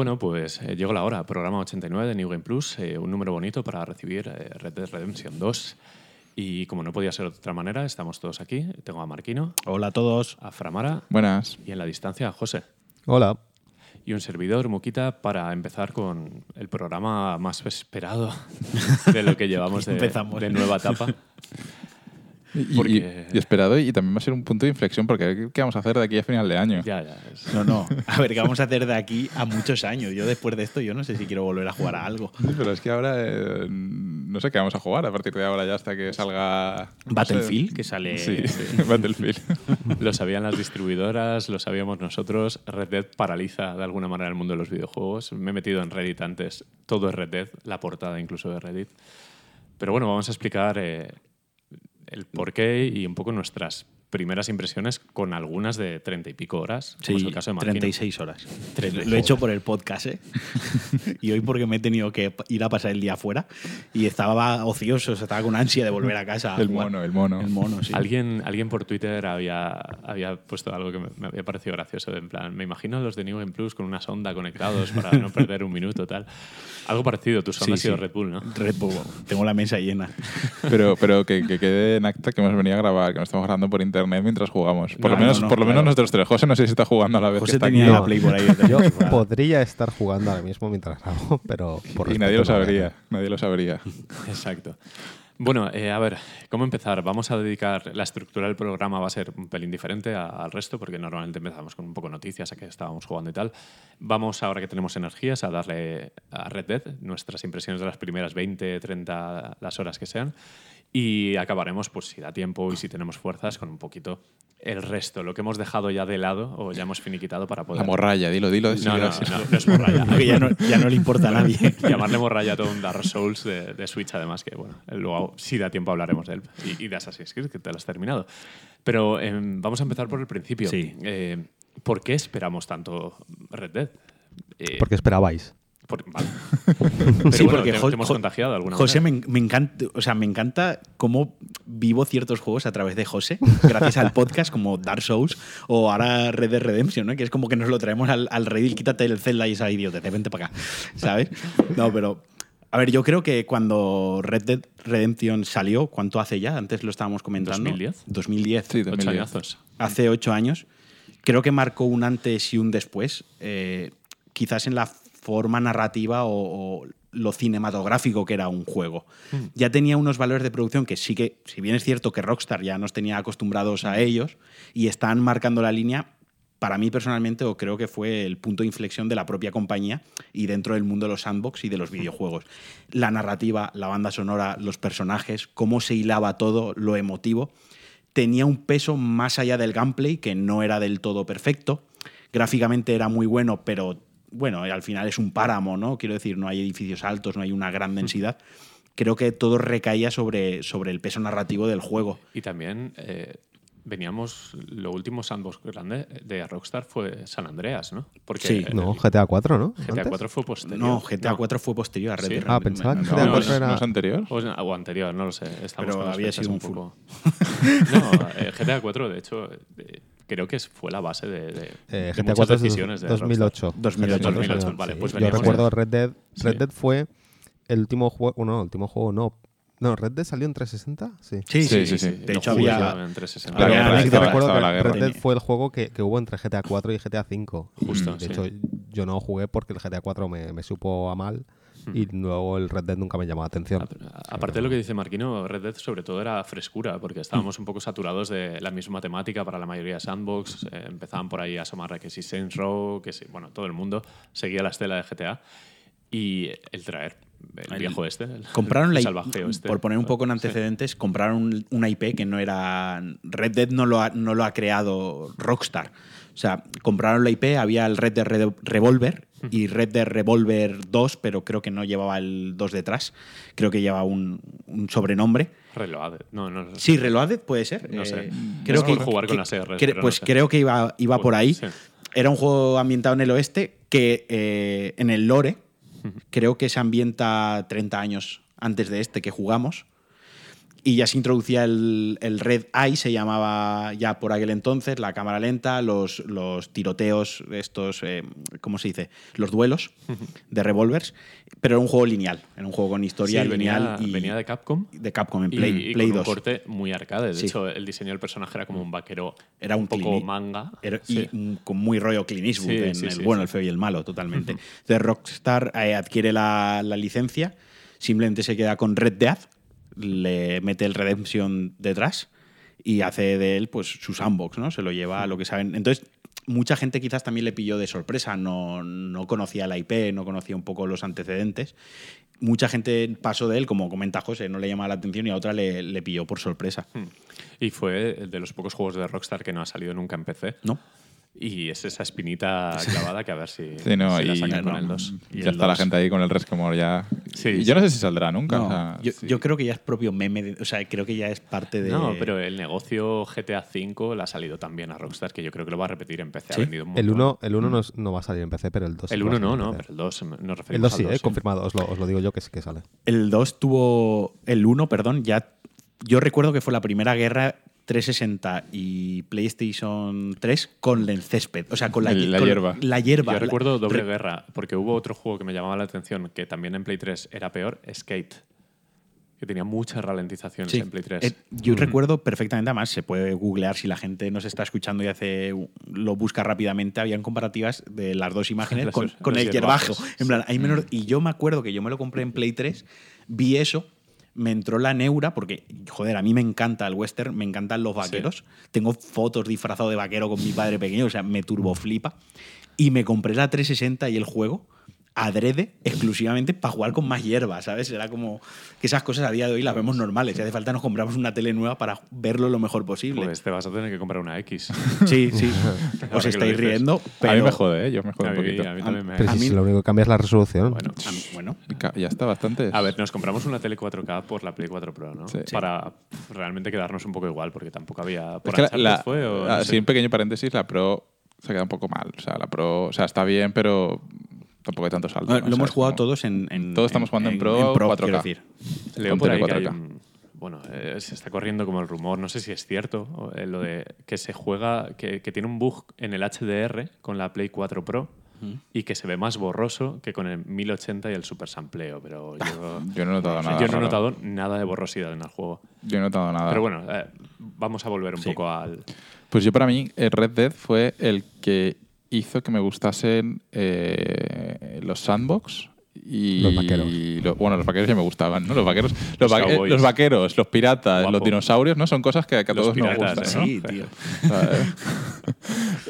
Bueno, pues eh, llegó la hora, programa 89 de New Game Plus, eh, un número bonito para recibir eh, Red Dead Redemption 2. Y como no podía ser de otra manera, estamos todos aquí. Tengo a Marquino, Hola a todos. a Framara Buenas. y en la distancia a José. Hola. Y un servidor, Muquita, para empezar con el programa más esperado de lo que llevamos de, Empezamos. de nueva etapa. Y, y- Porque- y esperado, y también va a ser un punto de inflexión, porque ¿qué vamos a hacer de aquí a final de año? Ya, ya. es- No, no. A ver, ¿qué vamos a hacer de aquí a muchos años? Yo después de esto, yo no sé si quiero volver a jugar a algo. Sí, pero es que ahora eh, no sé qué vamos a jugar a partir de ahora ya hasta que salga... no Battlefield, sé. que sale. Sí, Battlefield. Lo sabían las distribuidoras, lo sabíamos nosotros. Red Dead paraliza de alguna manera el mundo de los videojuegos. Me he metido en Reddit antes. Todo es Red Dead, la portada incluso de Reddit. Pero bueno, vamos a explicar eh, el porqué y un poco nuestras primeras impresiones con algunas de treinta y pico horas, como es Sí, el caso de Marquino. 36 horas. 36 Lo he hecho por el podcast, ¿eh? y hoy porque me he tenido que ir a pasar el día afuera y estaba ocioso, estaba con ansia de volver a casa. El mono, el mono. El mono, sí. Alguien, alguien por Twitter había, había puesto algo que me, había parecido gracioso. En plan, me imagino a los de New Game Plus con una sonda conectados para no perder un minuto, tal. Algo parecido, tu sonda Sí, ha sido sí. Red Bull, ¿no? Red Bull. Tengo la mesa llena. Pero, pero que, que quede en acta que hemos venido a grabar, que no estamos grabando por internet mientras jugamos. Por No, lo menos, no, no, por lo menos claro. nosotros tres. José no sé si está jugando a la vez José que está tenía aquí. la Play por ahí. Yo podría estar jugando ahora mismo mientras grabo, pero por Y nadie lo sabría. Nadie lo sabría. Exacto. Bueno, eh, a ver, ¿cómo empezar? Vamos a dedicar, la estructura del programa va a ser un pelín diferente a- al resto, porque normalmente empezamos con un poco noticias, a que estábamos jugando y tal. Vamos, ahora que tenemos energías, a darle a Red Dead nuestras impresiones de las primeras 20, 30, las horas que sean. Y acabaremos, pues si da tiempo y si tenemos fuerzas, con un poquito el resto, lo que hemos dejado ya de lado o ya hemos finiquitado para poder... La morralla, dilo, dilo. No, no, no, no es morralla. Ya no, ya no le importa a nadie. Llamarle morralla a todo un Dark Souls de, de Switch, además, que bueno, luego si da tiempo hablaremos de él. Y, y de Assassin's Creed, que te lo has terminado. Pero em, vamos a empezar por el principio. Sí. Eh, ¿Por qué esperamos tanto Red Dead? Eh, Porque esperabais. Por- vale. Pero Sí, bueno, porque te, Jo- te hemos Jo- contagiado de alguna José, manera. me, me encanta, o sea, me encanta cómo vivo ciertos juegos a través de José, gracias al podcast como Dark Souls o ahora Red Dead Redemption, ¿no? que es como que nos lo traemos al, al Reddit, quítate el Zelda y esa idiota, vente para acá, ¿sabes? No, pero... A ver, yo creo que cuando Red Dead Redemption salió, ¿cuánto hace ya? Antes lo estábamos comentando. 2010. 2010. Sí, Ocho 2010. añazos. hace ocho años, creo que marcó un antes y un después, eh, quizás en la forma narrativa o, o lo cinematográfico que era un juego. Ya tenía unos valores de producción que sí que, si bien es cierto que Rockstar ya nos tenía acostumbrados a ellos y están marcando la línea, para mí personalmente o creo que fue el punto de inflexión de la propia compañía y dentro del mundo de los sandbox y de los videojuegos. La narrativa, la banda sonora, los personajes, cómo se hilaba todo, lo emotivo tenía un peso más allá del gameplay, que no era del todo perfecto. Gráficamente era muy bueno, pero bueno, al final es un páramo, ¿no? Quiero decir, no hay edificios altos, no hay una gran densidad. Creo que todo recaía sobre, sobre el peso narrativo del juego. Y también eh, veníamos, lo último sandbox grande de Rockstar fue San Andreas, ¿no? Porque Sí. el No, GTA 4, ¿no? GTA ¿Antes? 4 fue posterior. No, GTA 4 fue posterior a Red Sí. Dead Ah, pensaba que No, GTA no, 4 ¿no era... es anterior? O, o anterior, no lo sé. Estamos Pero había sido un un full. poco. no, eh, GTA 4, de hecho, eh, creo que fue la base de, de, Eh, de GTA muchas 4 es decisiones de 2008. 2008, 2008, vale, pues Yo recuerdo de- Red Dead. Red Sí. Dead fue el último juego... Bueno, no, el último juego no. No, Red Dead salió en 360, sí. Sí, sí, Sí, sí. sí, sí. De No hecho, había... en 360. La Pero guerra, sí que estaba- recuerdo estaba que la guerra. Red Dead fue el juego que, que hubo entre GTA 4 y GTA 5. Justo, de sí. hecho, yo no jugué porque el GTA 4 me, me supo a mal y luego el Red Dead nunca me llamó la atención. A- Aparte de lo que dice Marquino, Red Dead sobre todo era frescura, porque estábamos un poco saturados de la misma temática para la mayoría de sandbox. eh, empezaban por ahí a asomar a que si Saints Row, que si, bueno, todo el mundo seguía la estela de GTA. Y el traer el, El- viejo este, el, Compraron el la salvajeo este. por poner un poco en Sí. antecedentes, compraron una IP que no era Red Dead no lo ha, no lo ha creado Rockstar. O sea, compraron la IP, había el Red Dead Revolver y Red Dead Revolver 2, pero creo que no llevaba el 2 detrás. Creo que llevaba un, un sobrenombre. Reloaded. No, no, Sí, Reloaded puede ser. No sé. Eh, creo que jugar con las no pues sé. creo que iba, iba por ahí. Sí. Era un juego ambientado en el oeste que eh, en el lore creo que se ambienta 30 años antes de este que jugamos. Y ya se introducía el, el Red Eye, se llamaba ya por aquel entonces, la cámara lenta, los, los tiroteos, estos, eh, ¿cómo se dice? Los duelos de revólvers, pero era un juego lineal, era un juego con historia Sí, lineal venía, y venía de Capcom. de Capcom en y- Play, y, Play con 2. un corte muy arcade. De Sí. hecho, el diseño del personaje era como un vaquero Era un poco Clint- manga. Era- Sí. Y con muy rollo Clint Eastwood, en el bueno, el feo y el malo, totalmente. Entonces Rockstar eh, adquiere la, la licencia, simplemente se queda con Red Dead, le mete el Redemption detrás y hace de él pues su sandbox, ¿no? Se lo lleva a lo que saben. Entonces, mucha gente quizás también le pilló de sorpresa, no, no conocía la IP, no conocía un poco los antecedentes. Mucha gente pasó de él, como comenta José, no le llamaba la atención y a otra le, le pilló por sorpresa. Y fue de los pocos juegos de Rockstar que no ha salido nunca en PC. ¿No? Y es esa espinita clavada que a ver si, Sí, no, si la sacan con el 2. ya está la gente ahí con el Resquemor ya. Sí, y yo sí. no sé si saldrá nunca. No, o sea, yo, sí. yo creo que ya es propio meme, de- o sea, creo que ya es parte de... No, pero el negocio GTA V le ha salido también a Rockstar, que yo creo que lo va a repetir en PC. ¿Sí? Ha vendido un El montón. 1, el uno no, es- no va a salir en PC, pero el 2 El 1 no, no, pero el 2 nos El referimos 2 sí, al eh, 2, confirmado, os lo, os lo digo yo que sí que sale. El 2 tuvo. El 1, perdón, ya. Yo recuerdo que fue la primera guerra 360 y PlayStation 3 con el césped. O sea, con la, El- la con hierba. La hierba. Yo La- recuerdo Doble re- Guerra, porque hubo otro juego que me llamaba la atención, que también en Play 3 era peor, Skate. Que tenía muchas ralentizaciones Sí. en Play 3. Eh, yo recuerdo perfectamente, además, se puede googlear si la gente nos está escuchando y hace lo busca rápidamente. Habían comparativas de las dos imágenes con, con el hierbajo. En plan, hay menor- y yo me acuerdo que yo me lo compré en Play 3, vi eso, me entró la neura, porque, joder, a mí me encanta el western, me encantan los vaqueros. Tengo fotos disfrazado de vaquero con mi padre pequeño, o sea, me turbo flipa. Y me compré la 360 y el juego adrede exclusivamente para jugar con más hierba, ¿sabes? Era como que esas cosas a día de hoy las vemos normales. Si hace falta nos compramos una tele nueva para verlo lo mejor posible. Pues te vas a tener que comprar una X. sí, sí. Os estáis riendo, pero... A mí me jode, ¿eh? Yo me jode a, un mí, poquito. a mí también me... Pero A si, mí- si lo único que cambia es la resolución. Bueno, a mí- bueno, Ya está bastante. a ver, nos compramos una tele 4K por la Play 4 Pro, ¿no? Sí. Para realmente quedarnos un poco igual, porque tampoco había... Es ¿Por que la- fue o no así un pequeño paréntesis, la Pro se queda un poco mal. O sea, la Pro, o sea, está bien, pero tampoco hay tanto salto. lo hemos jugado Como- todos en, en- Todos estamos jugando en Pro 4K. quiero decir. Que hay 4K. un- bueno, eh, se está corriendo como el rumor, no sé si es cierto, eh, lo de que se juega, que, que tiene un bug en el HDR con la Play 4 Pro y que se ve más borroso que con el 1080 y el super sampleo, pero yo, Yo no he notado nada. yo no he raro. notado nada de borrosidad en el juego. Yo no he notado nada. Pero bueno, eh, vamos a volver un Sí. poco al... Pues yo para mí, el Red Dead fue el que hizo que me gustasen eh, los sandbox y Los vaqueros. lo- bueno, los vaqueros ya me gustaban, ¿no? Los vaqueros, los, Los va- eh, los vaqueros, los piratas, Guapo. los dinosaurios, ¿no? Son cosas que, que a Los todos nos piratas, gustan, ¿eh? ¿no? Sí, tío.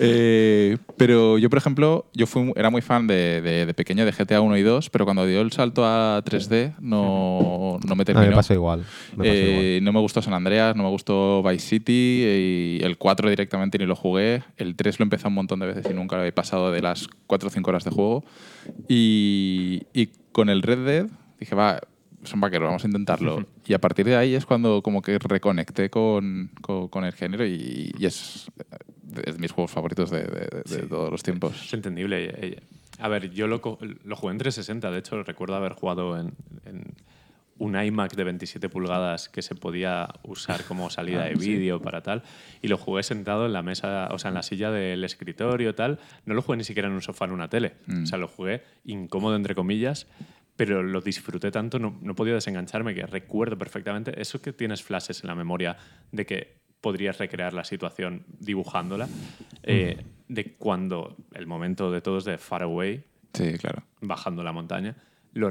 Eh, pero yo, por ejemplo, yo fui, era muy fan de, de- de pequeño de GTA 1 y 2, pero cuando dio el salto a 3D no, no me A mí terminó. me pasó igual. me pasó Eh, igual. no me gustó San Andreas, no me gustó Vice City, eh, y el 4 directamente ni lo jugué. El 3 lo empecé un montón de veces y nunca lo he pasado de las 4 o 5 horas de juego. Y, y con el Red Dead dije, va, son vaqueros, vamos a intentarlo. y a partir de ahí es cuando como que reconecté con, con, con el género y, y es, es de mis juegos favoritos de, de- de todos los tiempos. Es entendible. eh, A ver, yo lo, lo jugué en 360, de hecho recuerdo haber jugado en, en un iMac de 27 pulgadas que se podía usar como salida Ah, de vídeo para tal, y lo jugué sentado en la mesa, o sea, en la silla del escritorio tal. No lo jugué ni siquiera en un sofá en una tele, Mm. o sea, lo jugué incómodo entre comillas, pero lo disfruté tanto, no, no podía desengancharme, que recuerdo perfectamente eso que tienes flashes en la memoria de que podrías recrear la situación dibujándola, eh, de cuando el momento de todos de Far Away, Sí, claro. bajando la montaña, lo-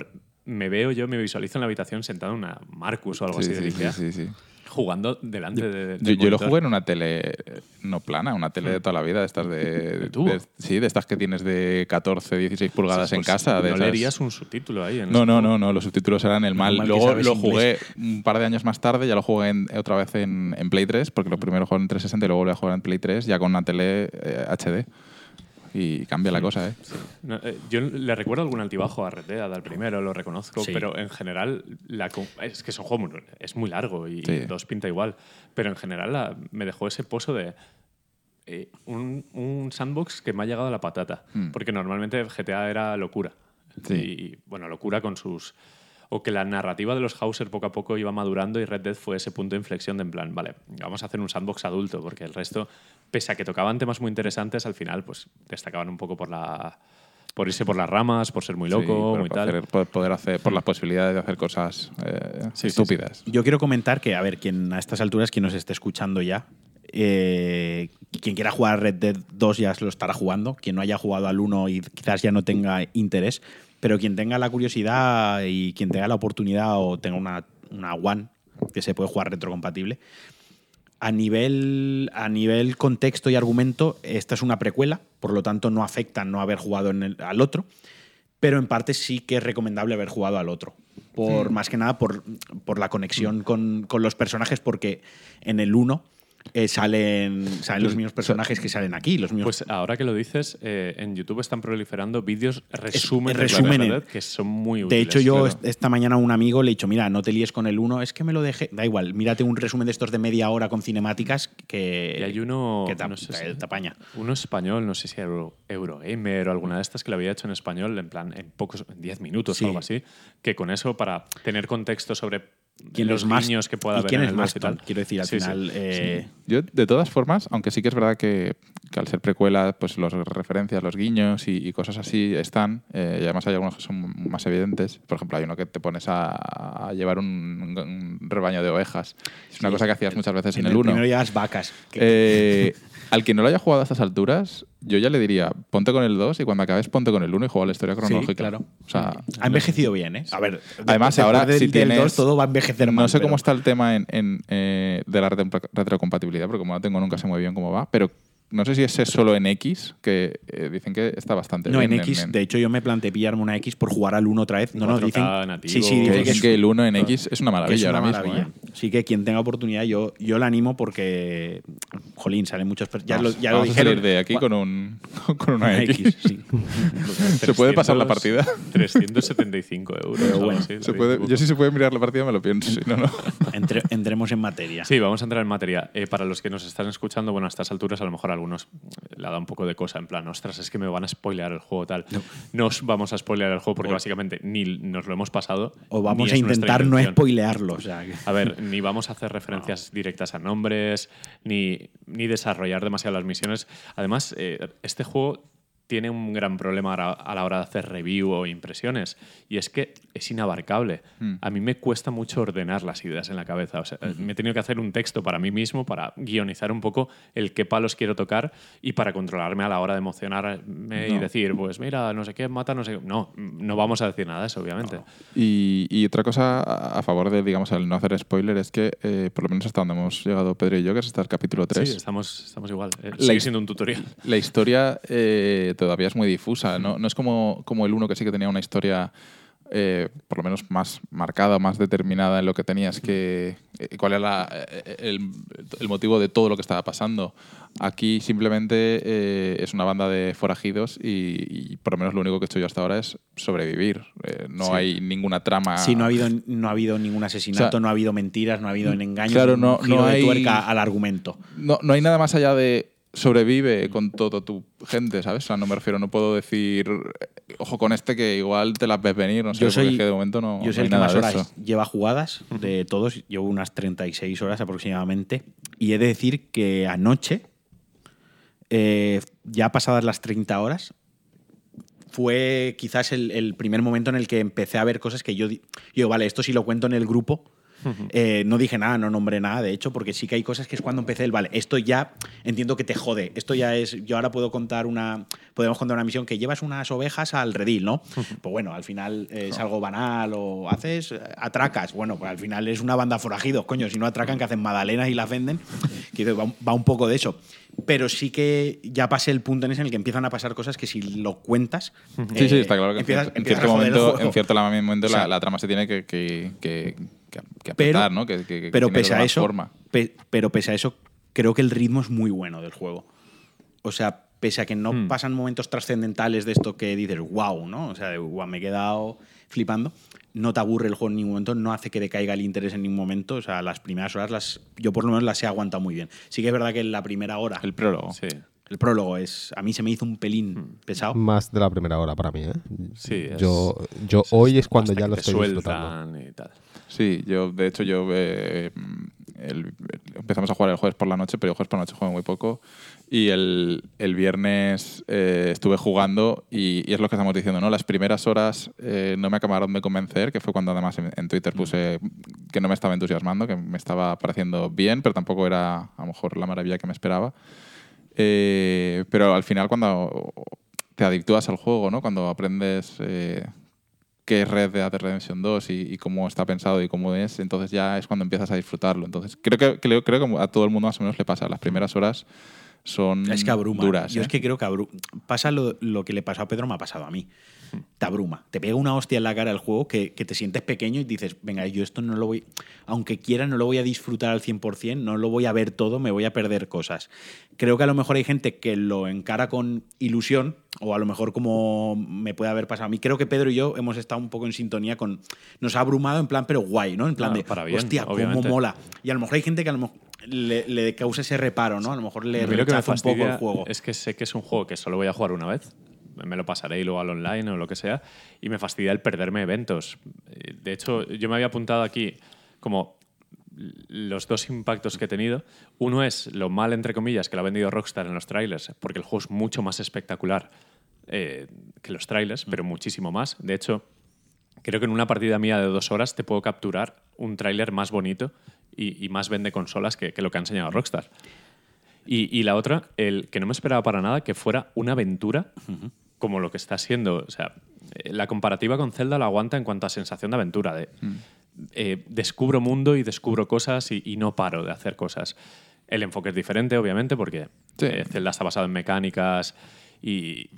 me veo yo, me visualizo en la habitación sentado en una Marcus o algo Sí, así de sí, Ikea, sí, sí, sí. jugando delante de, Yo, yo lo jugué en una tele eh, no plana, una tele de toda la vida, de estas de, ¿De tubo? de- sí, de estas que tienes de 14, 16 pulgadas en Pues casa. De no esas- leerías un subtítulo ahí. En No, no, no, no, los subtítulos eran el mal. Luego lo inglés. jugué un par de años más tarde, ya lo jugué en- otra vez en, en Play 3, porque lo primero jugué en 360 y luego volví a jugar en Play 3, ya con una tele eh, HD. Y cambia la cosa, ¿eh? No, eh, yo le recuerdo algún altibajo a Red Dead, al primero, lo reconozco, Sí. pero en general la es que es un juego muy, es muy largo y Sí. dos pinta igual, pero en general la- me dejó ese pozo de eh, un, un sandbox que me ha llegado a la patata, Mm. porque normalmente GTA era locura. Sí. Y bueno, locura con sus o que la narrativa de los Hauser poco a poco iba madurando y Red Dead fue ese punto de inflexión de en plan, vale, vamos a hacer un sandbox adulto, porque el resto, pese a que tocaban temas muy interesantes, al final pues destacaban un poco por la por irse por las ramas, por ser muy loco, por muy tal. hacer- por poder hacer, por las posibilidades de hacer cosas eh, Sí, sí, estúpidas. Yo quiero comentar que, a ver, quien a estas alturas, quien nos esté escuchando ya, eh, quien quiera jugar a Red Dead 2 ya lo estará jugando. Quien no haya jugado al 1 y quizás ya no tenga interés. Pero quien tenga la curiosidad y quien tenga la oportunidad o tenga una, una One que se puede jugar retrocompatible. A nivel, a nivel contexto y argumento, esta es una precuela, por lo tanto no afecta no haber jugado en el- al otro, pero en parte sí que es recomendable haber jugado al otro. Por, Más que nada por, por la conexión con, con los personajes, porque en el 1 eh, salen, salen los mismos personajes que salen aquí. Los mismos Pues ahora que lo dices, eh, en YouTube están proliferando vídeos resumen de resumen Red en- Dead que son muy De útiles. hecho, yo claro. esta mañana a un amigo le he dicho, mira, no te líes con el 1, es que me lo dejé. Da igual, mírate un resumen de estos de media hora con cinemáticas que, Y hay uno, que no sé te- si- te apaña. Uno español, no sé si Euro, Eurogamer o alguna de estas que lo había hecho en español, en plan, en pocos, en 10 minutos Sí. o algo así, que con eso, para tener contexto sobre ¿Quién los es más niños que pueda y haber quién en es el Maston? tal. Quiero decir, al Sí, sí. final. eh, Yo, de todas formas, aunque sí que es verdad que, que al ser precuela, pues los referencias, los guiños y, y cosas así están, eh, y además hay algunos que son más evidentes. Por ejemplo, hay uno que te pones a, a llevar un, un rebaño de ovejas. Es una Sí, cosa que hacías muchas veces en, en el 1. primero llevas vacas. Eh, al que no lo haya jugado a estas alturas, yo ya le diría, ponte con el 2 y cuando acabes ponte con el 1 y juega la historia cronológica. claro. O sea, ha envejecido bien, ¿eh? A ver, Además, ahora del- si del tienes. 2 todo va a envejecer No mal, sé cómo está el tema en, en, eh, de la retro- retrocompatibilidad, porque como no tengo nunca sé muy bien cómo va, pero no sé si ese es solo en X, que eh, dicen que está bastante No, bien. en X, de hecho, yo me planteé pillarme una X por jugar al 1 otra vez. No, no, 4K dicen. nativo. Sí, sí, que dicen que es que el 1 en X es una que es maravilla una ahora maravilla. mismo. ¿eh? Así que quien tenga oportunidad, yo, yo la animo porque, jolín, salen muchos. Ya Vamos, lo, ya lo vamos a dijeron. salir de aquí con, un, con una, una X. X, sí. ¿Se puede pasar la 300, partida? 375 euros. Pero bueno, así, Se no puede- yo sí se puede mirar la partida me lo pienso, si no, no. Entre- entremos en materia. Sí, vamos a entrar en materia. Eh, para los que nos están escuchando, bueno, a estas alturas a lo mejor a algunos le da un poco de cosa, en plan, ostras, es que me van a spoilear el juego tal. No, os vamos a spoilear el juego porque básicamente ni nos lo hemos pasado. O vamos a intentar no spoilearlo. O sea, que- A ver, ni vamos a hacer referencias directas a nombres, ni, ni desarrollar demasiado las misiones. Además, eh, este juego tiene un gran problema a la- hora de hacer review o impresiones, y es que es inabarcable. A mí me cuesta mucho ordenar las ideas en la cabeza. O sea, Me he tenido que hacer un texto para mí mismo, para guionizar un poco el qué palos quiero tocar y para controlarme a la hora de emocionarme y No. decir, pues mira, no sé qué, mata, no sé qué. No, no vamos a decir nada de eso, obviamente. Y, y otra cosa a favor de, digamos, el no hacer spoiler es que, eh, por lo menos hasta donde hemos llegado Pedro y yo, que es hasta el capítulo 3, Sí, estamos, estamos igual. Eh, La sigue siendo un tutorial. la historia eh, todavía es muy difusa. No, no es como, como el 1 que sí que tenía una historia eh, por lo menos más marcada, más determinada en lo que tenías que... eh, cuál era la- eh, el, el motivo de todo lo que estaba pasando. Aquí simplemente es una banda de forajidos y, y por lo menos lo único que he hecho yo hasta ahora es sobrevivir. No Sí. hay ninguna trama... Sí, no ha habido, no ha habido ningún asesinato, O sea, no ha habido mentiras, no ha habido engaños, claro, no- no hay- tuerca al argumento. No, no hay nada más allá de sobrevive con toda tu gente, ¿sabes? O sea, no me refiero, no puedo decir, ojo con este que igual te las ves venir, no sé, Yo porque soy- es que de momento no, Yo no soy hay el que nada más horas eso. lleva jugadas de todos. Llevo unas 36 horas aproximadamente. Y he de decir que anoche, eh, ya pasadas las 30 horas, fue quizás el, el primer momento en el que empecé a ver cosas que yo, yo vale, esto sí lo cuento en el grupo. Eh, no dije nada, no nombré nada, de hecho, porque sí que hay cosas que es cuando empecé el, vale, esto ya entiendo que te jode, esto ya es, yo ahora puedo contar una, podemos contar una misión que llevas unas ovejas al redil, ¿no? Pues bueno, al final eh, es algo banal o haces, eh, atracas, bueno, pues al final es una banda forajidos, coño, si no atracan que hacen magdalenas y las venden, que va, un- va un poco de eso. Pero sí que ya pasé el punto en ese en el que empiezan a pasar cosas que si lo cuentas... Sí, sí, está claro que en empiezas- cierto- en cierto joder el momento, en cierto la- momento O sea, la, la trama se tiene que, que, que, que- que pero, ¿no? Que, que- que pero pese a eso, forma. pe- pero pese a eso, creo que el ritmo es muy bueno del juego. O sea, pese a que no Hmm. pasan momentos trascendentales de esto que dices, wow, ¿no? O sea, de, "Guau, me he quedado flipando. No te aburre el juego en ningún momento, no hace que decaiga el interés en ningún momento. O sea, las primeras horas, las, yo por lo menos las he aguantado muy bien. Sí que es verdad que en la primera hora El prólogo. Sí. El prólogo es. A mí se me hizo un pelín Hmm. pesado. Más de la primera hora para mí, ¿eh? Sí, es- yo yo hoy es cuando ya lo estoy disfrutando. sueltan y tal. Sí, yo, de hecho, yo eh, el- empezamos a jugar el jueves por la noche, pero yo jueves por la noche juego muy poco. Y el, el viernes eh, estuve jugando y, y es lo que estamos diciendo, ¿no? Las primeras horas eh, no me acabaron de convencer, que fue cuando además en, en Twitter puse que no me estaba entusiasmando, que me estaba pareciendo bien, pero tampoco era a lo mejor la maravilla que me esperaba. Eh, pero al final cuando te adictúas al juego, ¿no? Cuando aprendes qué es Red Dead Redemption 2 y, y cómo está pensado y cómo es, entonces ya es cuando empiezas a disfrutarlo. Entonces creo que, creo, creo que a todo el mundo más o menos le pasa. Las primeras horas son Es que abruma. duras. Yo ¿eh? es que creo que. Pasa lo, lo que le pasó a Pedro, me ha pasado a mí. Te abruma. Te pega una hostia en la cara el juego que, que te sientes pequeño y dices, venga, yo esto no lo voy. Aunque quiera, no lo voy a disfrutar al 100%, no lo voy a ver todo, me voy a perder cosas. Creo que a lo mejor hay gente que lo encara con ilusión, o a lo mejor como me puede haber pasado a mí. Creo que Pedro y yo hemos estado un poco en sintonía con. Nos ha abrumado en plan, pero guay, ¿no? En plan de, para bien, hostia, cómo obviamente. mola. Y a lo mejor hay gente que a lo mejor le, le causa ese reparo, ¿no? A lo mejor le rechaza un poco el juego. es que sé que es un juego que solo voy a jugar una vez. Me lo pasaré y luego al online o lo que sea. Y me fastidia el perderme eventos. De hecho, yo me había apuntado aquí como los dos impactos que he tenido. Uno es lo mal, entre comillas, que lo ha vendido Rockstar en los trailers, porque el juego es mucho más espectacular eh, que los trailers, pero muchísimo más. De hecho, creo que en una partida mía de dos horas te puedo capturar un tráiler más bonito y, más vende consolas que, lo que ha enseñado Rockstar. Y la otra, el que no me esperaba para nada, que fuera una aventura como lo que está siendo. O sea, eh, la comparativa con Zelda la aguanta en cuanto a sensación de aventura. De, eh, descubro mundo y descubro cosas y, y no paro de hacer cosas. El enfoque es diferente, obviamente, porque Sí. eh, Zelda está basado en mecánicas y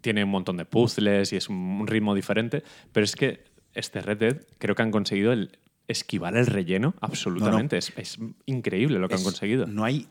tiene un montón de puzzles y es un, ritmo diferente. Pero es que este Red Dead creo que han conseguido el esquivar el relleno absolutamente. Es, es increíble lo que Es- han conseguido. No hay.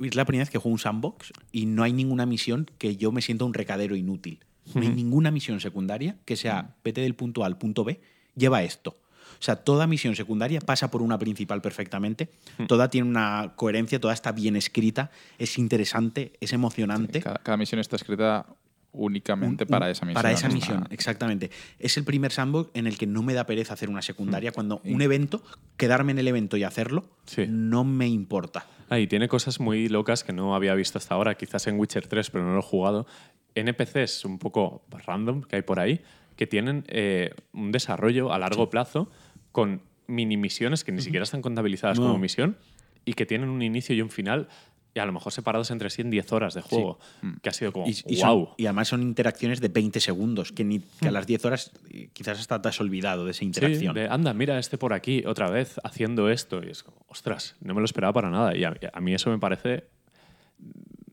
Es la primera vez que juego un sandbox y no hay ninguna misión que yo me sienta un recadero inútil. No hay ninguna misión secundaria que sea vete del punto A al punto B, lleva esto. O sea, toda misión secundaria pasa por una principal perfectamente. Toda tiene una coherencia, toda está bien escrita, es interesante, es emocionante. Cada, cada misión está escrita únicamente Un- para un- esa misión. Para esa Está- misión, exactamente. Es el primer sandbox en el que no me da pereza hacer una secundaria. Cuando un evento, quedarme en el evento y hacerlo, Sí. no me importa. Ah, y tiene cosas muy locas que no había visto hasta ahora, quizás en Witcher 3, pero no lo he jugado. NPCs un poco random que hay por ahí, que tienen eh, un desarrollo a largo plazo con mini misiones que ni siquiera están contabilizadas No. como misión y que tienen un inicio y un final y a lo mejor separados entre sí en 10 horas de juego, que ha sido como, Y, y son- wow. y además son interacciones de 20 segundos, que, ni, que a las 10 horas eh, quizás hasta te has olvidado de esa interacción. Sí, de, anda, mira este por aquí otra vez haciendo esto. Y es como, ostras, no me lo esperaba para nada. Y a, a mí eso me parece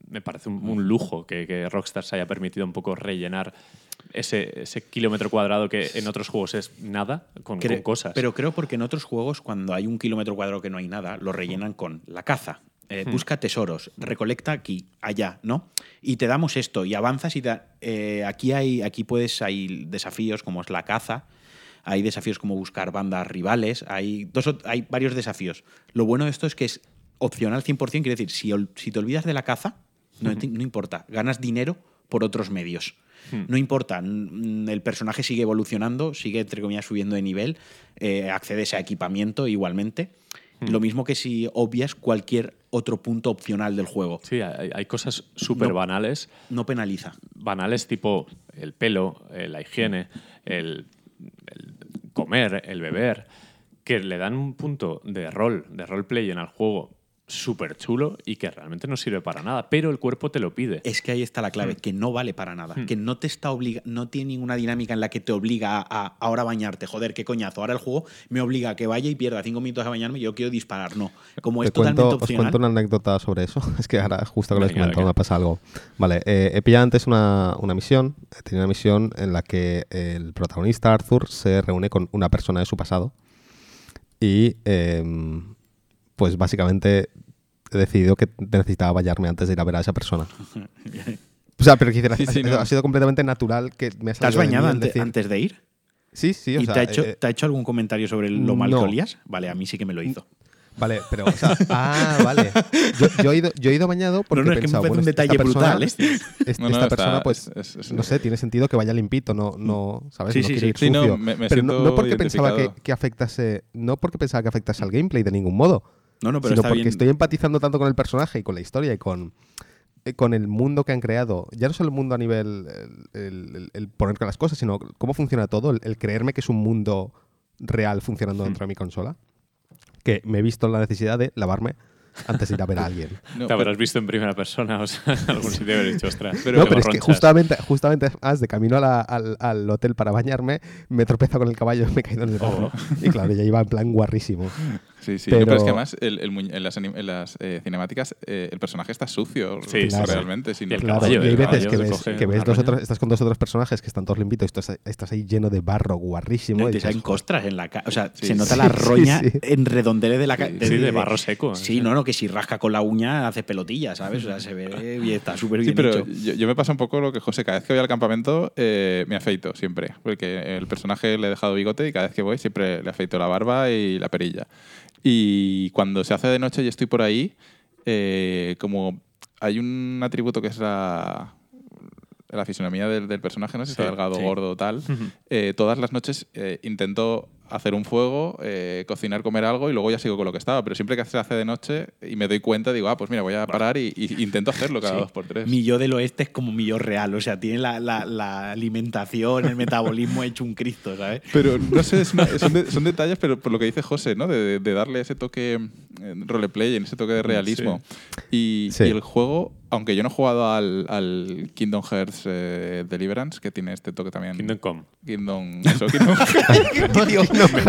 me parece un, un lujo que, que Rockstar se haya permitido un poco rellenar ese, ese kilómetro cuadrado que en otros juegos es nada con, con cosas. Pero creo porque en otros juegos, cuando hay un kilómetro cuadrado que no hay nada, lo rellenan con la caza. Eh, Hmm. Busca tesoros, recolecta aquí, allá, ¿no? Y te damos esto y avanzas y da- eh, aquí hay, aquí puedes, hay desafíos como es la caza, hay desafíos como buscar bandas rivales, hay, dos, hay varios desafíos. Lo bueno de esto es que es opcional 100%, quiere decir, si, si te olvidas de la caza, no, importa, ganas dinero por otros medios. No importa, el personaje sigue evolucionando, sigue, entre comillas, subiendo de nivel, eh, accedes a equipamiento igualmente. Lo mismo que si obvias cualquier otro punto opcional del juego. Sí, hay, hay cosas súper No. banales, No penaliza. banales tipo el pelo, eh, la higiene, el, el comer, el beber, que le dan un punto de rol, de roleplay en el juego súper chulo y que realmente no sirve para nada, pero el cuerpo te lo pide. Es que ahí está la clave, que no vale para nada. Que no te está obliga no tiene ninguna dinámica en la que te obliga a, a ahora bañarte. Joder, qué coñazo. Ahora el juego me obliga a que vaya y pierda cinco minutos a bañarme y yo quiero disparar. No. Como es cuento, totalmente os opcional. cuento una anécdota sobre eso. Es que ahora, justo que lo he comentado, me pasa algo. Vale, eh, he pillado antes una, una misión. He tenido una misión en la que el protagonista, Arthur, se reúne con una persona de su pasado. Y, em, pues básicamente, he decidido que necesitaba bañarme antes de ir a ver a esa persona. O sea, pero quisiera, Sí, sí, ha, no. ha sido completamente natural que me ha ¿Te has de bañado ante- decir- antes de ir? Sí, sí, o ¿Y sea, te, ha hecho, eh, te ha hecho algún comentario sobre lo mal no. que olías? Vale, a mí sí que me lo hizo. Vale, pero, o sea, ah, vale. Yo, yo he, ido, yo he ido bañado porque No, no, he es que me parece bueno, un detalle persona- brutal, ¿eh? es- No, no, esta está- persona, pues, es- es- no sé, tiene sentido que vaya limpito, no, no ¿sabes? Sí, no sí, quiere sí. ir Sí, no, sucio. me- me pero no, porque pensaba que, que afectase, no porque pensaba que afectase al gameplay de ningún modo, No, no, pero sino está porque bien. estoy empatizando tanto con el personaje y con la historia y con, eh, con el mundo que han creado. Ya no solo el mundo a nivel el, el- el- poner con las cosas, sino cómo funciona todo, el, el creerme que es un mundo real funcionando Hmm. dentro de mi consola. Que me he visto la necesidad de lavarme antes de ir a ver a alguien. No, Te habrás visto en primera persona, o sea, en algún sitio habrás dicho, ostras. Pero- no, pero es que borronchas". justamente, justamente más de camino a la- al, al hotel para bañarme, me he tropezado con el caballo y me he caído en el barro. Y claro, ya iba en plan guarrísimo. Sí, sí. No, Pero, Pero- es que además el- el muñe- en las, anim- en las eh, cinemáticas eh, el personaje está sucio Sí, claro. realmente. si no- Y el Claro, caballo, y hay veces que se ves, que dos otros, estás con dos otros personajes que están todos limpitos y estás, estás ahí lleno de barro guarrísimo. No, y te salen costras en la cara. O sea, Sí, se nota sí, la sí, roña sí. en redondeles de la cara. Sí, de barro seco. Sí, no, no, que si rasca con la uña hace pelotillas, ¿sabes? O sea, se ve y está súper Sí, bien pero hecho. yo, yo me pasa un poco lo que José, cada vez que voy al campamento eh, me afeito siempre, porque el personaje le he dejado bigote y cada vez que voy siempre le afeito la barba y la perilla. Y cuando se hace de noche y estoy por ahí, eh, como hay un atributo que es la, la fisonomía del, del personaje, no sé si Sí, está delgado, sí. gordo o tal, eh, todas las noches eh, intento hacer un fuego, eh, cocinar, comer algo y luego ya sigo con lo que estaba. Pero siempre que se hace de noche y me doy cuenta, digo, ah, pues mira, voy a parar y, y intento hacerlo cada Sí. dos por tres. Mi yo del oeste es como mi yo real. O sea, tiene la, la- la alimentación, el metabolismo hecho un Cristo, ¿sabes? Pero no sé, es una- son, de- son detalles, pero por lo que dice José, ¿no? De, de darle ese toque eh, roleplay, ese toque de realismo. Y, Sí. y el juego, aunque yo no he jugado al, al Kingdom Hearts eh, Deliverance, que tiene este toque también. Kingdom Come. Kingdom. eso, Kingdom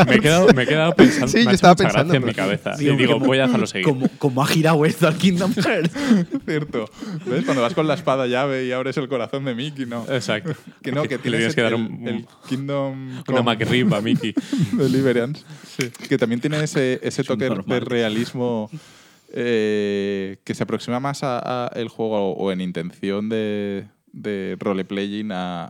Me he quedado, me he quedado pensando, Sí, me yo estaba pensando, en mi cabeza. Digo, y digo, como- voy a dejarlo seguir. Como, como ha girado esto al Kingdom Hearts. Cierto. ¿Ves? Cuando vas con la espada llave y abres el corazón de Mickey, no. Exacto. Que no, que tienes que dar un- el Kingdom Una McRib a Mickey. Deliverance. Que también tiene ese, ese Es toque de realismo eh, que se aproxima más a, a el juego o en intención de, de roleplaying a,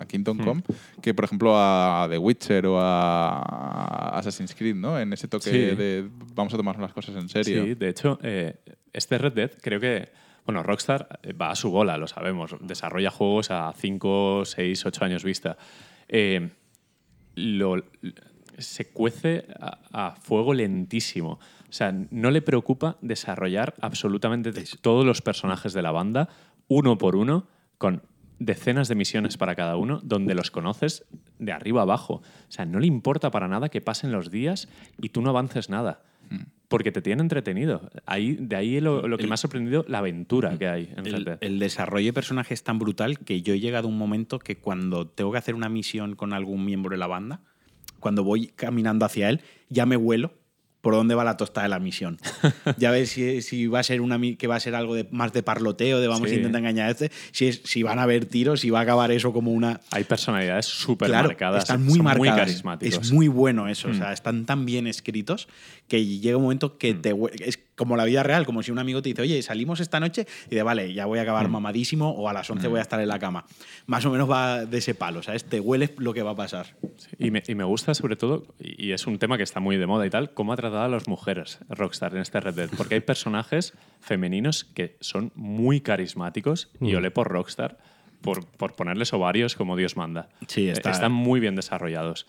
a Kingdom Hmm. Come que, por ejemplo, a The Witcher o a Assassin's Creed, ¿no? En ese toque Sí. de vamos a tomarnos las cosas en serio. Sí, de hecho, eh, este Red Dead creo que. Bueno, Rockstar eh, va a su bola, lo sabemos. Desarrolla juegos a 5, 6, 8 años vista. Eh, lo- se cuece a, a fuego lentísimo. O sea, no le preocupa desarrollar absolutamente todos los personajes de la banda, uno por uno, con decenas de misiones para cada uno, donde los conoces de arriba abajo. O sea, no le importa para nada que pasen los días y tú no avances nada. Porque te tiene entretenido. Ahí, de ahí lo, lo que me ha sorprendido, la aventura que hay en El, Dead. el desarrollo de personaje es tan brutal que yo he llegado a un momento que cuando tengo que hacer una misión con algún miembro de la banda, cuando voy caminando hacia él, ya me vuelo por dónde va la tostada de la misión. Ya ves si, si va a ser una que va a ser algo de, más de parloteo, de vamos Sí. a intentar engañar a este, si, es, si van a haber tiros, si va a acabar eso como una... Hay personalidades súper Claro, marcadas. están muy marcadas. muy carismáticos. Es muy bueno eso. O Mm. sea, están tan bien escritos que llega un momento que te hue- es como la vida real, como si un amigo te dice, oye, salimos esta noche y de vale, ya voy a acabar mamadísimo o a las 11 voy a estar en la cama. Más o menos va de ese palo, ¿sabes? Te hueles lo que va a pasar. Sí, Y me, y me gusta sobre todo, y y es un tema que está muy de moda y tal, cómo ha tratado a las mujeres Rockstar en este Red Dead. Porque hay personajes femeninos que son muy carismáticos y olé por Rockstar por, por ponerles ovarios como Dios manda. Sí, Eh, está- Están muy bien desarrollados.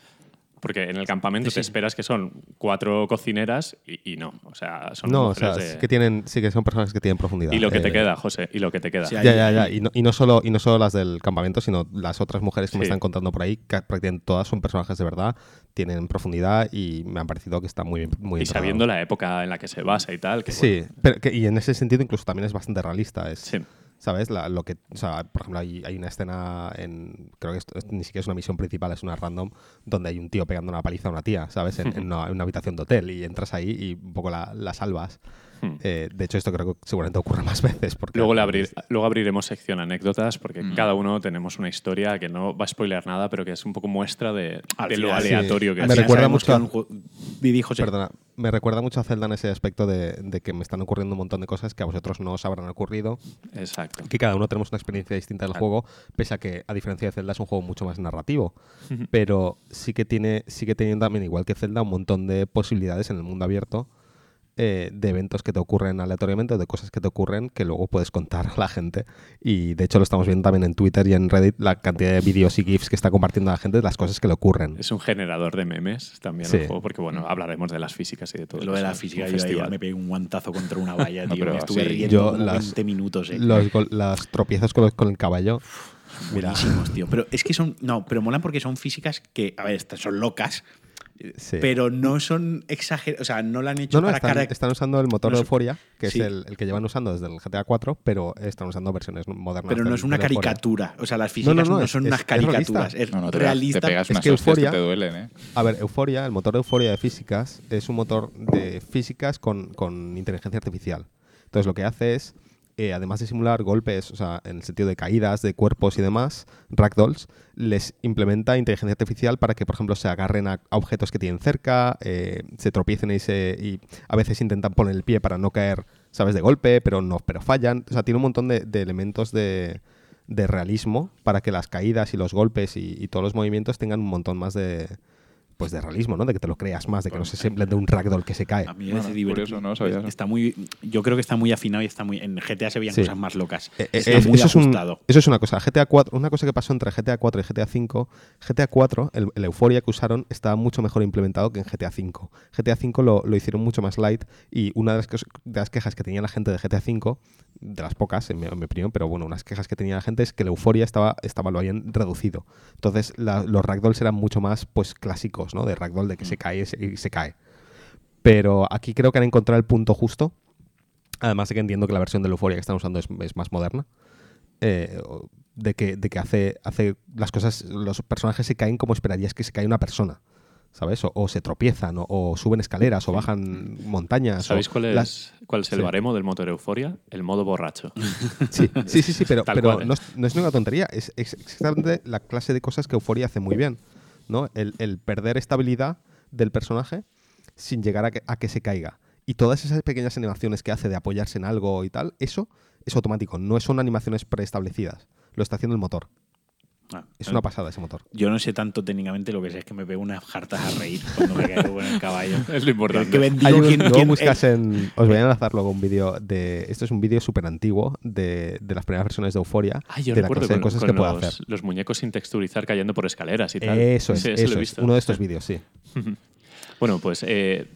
Porque en el campamento te esperas que son cuatro cocineras y, y no. O sea, son No, o mujeres sea, de- sí que, tienen, sí que son personas que tienen profundidad. Y lo que te Eh, queda, José, y lo que te queda. Sí, Ya, ya, ya. Y no, y no solo, y no solo las del campamento, sino las otras mujeres que me están contando por ahí, que prácticamente todas son personajes de verdad, tienen profundidad y me han parecido que está muy bien. Muy y bien sabiendo la época en la que se basa y tal. Que, Sí, bueno, pero que- y en ese sentido incluso también es bastante realista. Es, Sí. ¿Sabes? La- lo que, o sea, por ejemplo, hay, hay una escena en. Creo que esto, ni siquiera es una misión principal, es una random, donde hay un tío pegando una paliza a una tía, ¿sabes? En, en una, en una habitación de hotel y entras ahí y un poco la, la salvas. Hmm. Eh, de hecho, esto creo que seguramente ocurre más veces. Porque Luego, le abrir, luego abriremos sección anécdotas, porque Mm. cada uno tenemos una historia que no va a spoilear nada, pero que es un poco muestra de, lo sí. aleatorio que Me es. Final recuerda mucho que a- un. Perdona, me recuerda mucho a Zelda en ese aspecto de, de que me están ocurriendo un montón de cosas que a vosotros no os habrán ocurrido, Exacto. que cada uno tenemos una experiencia distinta del juego, pese a que, a diferencia de Zelda, es un juego mucho más narrativo. Pero sí que tiene, sí que tiene también, igual que Zelda, un montón de posibilidades en el mundo abierto eh, de eventos que te ocurren aleatoriamente o de cosas que te ocurren que luego puedes contar a la gente. Y de hecho lo estamos viendo también en Twitter y en Reddit, la cantidad de vídeos y GIFs que está compartiendo la gente de las cosas que le ocurren. Es un generador de memes también Sí. el juego, porque bueno, hablaremos de las físicas y de todo. Lo de la física, yo ayer me pegué un guantazo contra una valla, No, tío. pero me estuve así- riendo Yo las- 20 minutos, eh. Los, los tropiezos con, con el caballo. Mira, Buenísimos, tío. Pero es que son. No, pero molan porque son físicas que, a ver, estas son locas, sí. pero no son exageradas. O sea, no la han hecho No, no, para están, cara. están usando el motor no de es- Euphoria, que sí. es el, el que llevan usando desde el GTA 4, pero están usando versiones modernas. Pero no es una Euphoria. caricatura. O sea, las físicas no, no, no, es- son es- unas es realista. caricaturas. Es, No, no, te, pegas- realista. te pegas Es unas que hostias que Euphoria- te duelen, ¿eh? A ver, Euforia, el motor de Euforia de físicas es un motor de físicas con, con inteligencia artificial. Entonces lo que hace es, eh, además de simular golpes, o sea, en el sentido de caídas de cuerpos y demás, ragdolls, les implementa inteligencia artificial para que, por ejemplo, se agarren a, objetos que tienen cerca, eh, se tropiecen y, se, y a veces intentan poner el pie para no caer, sabes, de golpe, pero no, pero fallan. O sea, tiene un montón de, elementos de, realismo para que las caídas y los golpes y todos los movimientos tengan un montón más de pues de realismo, ¿no? De que te lo creas más, de que no se simple de un ragdoll que se cae. A mí me parece divertido. no sabía. Está muy, yo creo que está muy afinado y está muy. En GTA se veían Sí. cosas más locas. Eh, eh, Está es- muy eso, es un- ajustado. eso es una cosa. GTA 4, una cosa que pasó entre GTA 4 y GTA 5, GTA 4, el, el Euphoria que usaron estaba mucho mejor implementado que en GTA 5. GTA 5 lo, lo hicieron mucho más light y una de las, cos- de las quejas que tenía la gente de GTA 5, de las pocas en mi, en mi opinión, pero bueno, unas quejas que tenía la gente es que el Euphoria estaba, estaba lo habían reducido. Entonces la- los ragdolls eran mucho más pues clásicos, ¿no? De ragdoll de que se cae y se- cae. Pero aquí creo que han encontrado el punto justo. Además de que entiendo que la versión de Euphoria que están usando es, es más moderna. eh, de que, de que hace, hace las cosas, los personajes se caen como esperarías que se cae una persona. ¿Sabes? O, o se tropiezan, o, o suben escaleras, o bajan montañas. ¿Sabéis cuál es, las- cuál es el sí. baremo del motor Euforia? El modo borracho. Sí, sí, sí, sí, pero, pero cual, ¿eh? no, es, no es ninguna tontería. Es, es exactamente la clase de cosas que Euphoria hace muy bien. ¿No? El, perder estabilidad del personaje sin llegar a que, a que se caiga. Y todas esas pequeñas animaciones que hace de apoyarse en algo y tal, eso es automático. No son animaciones preestablecidas. Lo está haciendo el motor. Ah, Es una pasada ese motor. Yo no sé tanto técnicamente, lo que sé es que me pego unas jartas a reír cuando me caigo con el caballo. Es lo importante. Que Hay un- luego quien- buscas en. Os voy a enlazar luego un vídeo de. Esto es un vídeo súper antiguo de, de las primeras versiones de Euforia. Ah, yo de la de cosas con que puede los, hacer. los muñecos sin texturizar cayendo por escaleras y tal. Eso es, Sí, eso lo he es. visto. Uno de estos vídeos, sí. Bueno, pues eh, eh,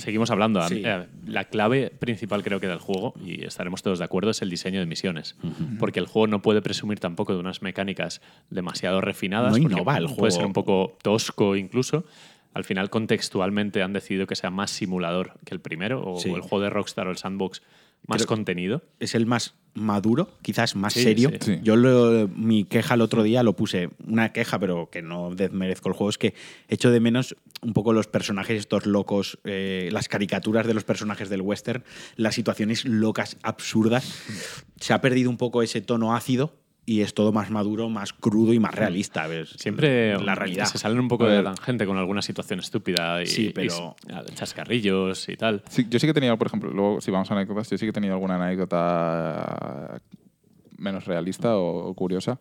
seguimos hablando. Sí. eh, la clave principal creo que del juego, y estaremos todos de acuerdo, es el diseño de misiones. Porque el juego no puede presumir tampoco de unas mecánicas demasiado refinadas. No innova el Puede juego. ser un poco tosco incluso. Al final, contextualmente han decidido que sea más simulador que el primero, o, Sí. o el juego de Rockstar o el Sandbox más Creo- contenido. es el más maduro, quizás más Sí, serio. sí. Sí. Yo lo- mi queja el otro día lo puse, una queja, pero que no desmerezco el juego, es que echo de menos un poco los personajes estos locos, eh, las caricaturas de los personajes del western, las situaciones locas, absurdas. Se ha perdido un poco ese tono ácido y es todo más maduro, más crudo y más realista. ¿ves? Siempre la realidad. se salen un poco de la tangente con alguna situación estúpida y, Sí, y pero- s- chascarrillos y tal. Sí, yo sí que he tenido, por ejemplo, luego si vamos a anécdotas, yo sí que he tenido alguna anécdota menos realista o, o curiosa.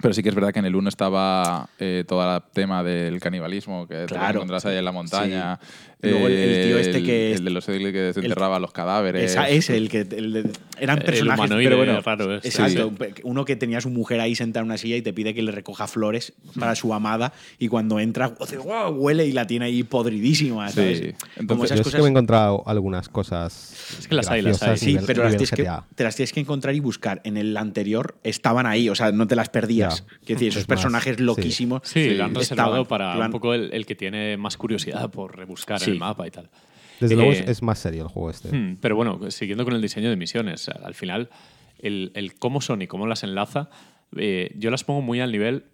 Pero sí que es verdad que en el 1 estaba eh, todo el tema del canibalismo, que te Claro. encontrás ahí en la montaña. Y luego el- el tío este el- que es- El de los que desenterraba los cadáveres. Esa es el que el de- eran El personajes pero bueno, raro este, exacto sí. uno que tenía a su mujer ahí sentada en una silla y te pide que le recoja flores para su amada y cuando entra hace, "Guau", huele y la tiene ahí podridísima Sí. ¿sabes? Entonces- Como Yo esas sí que cosas me he encontrado algunas cosas. Es que las hay, las hay. sí nivel- pero las tienes, que, te las tienes que encontrar y buscar en el anterior estaban ahí o sea no te las perdías. Quiero decir esos Es más, personajes sí. loquísimos Sí, lo han estaban, reservado para un poco el, el que tiene más curiosidad por rebuscar Sí. en el mapa y tal. Desde luego Eh, es, es más serio el juego este. Hmm, Pero bueno, siguiendo con el diseño de misiones, al final, el, el cómo son y cómo las enlaza, eh, yo las pongo muy al nivel,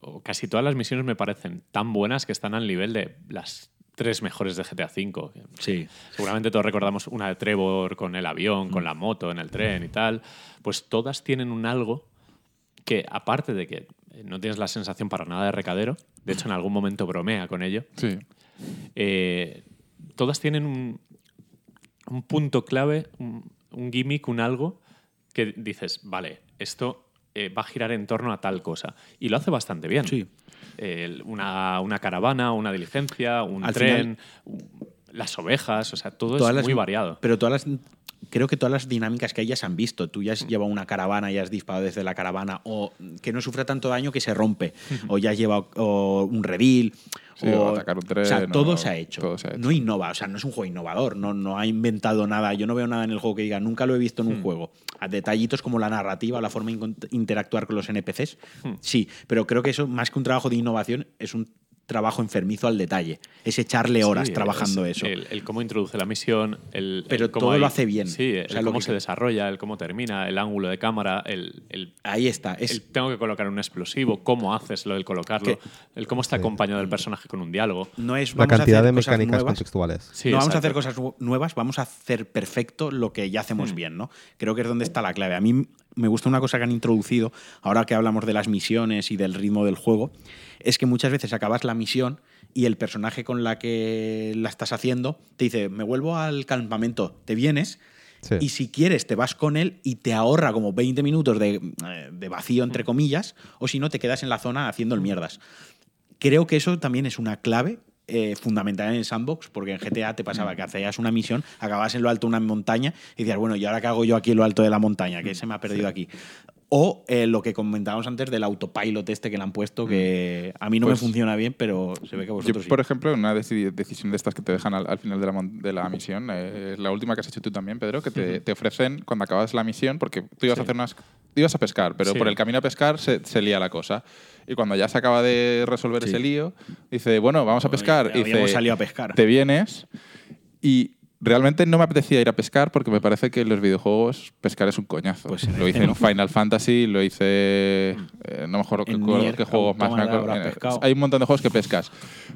o casi todas las misiones me parecen tan buenas que están al nivel de las tres mejores de GTA V. sí Seguramente todos recordamos una de Trevor con el avión, con la moto, en el tren y tal. Pues todas tienen un algo que, aparte de que eh, no tienes la sensación para nada de recadero, de hecho en algún momento bromea con ello, Sí. Eh, todas tienen un, un punto clave, un, un gimmick, un algo que dices, vale, esto eh, va a girar en torno a tal cosa. Y lo hace bastante bien. Sí. Una, una caravana, una diligencia, un Al tren. las ovejas, o sea, todo es las- muy variado. Pero todas las. Creo que todas las dinámicas que hay ya se han visto. Tú ya has llevado una caravana y has disparado desde la caravana, o que no sufra tanto daño que se rompe, o ya has llevado o un redil. Sí, o atacar un tren, O sea, todo o- se ha hecho. todo se ha hecho. No innova, o sea, no es un juego innovador, no, no ha inventado nada. Yo no veo nada en el juego que diga, nunca lo he visto en un juego. A detallitos como la narrativa, la forma de interactuar con los NPCs, sí, pero creo que eso, más que un trabajo de innovación, es un trabajo enfermizo al detalle. Es echarle horas Sí, trabajando es eso. El, el cómo introduce la misión, el, Pero el cómo todo lo hace bien. Sí, el O sea, lo cómo que- se desarrolla, el cómo termina, el ángulo de cámara, el, el- Ahí está. Es, el tengo que colocar un explosivo, cómo haces lo del colocarlo, el cómo está acompañado el personaje con un diálogo. no es La vamos a cantidad hacer de cosas mecánicas nuevas, contextuales. Sí, no vamos a hacer cosas nu- nuevas, vamos a hacer perfecto lo que ya hacemos Hmm. bien, ¿no? Creo que es donde está la clave. A mí me gusta una cosa que han introducido, ahora que hablamos de las misiones y del ritmo del juego, es que muchas veces acabas la misión y el personaje con la que la estás haciendo te dice, me vuelvo al campamento, te vienes. Sí. Y si quieres, te vas con él y te ahorra como 20 minutos de, eh, de vacío, Hmm. entre comillas, o si no, te quedas en la zona haciendo el mierdas. Creo que eso también es una clave eh, fundamental en el sandbox, porque en GTA te Mm. pasaba que hacías una misión, acababas en lo alto de una montaña y decías, bueno, ¿y ahora qué hago yo aquí en lo alto de la montaña? Mm. Que se me ha perdido aquí. O eh, lo que comentábamos antes del autopilot este que le han puesto, que a mí no Pues- me funciona bien, pero se ve que a Yo, vosotros sí. por ejemplo, una deci- decisión de estas que te dejan al, al final de la, mon- de la misión, eh, es la última que has hecho tú también, Pedro, que te, te ofrecen cuando acabas la misión, porque tú ibas a hacer unas. ibas a pescar, pero Sí. por el camino a pescar se, se lía la cosa. Y cuando ya se acaba de resolver ese lío, dice, bueno, vamos a pescar. Y dice, salido a pescar. Te vienes y. Realmente no me apetecía ir a pescar porque me parece que en los videojuegos pescar es un coñazo. Pues lo hice en Final Fantasy, lo hice. eh, no me acuerdo qué, qué juegos más me acuerdo. Eh. Hay un montón de juegos que pescas.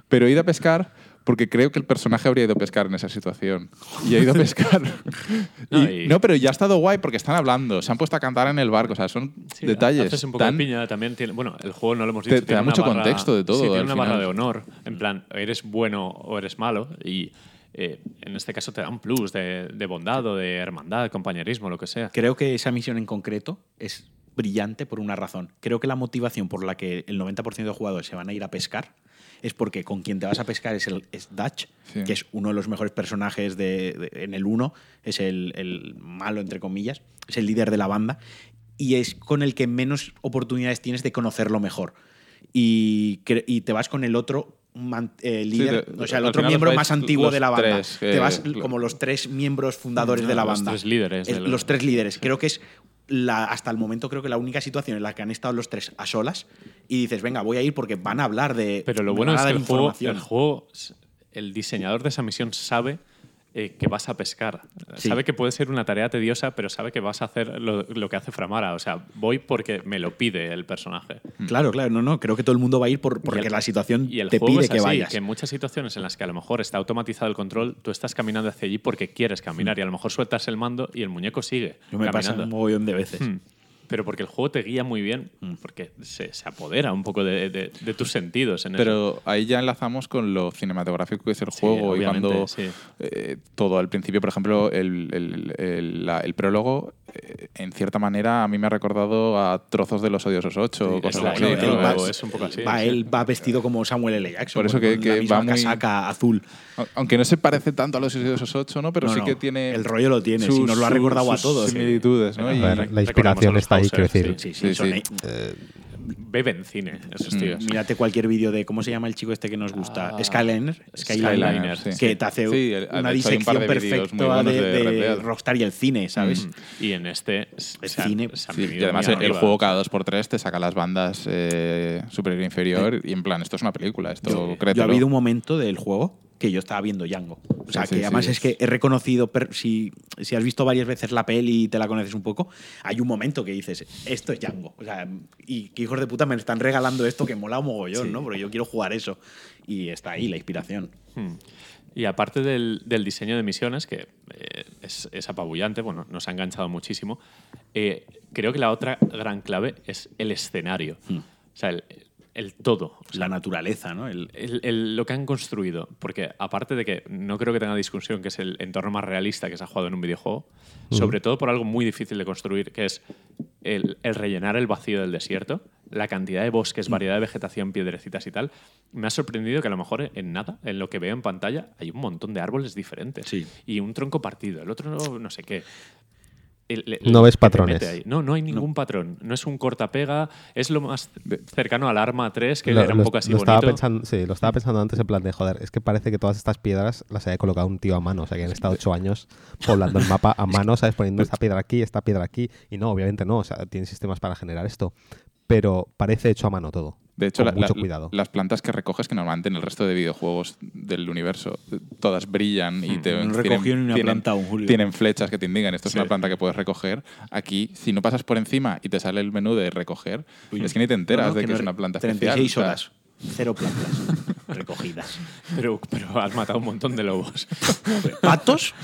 Pero he ido a pescar porque creo que el personaje habría ido a pescar en esa situación. Y he ido a pescar. No, Y- no, pero ya ha estado guay porque están hablando, se han puesto a cantar en el barco. O sea, son Sí, detalles. Haces un poco tan- de piña, también tiene. Bueno, el juego no lo hemos Te- dicho. te tiene da mucho barra- contexto de todo, Sí, tiene una barra de honor. En plan, eres bueno o eres malo. Y eh, en este caso te da un plus de, de bondad o de hermandad, compañerismo, lo que sea. Creo que esa misión en concreto es brillante por una razón. Creo que la motivación por la que el 90% de jugadores se van a ir a pescar es porque con quien te vas a pescar es el es Dutch, Sí. que es uno de los mejores personajes de, de- en el 1, es el, el malo, entre comillas, es el líder de la banda, y es con el que menos oportunidades tienes de conocerlo mejor. Y te vas con el otro man- eh, líder, de- o sea, el otro miembro más antiguo los de la banda. tres, te vas como los tres miembros fundadores de la Los banda. tres líderes El- los tres líderes. Creo que es la, hasta el momento creo que la única situación en la que han estado los tres a solas y dices, venga, voy a ir porque van a hablar de... Pero lo bueno es que juego, el juego, el diseñador de esa misión sabe eh, que vas a pescar. Sí. Sabe que puede ser una tarea tediosa, pero sabe que vas a hacer lo, lo que hace Framara. O sea, voy porque me lo pide el personaje. Claro, claro, no, no, creo que todo el mundo va a ir por, porque el- la situación Y el te juego pide es que así, vayas. que en muchas situaciones en las que a lo mejor está automatizado el control, tú estás caminando hacia allí porque quieres caminar y a lo mejor sueltas el mando y el muñeco sigue Yo me pasa caminando. un mogollón de veces. Hmm. Pero porque el juego te guía muy bien, Mm. porque se, se apodera un poco de, de- de tus sentidos en eso. Pero ahí ya enlazamos con lo cinematográfico que es el juego y cuando sí. eh, todo al principio, por ejemplo, el, el- el- la- el prólogo, en cierta manera, a mí me ha recordado a trozos de los odiosos 8 o cosas así. él va- Es- un poco así. Va, sí. Él va vestido como Samuel L. Jackson. Por eso con que- la que misma va muy- casaca azul. Aunque no se parece tanto a los odiosos 8, ¿no? Pero No, sí no, que tiene. el rollo lo tiene, sus- sí, nos lo ha recordado a sus todos, eh. Similitudes, ¿no? A Y- A la inspiración a está ahí, quiero decir. Sí, sí, Sí, son sí. eh, Beben cine, esos Mm. tíos. Mírate cualquier vídeo de cómo se llama el chico este que nos gusta. Ah, Skyliner. Skyliner, sí. Que te hace Sí, el- una un disección perfecta de. Rockstar y el cine, ¿sabes? Mm. Y en este El cine. se han Sí, venido y además el, juego cada 2x3 te saca las bandas eh, superior e inferior y en plan, esto es una película, esto Yo, yo ha habido un momento del juego que yo estaba viendo Django. O sea, Sí, sí, que además sí, es que he reconocido, si, si has visto varias veces la peli y te la conoces un poco, hay un momento que dices, esto es Django. O sea, y que hijos de puta me están regalando esto que mola un mogollón, Sí. ¿no? Porque yo quiero jugar eso. Y está ahí la inspiración. Hmm. Y aparte del, del diseño de misiones, que eh, es, es apabullante, bueno, nos ha enganchado muchísimo, eh, creo que la otra gran clave es el escenario. Hmm. O sea, el, el todo. O sea, La naturaleza, ¿no? El, el- el- lo que han construido. Porque aparte de que no creo que tenga discusión que es el entorno más realista que se ha jugado en un videojuego, sobre todo por algo muy difícil de construir, que es el, el rellenar el vacío del desierto. la cantidad de bosques, variedad de vegetación, piedrecitas y tal, me ha sorprendido que a lo mejor en nada, en lo que veo en pantalla, hay un montón de árboles diferentes. Sí. Y un tronco partido, el otro no, no sé qué. El- el- No ves patrones. No, no hay ningún patrón. No es un cortapega. Es lo más cercano al arma 3, que Lo- era un lo- poco así lo estaba bonito. pensando, sí, lo estaba pensando antes en plan de joder, es que parece que todas estas piedras las haya colocado un tío a mano, o sea que han estado ocho años poblando el mapa a mano, ¿sabes? Poniendo esta piedra aquí, esta piedra aquí, y no, obviamente no, o sea, tienen sistemas para generar esto, pero parece hecho a mano todo. De hecho, con la- mucho la- cuidado. las plantas que recoges, que normalmente en el resto de videojuegos del universo todas brillan y te No tienen, recogió ni una tienen- planta aún, Julio. tienen flechas que te indican esto es Sí. una planta que puedes recoger. Aquí, si no pasas por encima y te sale el menú de recoger, es que ni te enteras No, no, de que, es no- una planta 36 especial. o horas. Cero plantas recogidas. Pero, pero has matado un montón de lobos. ¿Patos?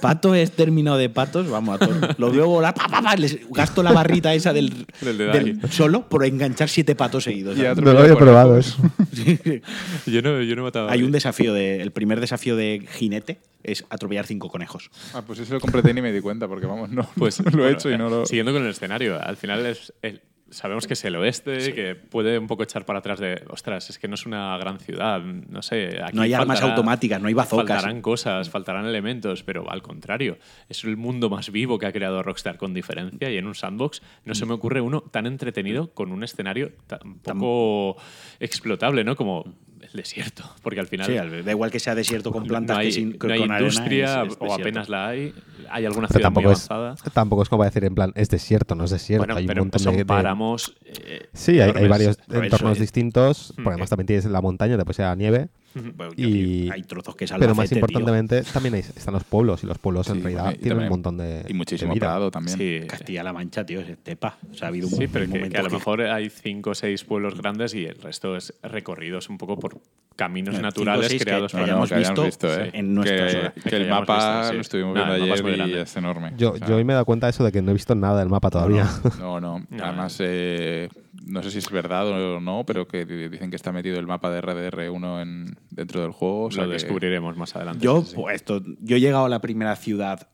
Pato es término de patos. Vamos, a todos. Lo veo volar. pa, pa, pa, les gasto la barrita esa del, Del de del- solo por enganchar siete patos seguidos. sea, y ¿sabes? otro No lo había probado eso. yo, no, yo no he matado Hay un desafío de. El primer desafío de jinete es atropellar cinco conejos. Ah, pues eso lo completé y ni me di cuenta, porque vamos, no, Pues lo he bueno, hecho y no lo. Siguiendo con el escenario, al final es el- sabemos que es el oeste, que puede un poco echar para atrás de, ostras, es que no es una gran ciudad, no sé. Aquí No hay armas faltará- automáticas, no hay bazocas. Faltarán cosas, faltarán elementos, pero al contrario, es el mundo más vivo que ha creado Rockstar con diferencia y en un sandbox no se me ocurre uno tan entretenido con un escenario tan poco explotable, ¿no? Como desierto, porque al final Sí, da igual que sea desierto con plantas no hay, que sin, no hay con arena, industria es- es o apenas la hay, hay alguna ciudad muy tampoco es, avanzada. tampoco es como decir en plan, es desierto, no es desierto, Bueno, hay un pero montón son de, de- páramos. eh, Sí, hay, hay varios entornos es- distintos, porque además que- también tienes la montaña, después sea nieve, Bueno, y- hay trozos que es pero más tío. importantemente también hay- están los pueblos, y los pueblos en realidad bueno, tienen un montón de Y muchísimo de vida. prado también. Sí, Castilla-La Mancha, tío, es estepa. O sea, ha habido un, sí, pero un que, momento que a lo que- mejor hay cinco o seis pueblos grandes y el resto es recorridos un poco por caminos naturales que creados no por hayamos que hayamos visto ¿eh? en nuestras que, horas. que Que el mapa visto, sí. lo estuvimos viendo ayer y grande. es enorme. Yo, O sea, yo hoy me he dado cuenta de eso de que no he visto nada del mapa todavía. No, no. No, Además, eh, no sé si es verdad o no, pero que dicen que está metido el mapa de RDR1 en, dentro del juego. o sea Lo que- descubriremos más adelante. Yo, sí, pues, esto, yo he llegado a la primera ciudad,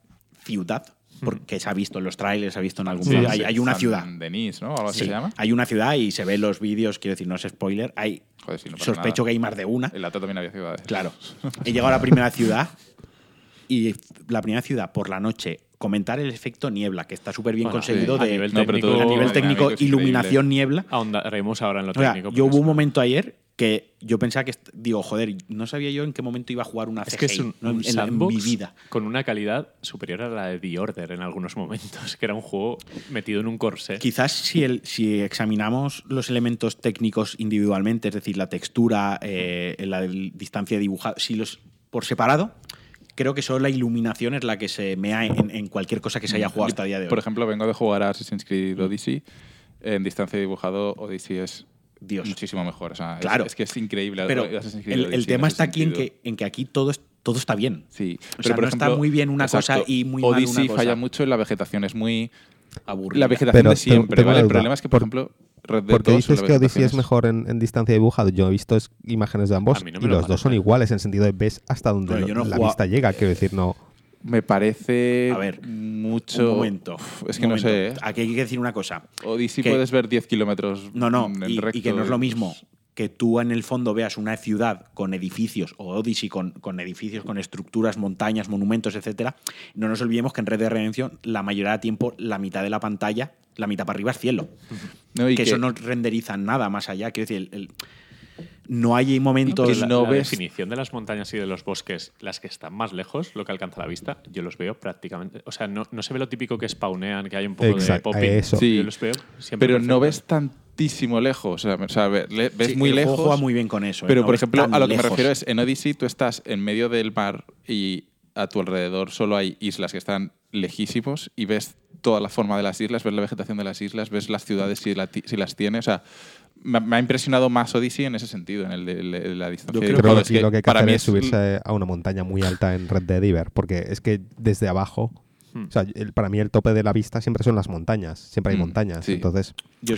ciudad, porque se ha visto en los trailers, se ha visto en algún Sí. Hay, hay una San ciudad. Denis, ¿no? Algo así Sí, se llama. hay una ciudad y se ven los vídeos, quiero decir, no es spoiler. Hay, Joder, no sospecho que nada. hay más de una. En la otra también había ciudades. Claro. He llegado a la primera ciudad y la primera ciudad por la noche comentar el efecto niebla, que está súper bien Bueno, conseguido. A de No, pero a nivel técnico, es iluminación niebla. Ahondaremos ahora en lo O sea, técnico. yo hubo un es- momento ayer que yo pensaba que, digo, joder, no sabía yo en qué momento iba a jugar una Es CGI que es un, ¿no? en, un en sandbox mi vida. con una calidad superior a la de The Order en algunos momentos, que era un juego metido en un corsé. Quizás si, el, si examinamos los elementos técnicos individualmente, es decir, la textura, eh, la distancia de dibujado, si los por separado, creo que solo la iluminación es la que se mea en, en cualquier cosa que se haya jugado hasta el día de hoy. Por ejemplo, vengo de jugar a Assassin's Creed Odyssey. En distancia de dibujado, Odyssey es Dios. muchísimo mejor. O sea, es- Claro. es, que es increíble. Pero Assassin's Creed el, el Odyssey tema está aquí en que, en que aquí todo, es- todo está bien. Sí, O sea, no está muy bien una cosa y muy mal una Odyssey cosa. falla mucho en la vegetación, es muy. Aburrida. La vegetación Pero de siempre, ¿vale? El problema es que, por Por- ejemplo, Red Dead Porque 2, dices que Odyssey es mejor en, en distancia de dibujado. Yo he visto es- imágenes de ambos no y los dos son iguales en el sentido de ves hasta donde Bueno, lo- yo no he la vista llega. Quiero decir, no. Me parece A ver, mucho. Un momento. Uf, un es que no momento. sé. ¿eh? Aquí hay que decir una cosa. Odyssey que- puedes ver 10 kilómetros. No, no, en y, recto y que no es lo mismo que tú en el fondo veas una ciudad con edificios, o Odyssey con, con edificios, con estructuras, montañas, monumentos, etcétera. No nos olvidemos que en Red Dead Redemption la mayoría del tiempo la mitad de la pantalla, la mitad para arriba es cielo. No, y que, que- eso no renderiza nada más allá. Quiero decir, el- el- no hay momentos... que la, no la ves- definición de las montañas y de los bosques, las que están más lejos, lo que alcanza la vista, yo los veo prácticamente. O sea, no, no se ve lo típico que spawnean, que hay un poco de popping. eso. Sí. Yo los veo siempre Pero no ves tantísimo lejos. O sea, ves Sí, muy el juego lejos. juega muy bien con eso. ¿eh? Pero, No por ejemplo, a lo que me refiero es, en Odyssey tú estás en medio del mar y a tu alrededor solo hay islas que están lejísimos y ves toda la forma de las islas, ves la vegetación de las islas, ves las ciudades si, la si las tiene. O sea, me, me ha impresionado más Odyssey en ese sentido, en el de, el de la distancia. Yo de creo que Es aquí lo que hay que para hacer mí es subirse a una montaña muy alta en Red Dead River, porque es que desde abajo, Hmm. o sea, el- para mí el tope de la vista siempre son las montañas, siempre hay Mm, montañas, sí. entonces Yo,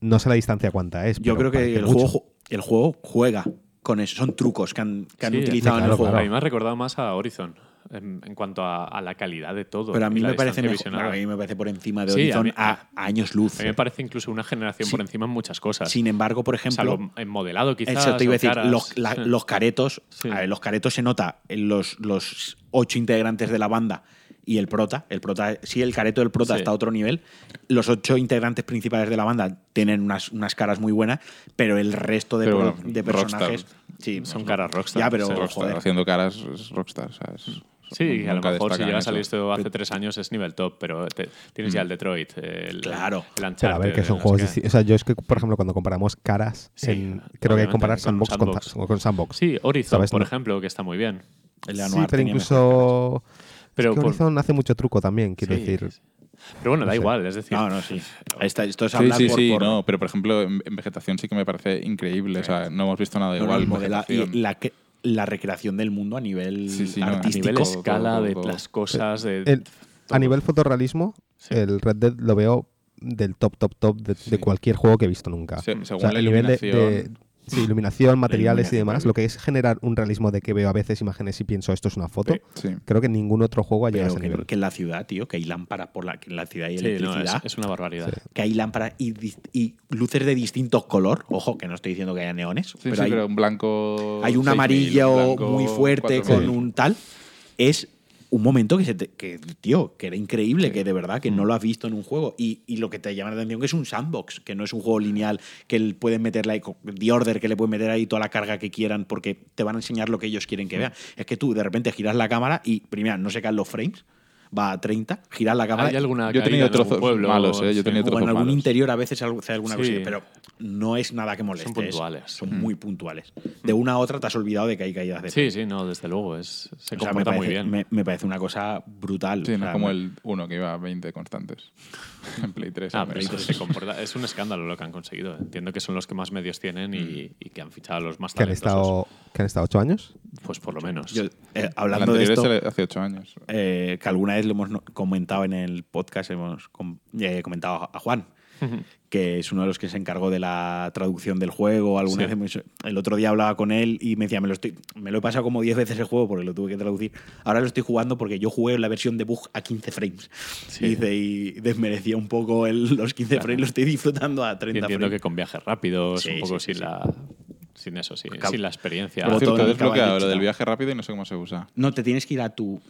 no sé la distancia cuánta es. yo pero creo que el mucho. juego, ju- el juego juega con eso. Son trucos que han, que han Sí, utilizado en el claro, juego. claro. A mí me ha recordado más a Horizon. En, en cuanto a, a la calidad de todo. Pero a mí me parece distancia mejor. visional. A mí me parece por encima de Sí, Horizon a mí- a, a años luz. A mí me parece incluso una generación Sí. por encima en muchas cosas. Sin embargo, por ejemplo, en modelado, quizás. Eso te iba a decir, caras. los, la- Sí. los caretos, Sí. a ver, los caretos se nota en los, los ocho integrantes de la banda y el prota. El prota, sí, el careto del prota Sí. está a otro nivel. Los ocho integrantes principales de la banda tienen unas, unas caras muy buenas, pero el resto de, Pero pro- bueno, de personajes. Rockstar. Sí, Son caras rockstar. Ya, pero Sí. Rockstar, joder. haciendo caras es Rockstar. o sea, es- Sí, a lo mejor si destacan llega a salir esto hace tres años es nivel top, pero te- tienes ya el Detroit, el, Claro. el Uncharted, Pero a ver, que son juegos distintos. O sea, yo es que, por ejemplo, cuando comparamos caras, Sí, en- creo que hay que comparar con Sandbox con, Sandbox. con Sandbox. Sí, Horizon, ¿Sabes? por No- ejemplo, que está muy bien. El Sí, Anuar pero tenía mejor incluso. Pero es que por- Horizon hace mucho truco también, quiero Sí, decir. sí. Pero bueno, da No sé. igual, es decir. No, no, sí. Esta- esto es Sí, hablar sí, por, sí, por- no, pero por ejemplo, en, vegetación sí que me parece increíble. O sea, no hemos visto nada no, igual. y la, que- la recreación del mundo a nivel Sí, sí, no, a artístico. nivel todo, escala todo, de las cosas, de. El- a nivel fotorrealismo, Sí. el Red Dead lo veo del top, top, top de, cualquier juego que he visto nunca. Se- O según sea, la a nivel de- sí, iluminación, materiales y demás, lo que es generar un realismo de que veo a veces imágenes y pienso esto es una foto, Sí. Sí. creo que ningún otro juego ha llegado a ese que, nivel. que en la ciudad, tío, que hay lámparas por la, que en la ciudad hay Sí, no, electricidad. es, es una barbaridad. Sí. que hay lámparas y, luces de distintos color. Ojo, que no estoy diciendo que haya neones, Sí, pero, sí, hay, pero un blanco. hay un 6000, amarillo un blanco muy fuerte 4000. con un tal. Es un momento que, se te- que, tío, que era increíble, que de verdad que no lo has visto en un juego. Y, y lo que te llama la atención que es un sandbox, que no es un juego lineal, que pueden meterle ahí, The Order, que le pueden meter ahí toda la carga que quieran porque te van a enseñar lo que ellos quieren que vean. Es que tú de repente giras la cámara y, primero, no se caen los frames, va a 30, giras la cámara Hay alguna Yo he tenido trozos pueblo, malos, ¿eh? Yo he sí. tenido o en trozos algún malos. interior a veces hace alguna Sí. cosilla, pero no es nada que moleste. es- puntuales. Son muy puntuales. De una a otra te has olvidado de que hay caídas de Sí, sí, no, desde luego. Es, se O sea, me comporta muy parece, bien. Me, me parece una cosa brutal. Sí, o no sea, como me- el 1 que iba a 20 constantes. en Play 3. Ah, se comporta- es un escándalo lo que han conseguido. Entiendo que son los que más medios tienen y, y que han fichado a los más Que han, talentosos. estado, que han estado ocho años. Pues por lo menos. yo, eh, hablando de esto, hace 8 años. eh, que alguna vez lo hemos no- comentado en el podcast, hemos com- eh, comentado a- que es uno de los que se encargó de la traducción del juego. Alguna Sí. vez el otro día hablaba con él y me decía, me lo, estoy, me lo he pasado como 10 veces el juego porque lo tuve que traducir. Ahora lo estoy jugando porque yo jugué la versión de bug a 15 frames. Sí. Y, dice, y desmerecía un poco el- los 15 Claro. frames, lo estoy disfrutando a Y 30 entiendo frames. que con viajes rápidos, Sí, un poco sin sí. la. Sin eso, sí, Cab- sin la experiencia. Por cierto, he desbloqueado lo del viaje rápido y no sé cómo se usa. No, te tienes que ir a tu...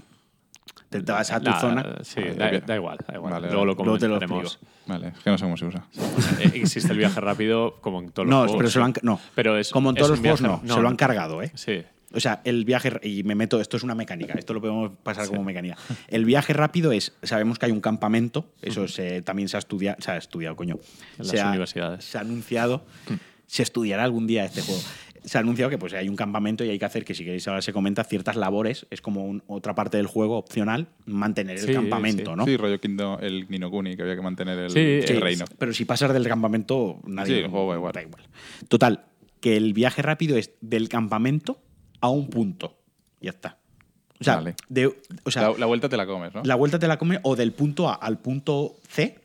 Te, te vas a tu La- zona. Sí, Vale, da, igual, da igual. Vale, Luego lo comentaremos. Vale, es que no sé cómo se usa. Eh, Existe el viaje rápido como en todos los No, juegos. pero se lo han, no. Pero es, Como en todos los juegos, no, Se lo han cargado, ¿eh? Sí. O sea, el viaje, y me meto, esto es una mecánica, esto lo podemos pasar Sí. como mecánica. El viaje rápido es, sabemos que hay un campamento, eso se, también se ha estudiado, se ha estudiado, coño. En se las ha- universidades. Se ha anunciado, se estudiará algún día este juego. Se ha anunciado que pues hay un campamento y hay que hacer, que si queréis ahora se comenta, ciertas labores, es como un- otra parte del juego opcional, mantener el Sí, campamento, sí. ¿no? Sí, rollo Kingdom, el Ninokuni, que había que mantener el, Sí, el Sí, reino. Pero si pasas del campamento, nadie. Sí, el juego va igual. da igual. Total, que el viaje rápido es del campamento a un punto. Ya está. O sea, Vale. de, o sea la, la vuelta te la comes, ¿no? la vuelta te la come o del punto A al punto C.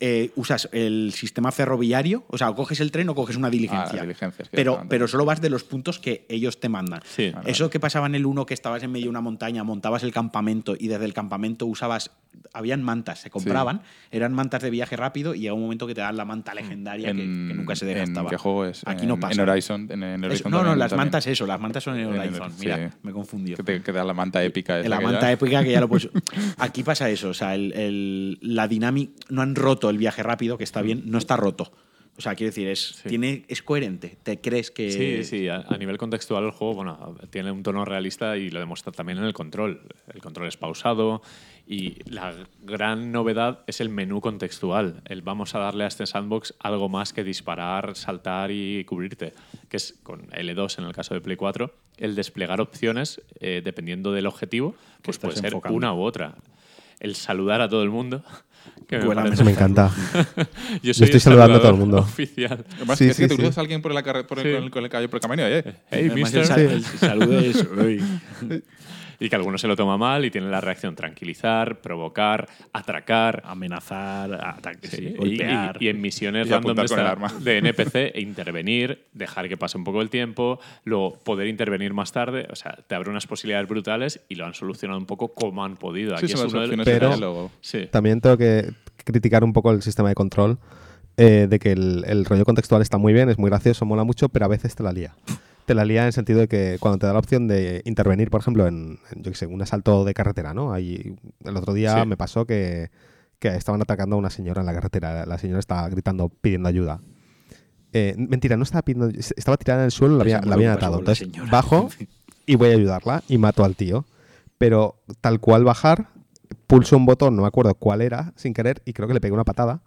eh, usas el sistema ferroviario, o sea, coges el tren o coges una diligencia. Ah, pero, pero solo vas de los puntos que ellos te mandan. Sí. Eso que pasaba en el 1, que estabas en medio de una montaña, montabas el campamento y desde el campamento usabas. Habían mantas, se compraban, eran mantas de viaje rápido y llega un momento que te dan la manta legendaria que, que nunca se ¿En desgastaba. qué juego es? Aquí en, no pasa. En Horizon. En, Horizon no, no, también- las también. mantas, eso, las mantas son en En el- Horizon. sí. Mira, me he confundido. Que te, que te da la manta épica. esa la que manta ya- épica que ya lo puedes. Aquí pasa eso, o sea, el, el- la dinámica. No han roto el viaje rápido, que está bien, no está roto. O sea, quiero decir, es, Sí. tiene, es coherente. ¿Te crees que.? Sí, sí, a, a nivel contextual el juego bueno, tiene un tono realista y lo demuestra también en el control. El control es pausado y la gran novedad es el menú contextual. El vamos a darle a este sandbox algo más que disparar, saltar y cubrirte, que es con L2 en el caso de Play 4, el desplegar opciones eh, dependiendo del objetivo, pues puede ser enfocando. una u otra. El saludar a todo el mundo. Que me Eso me encanta. Yo soy estoy saludando a todo el mundo. Oficial. Además, Sí, es sí, que te sí. cruzas a alguien por, la por el, Sí. con el, con el por el camino eh, Hey, Además, mister. el, sal- el saludo es. Y que alguno se lo toma mal y tiene la reacción tranquilizar, provocar, atracar. Amenazar, ataque, Sí, sí, y- golpear. y, y en misiones Y random de, esta- arma. de NPC, e intervenir, dejar que pase un poco el tiempo, luego poder intervenir más tarde. O sea, te abre unas posibilidades brutales y lo han solucionado un poco como han podido. Sí, Aquí es uno opciones Pero-. Sí. También tengo que criticar un poco el sistema de control, eh, de que el, el rollo contextual está muy bien, es muy gracioso, mola mucho, pero a veces te la lía. Te la lía en el sentido de que cuando te da la opción de intervenir, por ejemplo, en, en, yo qué sé, un asalto de carretera, ¿no? Ahí, el otro día Sí. me pasó que, que estaban atacando a una señora en la carretera. La señora estaba gritando, pidiendo ayuda. Eh, mentira, no estaba pidiendo, estaba tirada en el suelo, la, Pues había- la habían atado. Entonces señora. bajo y voy a ayudarla y mato al tío. Pero tal cual bajar, pulso un botón, no me acuerdo cuál era, sin querer, y creo que le pegué una patada.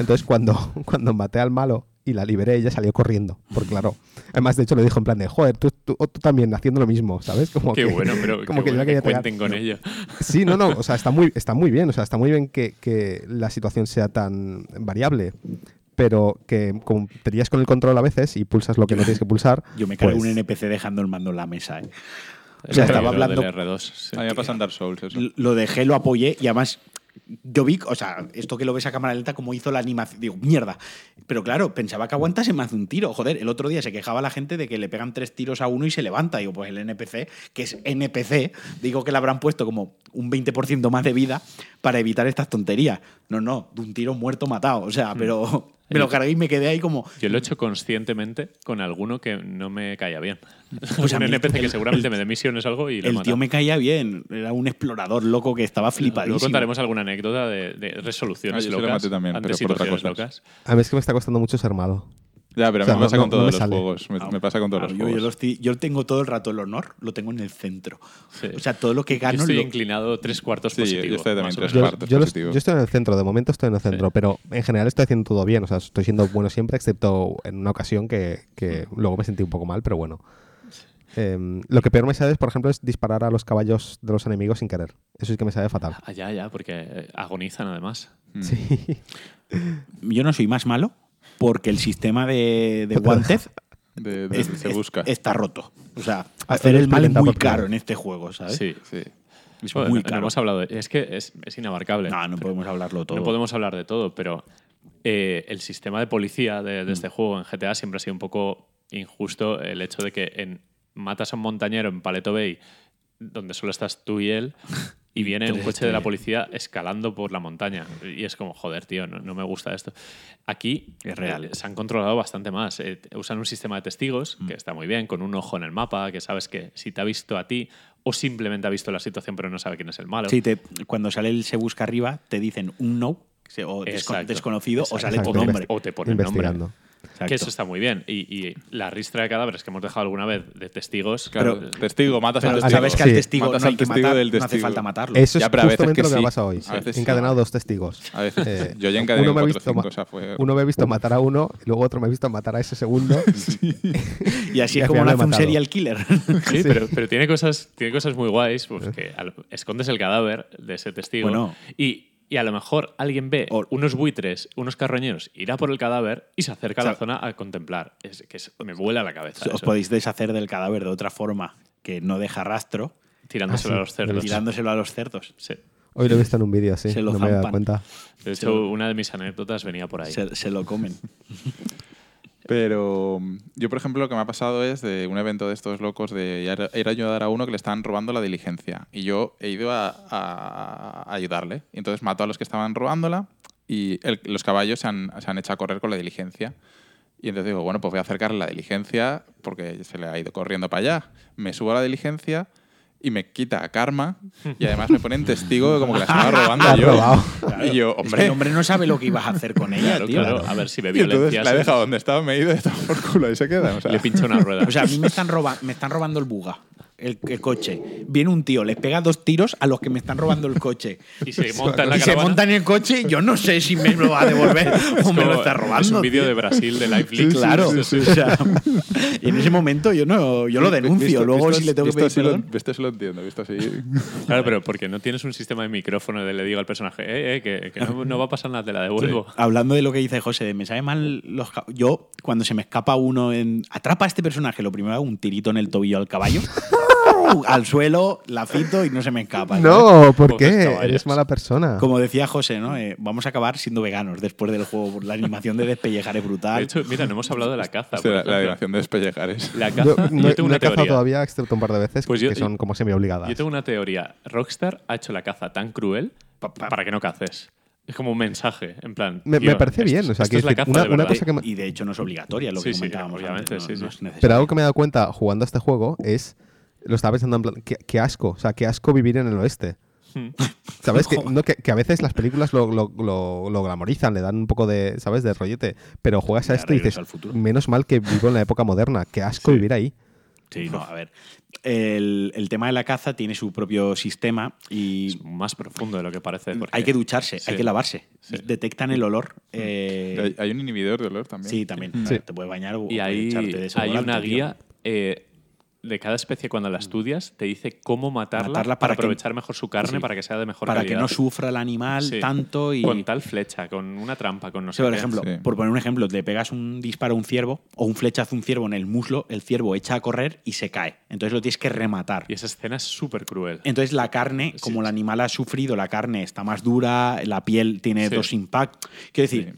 Entonces cuando, cuando maté al malo y la liberé, ella salió corriendo. Porque claro, además de hecho le dijo en plan de, joder, tú, tú, tú también haciendo lo mismo, ¿sabes? Como Qué que- bueno, pero como qué que bueno que pegar. cuenten con ello. Sí, no, no, o sea, está muy, está muy bien, o sea, está muy bien que, que la situación sea tan variable, pero que como te lías con el control a veces y pulsas lo que no tienes que pulsar. Yo me cargué pues, un NPC dejando el mando en la mesa. ¿eh? O sea, estaba hablando- Del R2. sí. A mí me pasa en Dark Souls eso. L- Lo dejé, lo apoyé y además yo vi, o sea, esto que lo ves a cámara lenta, como hizo la animación. Digo, mierda. Pero claro, pensaba que aguantase más de un tiro. Joder, el otro día se quejaba la gente de que le pegan tres tiros a uno y se levanta. Digo, pues el NPC, que es NPC, digo que le habrán puesto como un 20% más de vida para evitar estas tonterías. No, no, de un tiro muerto matado. O sea, pero me lo cargué y me quedé ahí como. Yo lo he hecho conscientemente con alguno que no me caía bien. Pues a un NPC que el- seguramente me dé misiones o algo y lo El mata. tío me caía bien. Era un explorador loco que estaba flipadísimo. Luego contaremos alguna anécdota de, de Ah, resoluciones yo se lo locas. maté también, pero por otra cosa. locas. A mí es que me está costando mucho ser malo. Ya, pero a O sea, mí me pasa no- con no todos me los sale. juegos. Me, Ah, me pasa con todos ah, los yo, juegos. yo yo tengo todo el rato el honor, lo tengo en el centro. Sí. O sea, todo lo que Yo gano. estoy lo- inclinado tres cuartos Sí, yo positivo. estoy también tres. Yo, cuartos yo yo estoy en el centro, de momento estoy en el centro, pero en general estoy haciendo todo bien. O sea, estoy siendo bueno siempre, excepto en una ocasión que, que luego me sentí un poco mal, pero bueno. Em, lo que peor me sabe, por ejemplo, es disparar a los caballos de los enemigos sin querer. Eso sí que me sabe fatal. Ah, ya, ya, porque eh, agonizan además. Mm. Sí. Yo no soy más malo porque el sistema de, de Wanted De- de- es- se es- busca. está roto. O sea, hacer el mal es muy caro en este juego, ¿sabes? Sí. Sí. Es Bueno, muy no- no caro. hemos hablado de- es que es, es inabarcable. No, no podemos hablarlo todo. No podemos hablar de todo, pero eh, el sistema de policía de, de este Mm. juego en GTA siempre ha sido un poco injusto el hecho de que en, matas a un montañero en Paleto Bay, donde solo estás tú y él, y viene un coche de la policía escalando por la montaña. Y es como, joder, tío, no, no me gusta esto. Aquí Es real. eh, se han controlado bastante más. Eh, usan un sistema de testigos, Mm. que está muy bien, con un ojo en el mapa, que sabes que si te ha visto a ti o simplemente ha visto la situación pero no sabe quién es el malo. Sí, te- cuando sale el se busca arriba, te dicen un no o desco- Exacto. desconocido o Exacto. sale tu Exacto. nombre. O te pone el nombre. Exacto. Que eso está muy bien. Y, y la ristra de cadáveres que hemos dejado alguna vez de testigos. Claro, pero- testigo, matas Pero al testigo. sabes que al Sí. testigo no hay que testigo matar, del no hace testigo. falta matarlo. Eso Ya, es pero a veces justamente lo que me sí. ha pasado hoy. A veces He encadenado sí. dos testigos. A veces Eh, yo ya encadené uno me, ha cuatro o visto cinco, ma- o sea, fue- uno me ha visto matar a uno y luego otro me ha visto matar a ese segundo. Y así Y es como nace he un serial killer. Sí, Pero, pero tiene, cosas, tiene cosas muy guays, pues que al- escondes el cadáver de ese testigo Bueno. y, y a lo mejor alguien ve O- unos buitres, unos carroñeros, irá por el cadáver y se acerca a la zona a contemplar. Es que es- me vuela la cabeza. Os eso. podéis deshacer del cadáver de otra forma que no deja rastro, Tirándoselo Ah, sí, a los cerdos. tirándoselo a los cerdos. Sí. Hoy lo he visto en un vídeo, sí. Se lo no me he dado cuenta. De hecho, una de mis anécdotas venía por ahí. Se, se lo comen. Pero yo, por ejemplo, lo que me ha pasado es de un evento de estos locos de ir a- ayudar a uno que le estaban robando la diligencia. Y yo he ido a, ayudarle. Y entonces mato a los que estaban robándola y los caballos se han, se han echado a correr con la diligencia. Y entonces digo, bueno, pues voy a acercarle la diligencia porque se le ha ido corriendo para allá. Me subo a la diligencia y me quita karma y además me pone en testigo de como que la estaba robando yo. robado. Y yo, Es que hombre, el hombre no sabe lo que ibas a hacer con ella, Claro, tío. claro. A ver si ve y entonces la he dejado donde estaba, me he ido y estaba por culo y se queda. O sea, Le pincha una rueda. O sea, a mí me están, roba- me están robando el buga, el, el coche. Viene un tío, les pega dos tiros a los que me están robando el coche. y se monta en la y se monta en el coche, yo no sé si me lo va a devolver o me lo está robando. Es un vídeo de Brasil de Live Sí, claro. Sí, sí, O sea, y en ese momento yo no yo lo denuncio. Visto- Luego, visto- si le tengo que pedir así lo- perdón. Visto así lo entiendo, visto así. Claro, pero porque no tienes un sistema de micrófono de le digo al personaje, eh, eh, que, que no, no va a pasar nada, te la devuelvo. Hablando de lo que dice José, de me sabe mal los Yo, cuando se me escapa uno en. Atrapa a este personaje, lo primero hago un tirito en el tobillo al caballo. al suelo, la cito y no se me escapa. ¿sabes? No, ¿por Pobres qué? Eres mala persona. Como decía José, ¿no? Eh, vamos a acabar siendo veganos después del juego. La animación de despellejar es brutal. De hecho, mira, no hemos hablado de la caza. Hostia, por la, la animación de despellejares. La No, caza. no- yo tengo no una he cazado teoría. todavía, excepto un par de veces, Pues yo- que son como semi-obligadas. Yo tengo una teoría. Rockstar ha hecho la caza tan cruel pa- pa- para que no caces. Es como un mensaje, en plan. Me- me parece esto- bien, o sea, es la caza una- de una cosa que me- Y de hecho no es obligatoria lo Sí, que sí, comentábamos obviamente, antes, no- sí, no sí. es. Pero algo que me he dado cuenta jugando a este juego es. Lo estaba pensando en plan. Qué, qué asco. O sea, qué asco vivir en el oeste. ¿Sabes? Que, no, que, que a veces las películas lo, lo, lo- lo glamorizan, le dan un poco de, ¿sabes? De rollete. Pero juegas a esto y dices, al futuro. menos mal que vivo en la época moderna. Qué asco vivir ahí. Sí, no, a ver. El, el tema de la caza tiene su propio sistema y Es más profundo de lo que parece. porque- hay que ducharse, Sí. hay que lavarse. Sí. Detectan el olor. eh, Hay, hay un inhibidor de olor también. sí, también. Sí. Te puedes bañar o Y hay, echarte hay desodorante, una tío. guía eh, de cada especie cuando la estudias, te dice cómo matarla, Matarla para, para que- aprovechar mejor su carne, Sí. para que sea de mejor Para calidad. que no sufra el animal Sí. tanto y. Con tal flecha, con una trampa, con no Sí, sé por qué. ejemplo, Sí. por poner un ejemplo, le pegas un disparo a un ciervo o un flechazo a un ciervo en el muslo, el ciervo echa a correr y se cae. Entonces lo tienes que rematar. Y esa escena es súper cruel. Entonces la carne, Sí, como el animal ha sufrido, la carne está más dura, la piel tiene Sí. dos impactos. Quiero decir,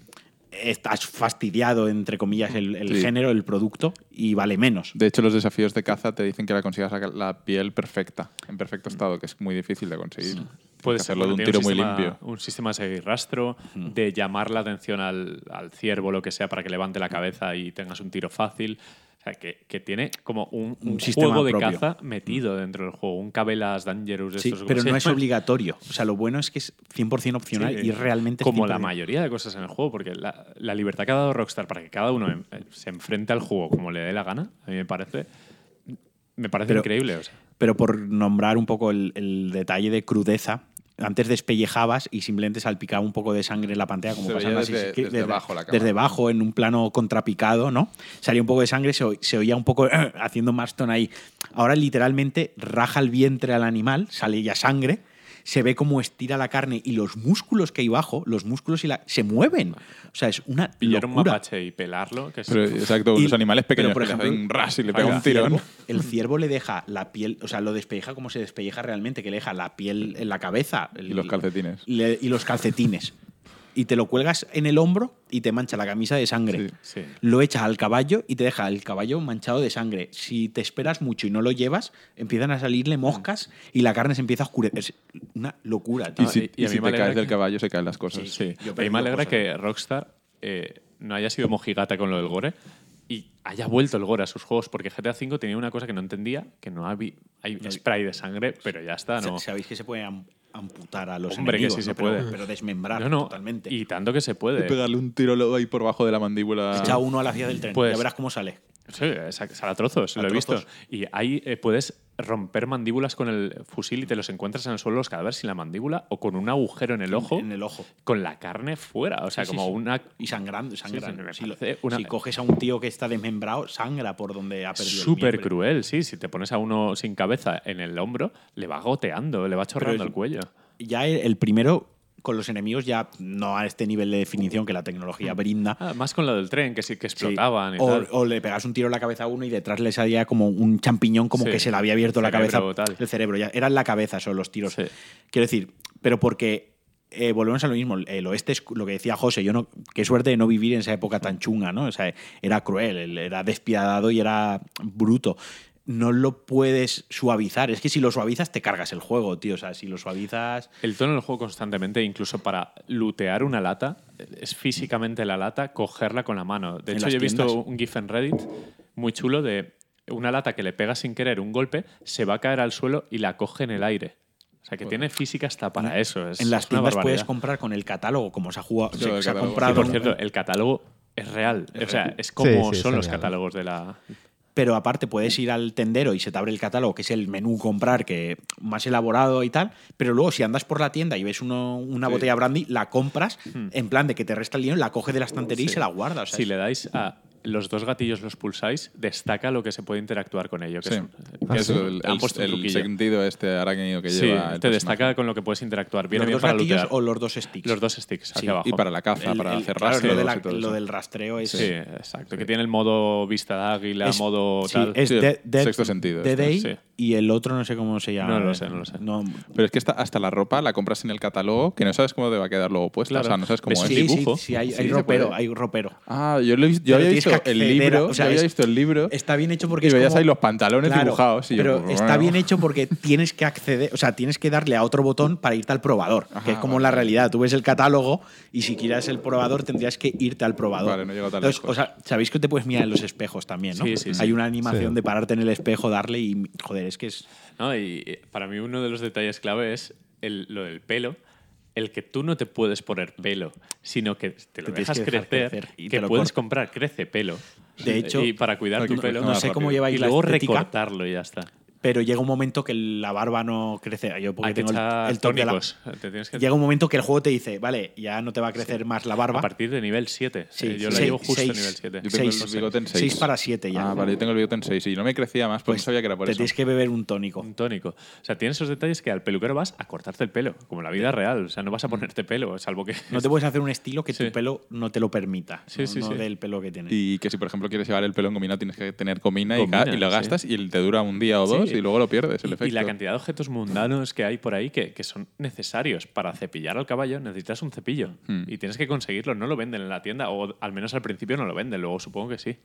estás fastidiado, entre comillas, el, el Sí. género, el producto, y vale menos. De hecho, los desafíos de caza te dicen que la consigas la, piel perfecta, en perfecto estado, que es muy difícil de conseguir. Tienes Puede que ser hacerlo de un tiro muy sistema- limpio. Un sistema de seguir rastro, de llamar la atención al, al ciervo, lo que sea, para que levante la cabeza y tengas un tiro fácil. O sea, que, que tiene como un, Un un sistema juego de propio. caza metido dentro del juego. Un Cabelas Dangerous. Sí, estos, ¿cómo pero no es obligatorio. O sea, lo bueno es que es 100% opcional Sí, y realmente es Como la 100%. mayoría de cosas en el juego, porque la, la libertad que ha dado Rockstar para que cada uno em- eh, se enfrente al juego como le dé la gana, a mí me parece. Me parece Pero- increíble. o sea. Pero por nombrar un poco el, el detalle de crudeza, antes despellejabas y simplemente salpicaba un poco de sangre en la pantalla, como Se pasa veía en Assassin's desde- desde la cámara. desde abajo, en un plano contrapicado, ¿no? Salía un poco de sangre, se oía un poco haciendo Marston ahí. Ahora literalmente raja el vientre al animal, sale ya sangre, se ve cómo estira la carne y los músculos que hay bajo, los músculos y la, se mueven. O sea, es una Pillar un mapache y pelarlo, que es Pero, exacto, Y- los animales pero, pequeños por que ejemplo, hacen ras y le pega el un tirón. ciervo- el ciervo le deja la piel, o sea, lo despelleja como se despelleja realmente, que le deja la piel en la cabeza. el- Y los calcetines. le- y los calcetines. Y te lo cuelgas en el hombro y te mancha la camisa de sangre. Sí. Lo echas al caballo y te deja el caballo manchado de sangre. Si te esperas mucho y no lo llevas, empiezan a salirle moscas y la carne se empieza a oscurecer. Es una locura, tío. Y si, y a y mí si me te caes del que- caballo, se caen las cosas. Sí, yo a mí me alegra cosas. que Rockstar eh, no haya sido mojigata con lo del gore y haya vuelto el gore a sus juegos, porque GTA V tenía una cosa que no entendía, que no había, hay spray de sangre, pero ya está, ¿no? Sabéis que se puede am- amputar a los Hombre, que enemigos, sí se puede. Pero, desmembrar No, no, totalmente. y tanto que se Y puede. pegarle un tiro luego ahí por bajo de la mandíbula. Echa uno a la vía del tren. Pues- ya verás cómo sale. Sí, sale a trozos, A lo he visto. Y ahí eh, puedes romper mandíbulas con el fusil y te los encuentras en el suelo los cadáveres sin la mandíbula o con un agujero en el ojo, En el ojo. con la carne fuera. O sea, Sí, como sí. una Y sangrando, sangrando. si, una- coges a un tío que está desmembrado, sangra por donde ha perdido Súper cruel, sí. Si te pones a uno sin cabeza en el hombro, le va goteando, le va chorreando es- el cuello. Ya el, el primero, con los enemigos, ya no a este nivel de definición que la tecnología brinda. Ah, más con lo del tren, que sí que Sí. explotaban y o, tal. o le pegas un tiro en la cabeza a uno y detrás le salía como un champiñón, como Sí. que se le había abierto la cabeza. tal. El cerebro, ya. Era en la cabeza son los tiros. Sí. Quiero decir, pero porque eh, volvemos a lo mismo. El oeste es lo que decía José. Yo no, qué suerte de no vivir en esa época tan chunga, ¿no? O sea, era cruel, era despiadado y era bruto. No lo puedes suavizar. Es que si lo suavizas, te cargas el juego, tío. O sea, si lo suavizas. El tono del juego constantemente, incluso para lootear una lata, es físicamente la lata, cogerla con la mano. De hecho, yo he visto tiendas. un GIF en Reddit muy chulo de una lata que le pega sin querer un golpe, se va a caer al suelo y la coge en el aire. O sea, que tiene física hasta para eso. Es, en las es tiendas puedes comprar con el catálogo, como se ha jugado. Sí, se, el se ha catálogo. comprado. Y por cierto, el catálogo es real. O sea, es como Sí, sí, son es los catálogos de la. Pero aparte puedes ir al tendero y se te abre el catálogo, que es el menú comprar, que más elaborado y tal, pero luego si andas por la tienda y ves uno- una Sí. botella brandy, la compras en plan de que te resta el dinero, la coges de la estantería y Hmm. Se la guardas. o sea, Si es- le dais a los dos gatillos los pulsáis, destaca lo que se puede interactuar con ello. Que Sí. es un- Que es es- el, sentido este arácnido que Sí, lleva. el te personaje. destaca con lo que puedes interactuar. Viene ¿Los bien dos para gatillos lootear. o los dos sticks? Los dos sticks Sí, hacia abajo. Y para la caza, El- para el- hacer claro, rastros lo, de la- del rastreo es. Sí, exacto. Que tiene el modo vista de águila, es- modo sí, tal. es Sí, el Dead- Dead- sexto sentido, este. Day, Sí. y el otro no sé cómo se llama. No lo sé, no lo sé. Pero es que esta- hasta la ropa la compras en el catálogo que no sabes cómo te va a quedar luego puesta. Claro. O sea, no sabes cómo ¿Ves? es. sí, sí, dibujo? sí, hay, Sí, hay se ropero, hay ropero. Ah, yo, lo he visto, visto el a- libro. o sea, yo había visto el libro. Está bien hecho porque y veías como- ahí los pantalones Claro, dibujados. Y pero está bueno. bien hecho porque tienes que acceder, o sea, tienes que darle a otro botón para irte al probador, que es como vale. la realidad. Tú ves el catálogo y si quieres el probador tendrías que irte al probador. Vale, no llego tan Entonces, lejos. o sea, sabéis que te puedes mirar en los espejos también, ¿no? Sí, sí, sí. Hay una animación Sí. de pararte en el espejo, darle y joder, es que es ¿no? Y eh, para mí uno de los detalles clave es el- lo del pelo. El que tú no te puedes poner pelo, sino que te lo Te dejas que crecer, crecer y que te lo puedes comprar crece pelo. De hecho, y para cuidar tu no- pelo, no sé cómo lleváis y la luego estética. recortarlo y ya está. Pero llega un momento que la barba no crece. Yo porque Hay que tengo el- echar el, toque de la- tienes que- Llega un momento que el juego te dice, vale, ya no te va a crecer más la barba. a partir de nivel 7. Sí, Eh, yo la llevo justo seis. a nivel 7. Yo tengo Seis. el bigote en 6. 6 para 7 ya. Ah, vale, yo tengo el bigote en 6 y no me crecía más, pues, no sabía que era por te eso. tienes que beber un tónico. Un tónico. O sea, tiene esos detalles que al peluquero vas a cortarte el pelo, como en la vida real. O sea, no vas a ponerte pelo, salvo que. No te puedes hacer un estilo que Sí. tu pelo no te lo permita. Sí, no, sí, no sí. del pelo que tienes. Y que si, por ejemplo, quieres llevar el pelo engominado, tienes que tener comina, y, Comina, ca- y lo sí. gastas y te dura un día o Sí. dos y luego lo pierdes, el Y- efecto. Y la cantidad de objetos mundanos que hay por ahí que, que son necesarios para cepillar al caballo, necesitas un cepillo. Hmm. Y tienes que conseguirlo. No lo venden en la tienda, o al menos al principio no lo venden, luego supongo que sí.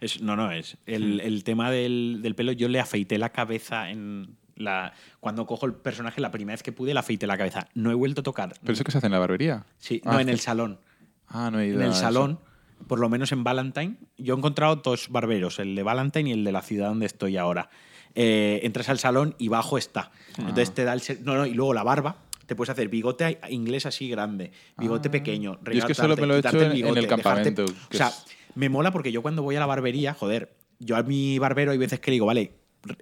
Es- no, no, es. Hmm. El, el tema del, del pelo, yo le afeité la cabeza en. La, cuando cojo el personaje, la primera vez que pude, le afeité la cabeza. No he vuelto a tocar. ¿Pero eso que se hace en la barbería? Sí, Ah, no, en el salón. Ah, no he ido En a el eso. salón, por lo menos en Valentine, yo he encontrado dos barberos, el de Valentine y el de la ciudad donde estoy ahora. Eh, entras al salón y bajo está. Ah. Entonces te da el... No, no, y luego la barba. Te puedes hacer bigote inglés así grande, bigote pequeño. Yo es que solo me lo he hecho quitarte en- en el bigote, dejarte- campamento, que O sea, es- me mola porque yo cuando voy a la barbería, joder, yo a mi barbero hay veces que le digo, vale,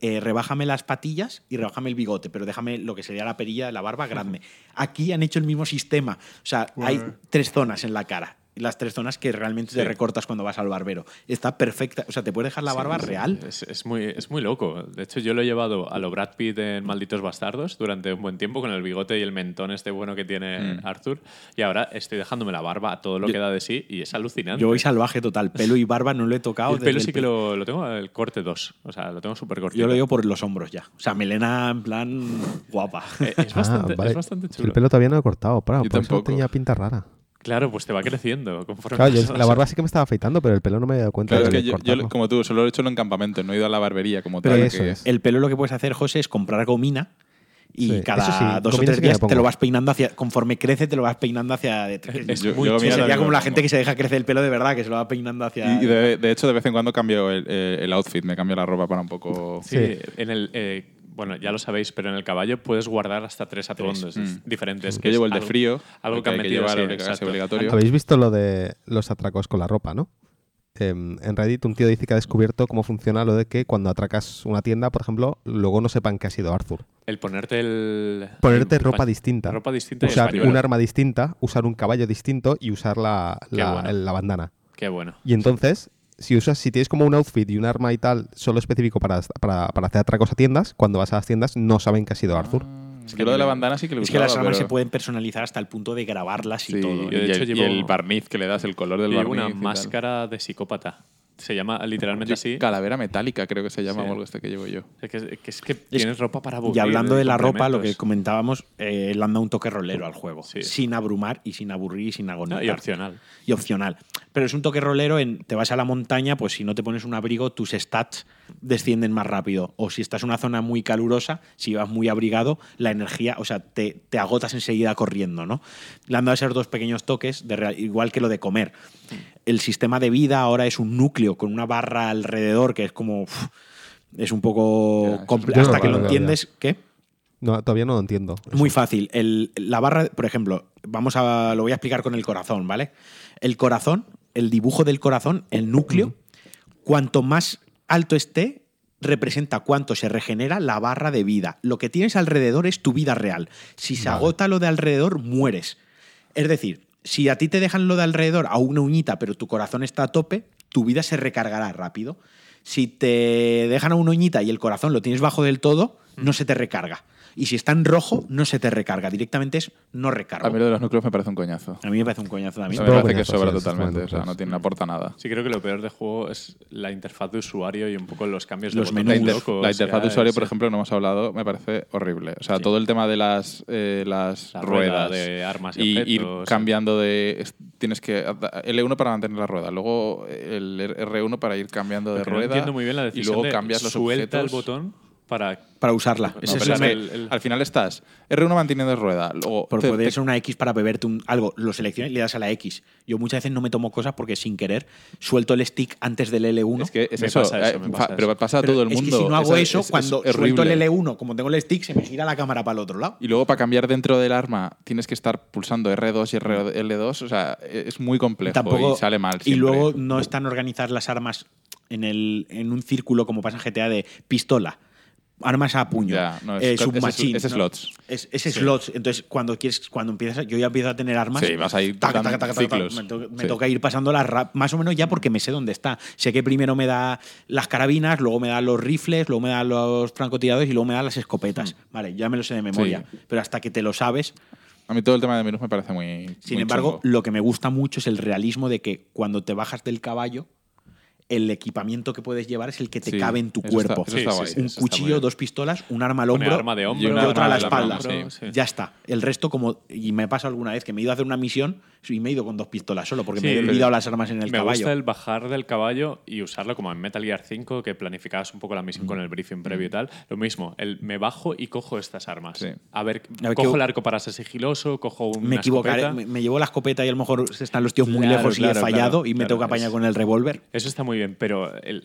eh, rebájame las patillas y rebájame el bigote, pero déjame lo que sería la perilla de la barba grande. Aquí han hecho el mismo sistema. O sea, hay tres zonas en la cara. Las tres zonas que realmente te recortas cuando vas al barbero. Está perfecta. O sea, te puedes dejar la barba Sí, real. Es, es muy, es muy loco. De hecho, yo lo he llevado a lo Brad Pitt en Malditos Bastardos durante un buen tiempo con el bigote y el mentón este bueno que tiene Mm. Arthur. Y ahora estoy dejándome la barba a todo lo Yo- que da de sí y es alucinante. Yo voy salvaje total. Pelo y barba no lo he tocado. el pelo sí el que lo, lo tengo el corte 2. O sea, lo tengo súper cortito. Yo lo digo por los hombros ya. O sea, melena en plan guapa. Eh, es, bastante, Ah, vale. es bastante Si chulo. El pelo todavía no lo he cortado, Yo por eso tenía pinta rara. Claro, pues te va creciendo. Conforme Claro, yo la barba sí que me estaba afeitando, pero el pelo no me había dado cuenta Claro, es de que yo, yo, cortarlo. como tú, solo lo he hecho en campamento, no he ido a la barbería como Pero tal. eso que es. El pelo lo que puedes hacer, José, es comprar gomina y Sí, cada sí, dos o tres días te lo vas peinando hacia. Conforme crece, te lo vas peinando hacia detrás. Es Yo- muy yo sería como la gente que se deja crecer el pelo de verdad, que se lo va peinando hacia. Y, y de, de hecho, de vez en cuando cambio el, el outfit, me cambio la ropa para un poco. Sí, Sí. en el. eh, bueno, ya lo sabéis, pero en el caballo puedes guardar hasta tres atuendos Mm. diferentes. Yo que es llevo el de algo- frío, Algo que hay que metido llevar sí, obligatorio. ¿Habéis visto lo de los atracos con la ropa, no? Em, en Reddit un tío dice que ha descubierto cómo funciona lo de que cuando atracas una tienda, por ejemplo, luego no sepan que ha sido Arthur. El ponerte el. Ponerte el ropa pa- distinta. Ropa distinta Usar un arma distinta, usar un caballo distinto y usar la, Qué la- bueno. el- la bandana. Qué bueno. Y entonces, si usas, si tienes como un outfit y un arma y tal, solo específico para, para, para hacer atracos a tiendas, cuando vas a las tiendas no saben que ha sido Arthur. Es que lo de la bandana sí que lo es que las armas pero- se pueden personalizar hasta el punto de grabarlas y Sí, todo. y, ¿eh? Yo, de hecho, el, y llevo- el barniz que le das, el color del barniz. una y tal. máscara de psicópata. Se llama literalmente así. Calavera metálica, creo que se llama Sí. o algo este que llevo yo. Es que, que es que tienes ropa para aburrir. Y hablando de la ropa, lo que comentábamos, eh, le han dado un toque rolero al juego. Sí. Sin abrumar y sin aburrir y sin No, agonizar. y opcional. y opcional. Pero es un toque rolero en te vas a la montaña, pues si no te pones un abrigo, tus stats descienden más rápido. O si estás en una zona muy calurosa, si vas muy abrigado, la energía, o sea, te, te agotas enseguida corriendo, ¿no? Le han dado esos dos pequeños toques, de real- igual que lo de comer. El sistema de vida ahora es un núcleo con una barra alrededor que es como. es un poco. Ya, eso hasta raro, que lo entiendes. ¿Qué? No, todavía no lo entiendo. Muy fácil. El- la barra, por ejemplo, vamos a, lo voy a explicar con el corazón, ¿vale? El corazón, el dibujo del corazón, el núcleo, cuanto más alto esté, representa cuánto se regenera la barra de vida. Lo que tienes alrededor es tu vida real. Si se agota lo de alrededor, mueres. Es decir, si a ti te dejan lo de alrededor a una uñita, pero tu corazón está a tope, tu vida se recargará rápido. Si te dejan a una uñita y el corazón lo tienes bajo del todo, no se te recarga. Y si está en rojo, no se te recarga. Directamente es no recargo. A mí lo de los núcleos me parece un coñazo. A mí me parece un coñazo también. me parece que sobra sí, totalmente. O sea, pues, no, tiene, no aporta nada. Sí, creo que lo peor del juego es la interfaz de usuario y un poco los cambios de Los La, menús. la o interfaz de usuario, es- por ejemplo, no hemos hablado, me parece horrible. O sea, Sí. todo el tema de las, eh, las La rueda ruedas de armas y y ir cambiando de. es- Tienes que. L1 para mantener la rueda, luego el R1 para ir cambiando de no rueda. entiendo muy bien la y decisión luego de cambias los suelta objetos. el botón para Para usarla. No, Ese es pero el al final estás R1 manteniendo rueda, luego Por te- poder te- ser una X para beberte un, algo, lo seleccionas y le das a la X. Yo muchas veces no me tomo cosas porque sin querer suelto el stick antes del L1. es que es Me eso, pasa eso, eh, me fa- pasa pero pasa a Pero todo el es mundo. que si no hago Es- eso, es- es cuando suelto el L1, como tengo el stick, se me gira la cámara para el otro lado. Y luego para cambiar dentro del arma tienes que estar pulsando R2 y L2, o sea, es muy complejo Tampoco, y sale mal. Y luego no están organizadas las armas en, el, en un círculo como pasa en GTA de pistola. Armas a puño, Ya, no, es eh, es- submachine, es ¿no? slots. Es, es slots. Entonces, cuando quieres, cuando empiezas, yo ya empiezo a tener armas. Sí, vas a ir taca, taca, ciclos. Me, to- me Sí. toca ir pasándolas rap- más o menos ya porque me sé dónde está. Sé que primero me da las carabinas, luego me da los rifles, luego me da los francotiradores y luego me da las escopetas. Vale, ya me lo sé de memoria. Mm. Sí. Pero hasta que te lo sabes, A mí todo el tema de menús me parece muy. sin muy embargo, chungo. lo que me gusta mucho es el realismo de que cuando te bajas del caballo, el equipamiento que puedes llevar es el que te Sí, cabe en tu eso está- cuerpo. eso está Sí, guay. sí, un está cuchillo, dos pistolas, un arma al hombro arma de y, hombro, una otra a la espalda. de hombro, sí. Ya está. El resto, como. Y me pasa alguna vez que me he ido a hacer una misión y me he ido con dos pistolas solo porque Sí, me he olvidado las armas en el me caballo. gusta el bajar del caballo y usarlo como en Metal Gear 5, que planificabas un poco la misión con el briefing previo y tal. Lo mismo, el me bajo y cojo estas armas. Sí. A ver, A ver, cojo que- el arco para ser sigiloso, cojo una me equivocaré, me, me llevo la escopeta y a lo mejor están los tíos muy Claro, lejos y he fallado claro, y me tengo que apañar es- con el revólver. Eso está muy bien, pero el-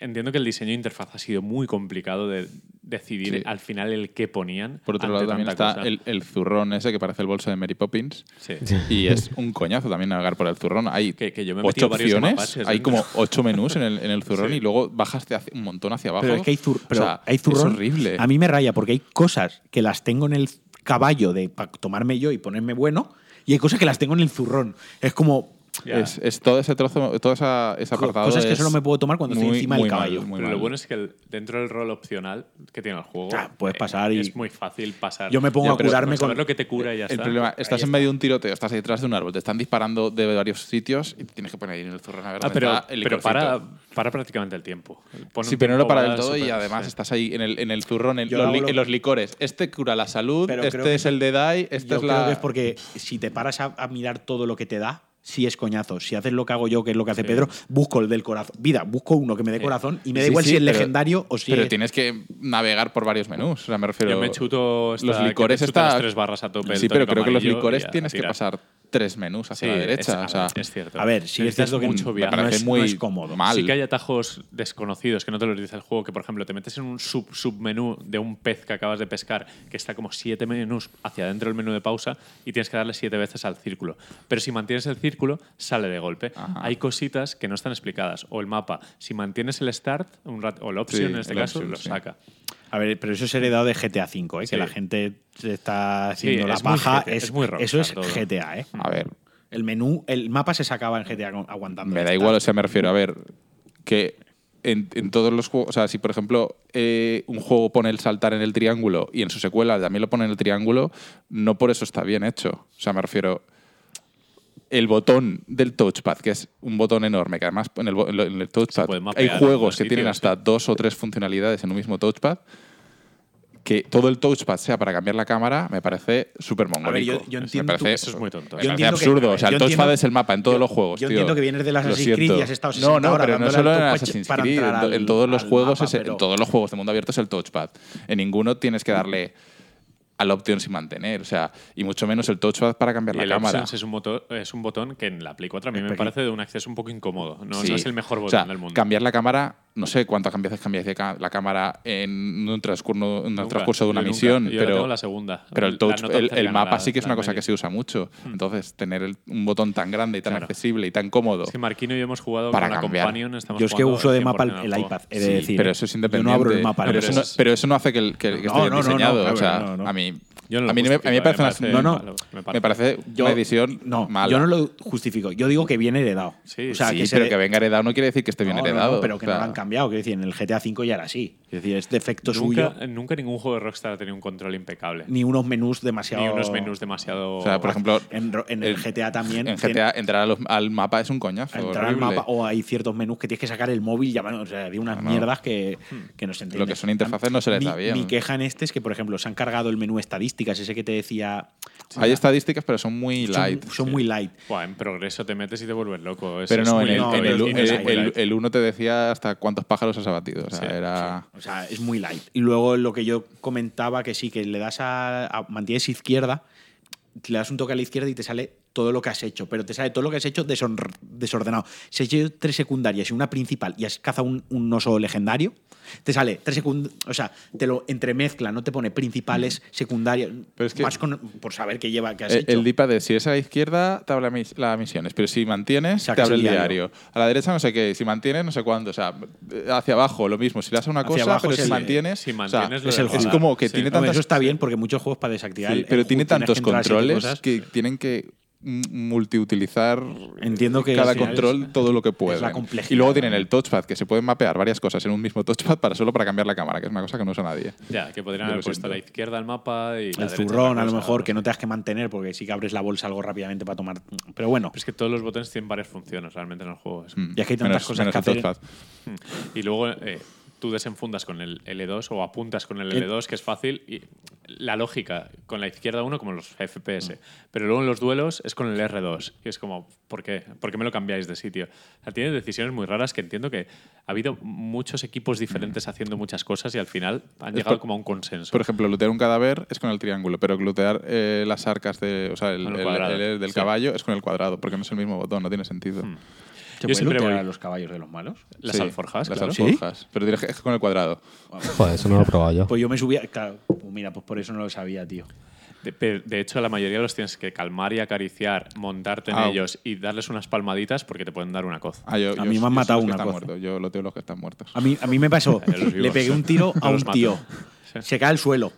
entiendo que el diseño de interfaz ha sido muy complicado de decidir Sí. al final el qué ponían. Por otro lado, también está el, el zurrón ese que parece el bolso de Mary Poppins. Sí. Y es un coñazo también navegar por el zurrón. Hay Que- que yo me he ocho opciones, mapaches hay dentro. como ocho menús en el, en el zurrón Sí. y luego bajaste un montón hacia abajo. Pero es que hay, zur- pero O sea, hay zurrón. Es horrible. A mí me raya porque hay cosas que las tengo en el caballo de para tomarme yo y ponerme bueno y hay cosas que las tengo en el zurrón. Es como Es, es todo ese trozo, todo esa, ese apartado. cosas que es solo me puedo tomar cuando estoy muy- encima del mal, caballo. muy Pero lo mal. bueno es que el- dentro del rol opcional que tiene el juego, Ah, puedes eh, pasar y- es muy fácil pasar. Yo me pongo Ya, a curarme Con saber lo que te cura y ya El está. problema, estás Ahí en medio de un tiroteo, estás ahí detrás de un árbol, te están disparando de varios sitios y te tienes que poner ahí en el zurrón a ver Ah, pero, el pero para, para prácticamente el tiempo. Pon Sí, pero no lo para del todo y súper- además sí. estás ahí en el, en el zurrón, en, los, li- lo- en los licores. Este cura la salud, Pero este que- es el de DAI, este Yo es creo la... que es porque si te paras a, a mirar todo lo que te da, sí es coñazo. Si haces lo que hago yo, que es lo que hace Pedro, busco el del corazón. Vida, busco uno que me dé corazón y me da Sí, igual sí, si es pero- legendario o si Pero es- tienes que navegar por varios menús. O sea, me refiero... Yo me chuto esta- los licores está las tres barras a tope. Sí, pero creo que los licores tienes a que pasar tres menús hacia Sí, la derecha. es, o sea, es cierto. A ver, sí es cierto que mucho viaje. no es, muy no es cómodo. mal. Sí que hay atajos desconocidos que no te los dice el juego, que por ejemplo te metes en un sub submenú de un pez que acabas de pescar, que está como siete menús hacia adentro del menú de pausa y tienes que darle siete veces al círculo. Pero si mantienes el círculo, sale de golpe. Ajá. Hay cositas que no están explicadas. O el mapa, si mantienes el start un rat- o el option Sí, en este caso, option, lo sí. saca. A ver, pero eso es heredado de GTA V, ¿eh? Sí. que la gente se está haciendo Sí, la es muy paja. GTA, es muy Rockstar eso es todo. GTA, ¿eh? a ver, El menú, el mapa se sacaba en GTA aguantando. me da igual, o sea, me refiero a ver que en, en todos los juegos, o sea, si por ejemplo eh, un juego pone el saltar en el triángulo y en su secuela también lo pone en el triángulo, no por eso está bien hecho. O sea, me refiero el botón del touchpad, que es un botón enorme, que además en el, en touchpad hay juegos que tienen hasta dos o tres funcionalidades en un mismo touchpad. Que todo el touchpad sea para cambiar la cámara me parece súper mongólico. yo- me parece, Eso es muy tonto. me parece entiendo que- absurdo. o sea, el touchpad es el mapa en todos yo- los juegos. yo tío. entiendo que vienes del Lo Assassin's Creed y has estado No, 60 no, horas pero no solo en Assassin's Creed. En, al- en todos los juegos, mapa, es- pero- en todos los juegos de mundo abierto es el touchpad. En ninguno tienes que darle a la opción sin mantener. O sea, y mucho menos el touchpad para cambiar Y la el cámara. Es un, moto- es un botón que en la Play 4 a mí me Pequeño. parece de un acceso un poco incómodo. No, Sí. no es el mejor O botón sea, del mundo. Cambiar la cámara, no sé cuántas veces cambiáis de la cámara en un transcurso, en un Nunca. transcurso de una nunca. misión. Yo la pero, la segunda. pero el, touch, el, el mapa la- sí que es una cosa media. que se usa mucho. Entonces, tener el- un botón tan grande y tan Claro. accesible y tan cómodo. Es que Marquino y yo hemos jugado Para con la cambiar. Companion. Estamos Yo es que uso de 100% mapa el, al el iPad, he de Sí, decir. pero eso es Yo independiente. no abro el mapa. Pero, eso, no, es- hace que, el- esté diseñado. o sea, a mí Yo no lo A mí me- a mí me justifico, parece una- no, no. me Me parece una edición no, mala. yo no lo justifico. Yo digo que viene heredado. Sí, o sea, sí, que pero de- que venga heredado no quiere decir que esté bien No, no, no, heredado. pero que o sea, no lo han cambiado. Quiero decir, en el GTA V ya era así. Es decir, es defecto suyo. Nunca, nunca ningún juego de Rockstar ha tenido un control impecable. Ni unos menús demasiado. Ni unos menús demasiado. O sea, por ejemplo, En, el GTA también. en tiene- GTA entrar los- al mapa es un coñazo. entrar al mapa o hay ciertos menús que tienes que sacar el móvil ya o sea de unas No, no. mierdas que, que no se entienden. Lo que son interfaces no se les da bien. Mi queja en este es que, por ejemplo, se han cargado el menú estadísticas, ese que te decía. Hay estadísticas, pero son muy son, light. son sí. muy light. Buah, en progreso te metes y te vuelves loco. Pero no, en el, lento, en el, pero el- es el- muy light. el uno te decía hasta cuántos pájaros has abatido. O sea, Sí, era. O sea, es muy light. Y luego lo que yo comentaba, que sí, que le das a, a- mantienes izquierda, le das un toque a la izquierda y te sale todo lo que has hecho, pero te sale todo lo que has hecho desor- desordenado. Si has hecho tres secundarias y una principal y has cazado un, un oso legendario, te sale tres secundarias, o sea, te lo entremezcla, no te pone principales, secundarias, Pero es que- más con- por saber qué lleva, qué has El, hecho. el D-pad de si es a la izquierda te abre mis- las misiones, pero si mantienes te Sacas abre el diario. diario. A la derecha no sé qué, si mantienes no sé cuánto, o sea, hacia abajo lo mismo, si le das a una Hacia cosa, abajo pero si el- mantienes, si o sea, mantienes lo es el es como que Sí. tiene tantas eso está bien porque muchos juegos para desactivar Sí, el- pero el tiene tantos que controles que tienen que mm, multiutilizar Entiendo que cada control es- todo lo que complejidad y luego tienen el touchpad, que se pueden mapear varias cosas en un mismo touchpad para solo para cambiar la cámara, que es una cosa que no usa nadie. Ya, que podrían Yo haber puesto a la izquierda el mapa y. el zurrón, a lo mejor, que no sé. tengas que mantener porque sí que abres la bolsa algo rápidamente para tomar. Pero bueno, Es que todos los botones tienen varias funciones realmente en el juego. Mm. Y es que hay tantas Menos- cosas menos que el hacer. touchpad. Y luego eh, tú desenfundas con el L2 o apuntas con el El- L2, que es fácil. Y la lógica con la izquierda uno, como los FPS. Pero luego en los duelos es con el R2. Y es como, ¿por qué? ¿Por qué me lo cambiáis de sitio? O sea, tiene decisiones muy raras que entiendo que ha habido muchos equipos diferentes haciendo muchas cosas y al final han llegado por- como a un consenso. Por ejemplo, lootear un cadáver es con el triángulo, pero lootear eh, las arcas de, o sea, el, el el del sí. caballo es con el cuadrado, porque no es el mismo botón, no tiene sentido. Hmm. ¿Se Yo siempre voy- a los caballos de los malos? Las Sí, alforjas, Las claro. alforjas. Pero diré que es con el cuadrado. Joder, eso no lo he probado yo. Pues yo me subía. Claro, pues mira, pues por eso no lo sabía, tío. De, pe- de hecho, la mayoría los tienes que calmar y acariciar, montarte en Ah. ellos y darles unas palmaditas porque te pueden dar una coz. Ah, yo- A yo- mí me han yo soy matado los que una están cosa. muertos. Yo looteo los que están muertos. A mí, a mí me pasó. De los vivos. Le pegué un tiro a un los mato. tío. Sí. Se cae al suelo.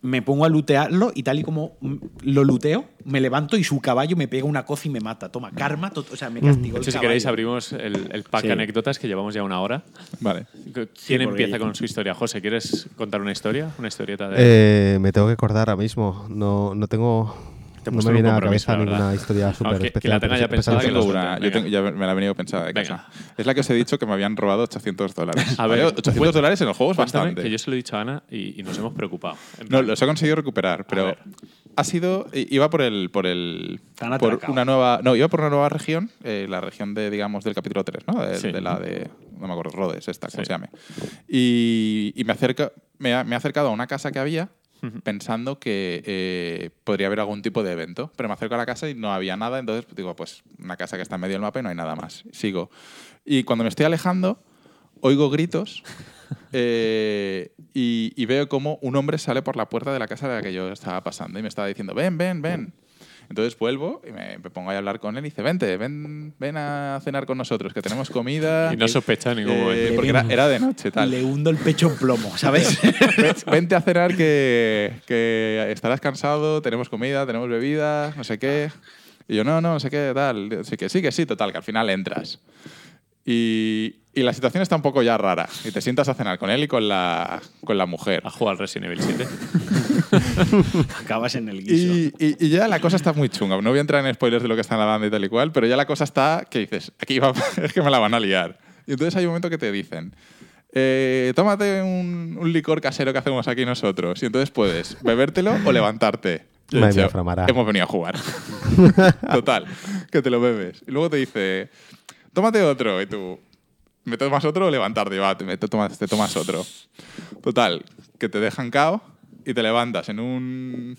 Me pongo a lootearlo y tal y como mm, lo luteo, me levanto y su caballo me pega una coz y me mata. Toma, karma, o sea, me castigó De el hecho, si queréis, abrimos el, el pack Sí. de anécdotas que llevamos ya una hora. Vale. ¿Quién Sí, empieza con su historia? José, ¿quieres contar una historia? ¿Una historieta de.? Eh, me tengo que acordar ahora mismo. No, no tengo. Te No me viene a la cabeza la ninguna historia súper que- que especial. la tenga ya pensada Yo que una, yo, tengo- venga. ya me la he venido pensada de Venga. casa. Es la que os he dicho que me habían robado 800 dólares. A ver, ¿Vale? 800 cuéntame- dólares en el juego es bastante. que yo se lo he dicho a Ana y, y nos hemos preocupado. No, los he conseguido recuperar, pero ha sido iba por el por el por una nueva no iba por una nueva región, eh, la región de digamos del capítulo 3, ¿no? De, Sí. de la de no me acuerdo Rhodes esta, como Sí. se llame. Y, y me acerca me ha, me ha acercado a una casa que había pensando que eh, podría haber algún tipo de evento, pero me acerco a la casa y no había nada, entonces digo, pues una casa que está en medio del mapa y no hay nada más. Sigo. Y cuando me estoy alejando, oigo gritos eh, y, y veo como un hombre sale por la puerta de la casa de la que yo estaba pasando y me estaba diciendo, ven, ven, ven. Entonces vuelvo y me, me pongo ahí a hablar con él y dice, vente, ven, ven a cenar con nosotros, que tenemos comida. Y no sospecha en ningún Eh, momento. porque era, era de noche, tal. Le hundo el pecho en plomo, ¿sabes? Ven- Vente a cenar que, que estarás cansado, tenemos comida, tenemos bebida, no sé qué. Y yo, no, no, no sé qué, tal. Así que sí, que sí, total, que al final entras. Y, y la situación está un poco ya rara. Y te sientas a cenar con él y con la, con la mujer. ¿Ha jugado al Resident Evil 7? Acabas en el guiso. Y, y- y ya la cosa está muy chunga. No voy a entrar en spoilers de lo que está en la banda y tal y cual, pero ya la cosa está que dices, aquí va, es que me la van a liar. Y entonces hay un momento que te dicen, eh, tómate un, un licor casero que hacemos aquí nosotros. Y entonces puedes bebértelo o levantarte. Yo he dicho, hemos venido a jugar. Total, que te lo bebes. Y luego te dice, tómate otro. Y tú, ¿me tomas otro o va, te, tomas, te tomas otro. Total, que te dejan cao y te levantas en un,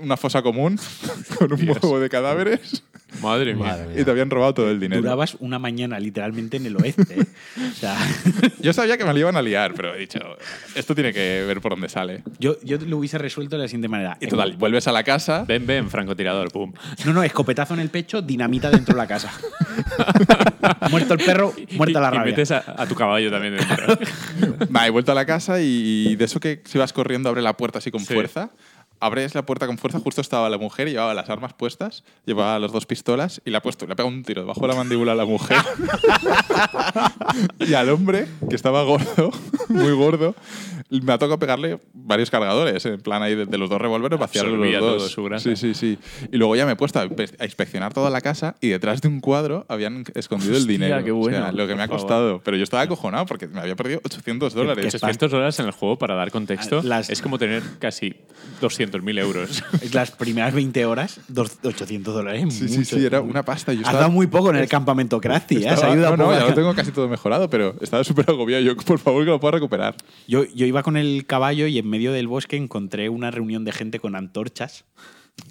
una fosa común con un huevo de cadáveres Madre mía. Madre mía. y te habían robado todo el dinero. Durabas una mañana literalmente en el oeste. ¿eh? O sea, Yo sabía que me lo iban a liar, pero he dicho, esto tiene que ver por dónde sale. yo, yo lo hubiese resuelto de la siguiente manera. Y total, vuelves a la casa. Ven, ven, francotirador, pum. No, no, escopetazo en el pecho, dinamita dentro de la casa. Muerto el perro, muerta la Y- Y rabia. metes a, a tu caballo también dentro. Va, he vuelto a la casa y de eso que si vas corriendo abre la puerta así con Sí. fuerza, abres la puerta con fuerza, justo estaba la mujer y llevaba las armas puestas, llevaba las dos pistolas y le ha puesto, le ha pegado un tiro debajo de la mandíbula a la mujer. y al hombre, que estaba gordo, muy gordo, me ha tocado pegarle varios cargadores, en plan ahí de, de los dos revólveres, vaciarlos los Absorbía todo dos. su grasa. Sí, sí, sí. Y luego ya me he puesto a, a inspeccionar toda la casa y detrás de un cuadro habían escondido el Hostia, dinero. qué O sea, bueno, lo que me ha por favor. costado. Pero yo estaba acojonado porque me había perdido 800 dólares. que 800 dólares en el juego, para dar contexto, Las- es como tener casi 200.000 euros. Es las primeras 20 horas, dos- 800 dólares. es Sí, sí, mucho. sí, era una pasta. Yo Has estaba- dado muy poco en el campamento Crafty, ¿eh? No, no, ya lo tengo casi todo mejorado, pero estaba súper agobiado. Yo, por favor, que lo pueda recuperar. Yo, yo iba con el caballo y en medio del bosque encontré una reunión de gente con antorchas.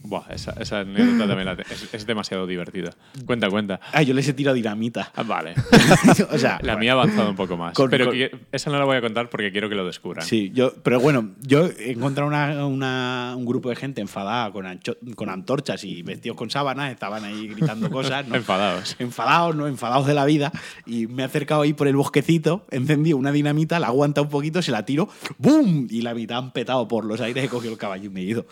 Buah, esa, esa anécdota también la te- es, es demasiado divertida. Cuenta, cuenta. Ah, yo les he tirado dinamita. Ah, vale. o sea, La mía ha avanzado un poco más. Con- pero con- que- esa no la voy a contar porque quiero que lo descubran. Sí, yo, pero bueno, yo he encontrado una- una- un grupo de gente enfadada con, ancho- con antorchas y vestidos con sábanas, estaban ahí gritando cosas. ¿no? Enfadados. Enfadados, ¿no? Enfadados de la vida. Y me he acercado ahí por el bosquecito, encendí una dinamita, la aguanta un poquito, se la tiro, ¡boom! Y la mitad han petado por los aires, he cogido el caballo y me he ido.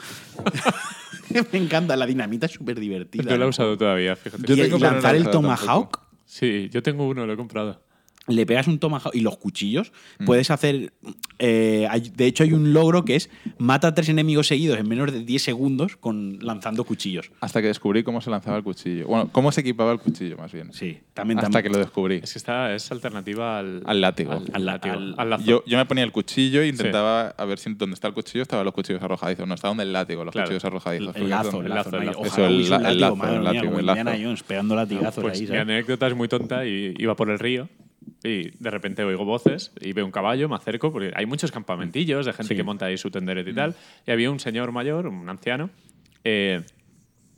me encanta, la dinamita es súper divertida. No la he usado todavía, fíjate. Yo y tengo, lanzar el tomahawk, Sí, yo tengo uno, lo he comprado. Le pegas un tomahawk y los cuchillos, Mm. puedes hacer. eh, hay- de hecho, hay un logro que es mata a tres enemigos seguidos en menos de 10 segundos con lanzando cuchillos. Hasta que descubrí cómo se lanzaba el cuchillo. Bueno, cómo se equipaba el cuchillo, más bien. Sí, también. Hasta también- que lo descubrí. Es que esta es alternativa al, Al látigo. Al, Al- látigo. al- al lazo. Yo, yo me ponía el cuchillo e intentaba a ver si donde está el cuchillo estaban los cuchillos arrojadizos. No, está donde el látigo, los Claro. cuchillos arrojadizos. El lazo, el lazo. el lazo. Ojalá Eso, el lazo, el el Indiana lazo. Jones, pegando latigazos Pues ahí, mi anécdota es muy tonta y iba por el río y de repente oigo voces y veo un caballo, me acerco porque hay muchos campamentillos de gente Sí. que monta ahí su tenderete y tal. Y había un señor mayor, un anciano, eh,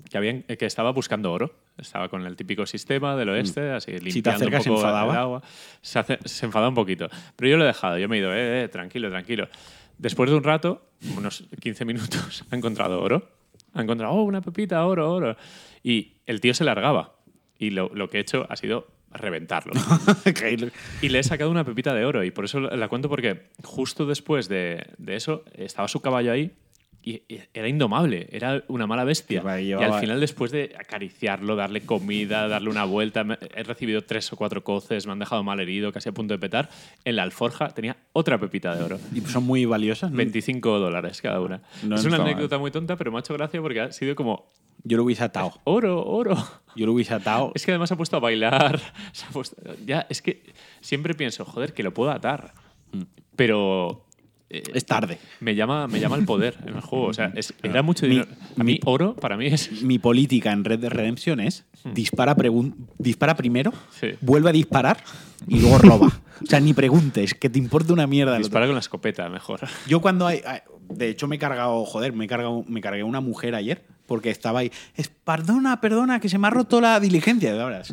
que, había, que estaba buscando oro. Estaba con el típico sistema del oeste, así limpiando acercas, un ¿se poco enfadaba? el agua. Se, hace- se enfadaba un poquito. Pero yo lo he dejado, yo me he ido, eh, eh, tranquilo, tranquilo. Después de un rato, unos 15 minutos, ha encontrado oro. Ha encontrado, oh, una pepita, oro, oro. Y el tío se largaba. Y lo, lo que he hecho ha sido reventarlo. y le he sacado una pepita de oro. Y por eso la cuento porque justo después de, de eso estaba su caballo ahí y era indomable, era una mala bestia. Y al final, después de acariciarlo, darle comida, darle una vuelta, he recibido tres o cuatro coces, me han dejado mal herido, casi a punto de petar. En la alforja tenía otra pepita de oro. Y son muy valiosas. ¿no? 25 dólares cada una. No es una mal. anécdota muy tonta, pero me ha hecho gracia porque ha sido como Yo lo hubiese atado. oro, oro. Yo lo hubiese atado. Es que además se ha puesto a bailar. se ha puesto- ya, es que siempre pienso, joder, que lo puedo atar. Pero. eh, Es tarde. Me llama, me llama el poder en el juego. O sea, es- era mucho Mi- dinero. A mí, mi- oro, para mí es. Mi política en Red de Redemption es dispara, pregun- dispara primero. Sí. vuelve a disparar y luego roba. O sea, ni preguntes, que te importa una mierda. Dispara con la escopeta, mejor. Yo cuando hay, hay- de hecho me he cargado, joder, me he cargado, me cargué una mujer ayer porque estaba ahí, es, perdona, perdona, que se me ha roto la diligencia de horas.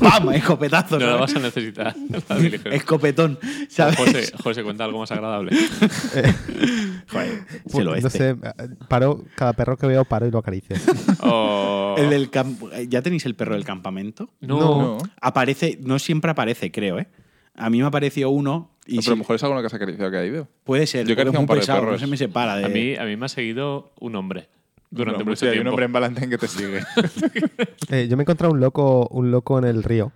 ¡Pam! Escopetazo. No la ¿sabes? vas a necesitar. la. Escopetón, ¿sabes? José, José, cuenta algo más agradable. Joder, Pues, se lo no este. sé, paro, cada perro que veo paro y lo acaricio. Oh. El del ¿Ya tenéis el perro del campamento? No. No. Aparece, no siempre aparece, creo, ¿eh? A mí me apareció uno y No, pero a lo mejor es alguno que has acariciado que ha ido. puede ser. Yo pero acaricié es un par de pesado, no se me separa de... A mí, a mí me ha seguido un hombre durante Un hombre, mucho sí, hay un tiempo. hombre en Valentine que te sigue. Eh, yo me he encontrado un loco, un loco en el río,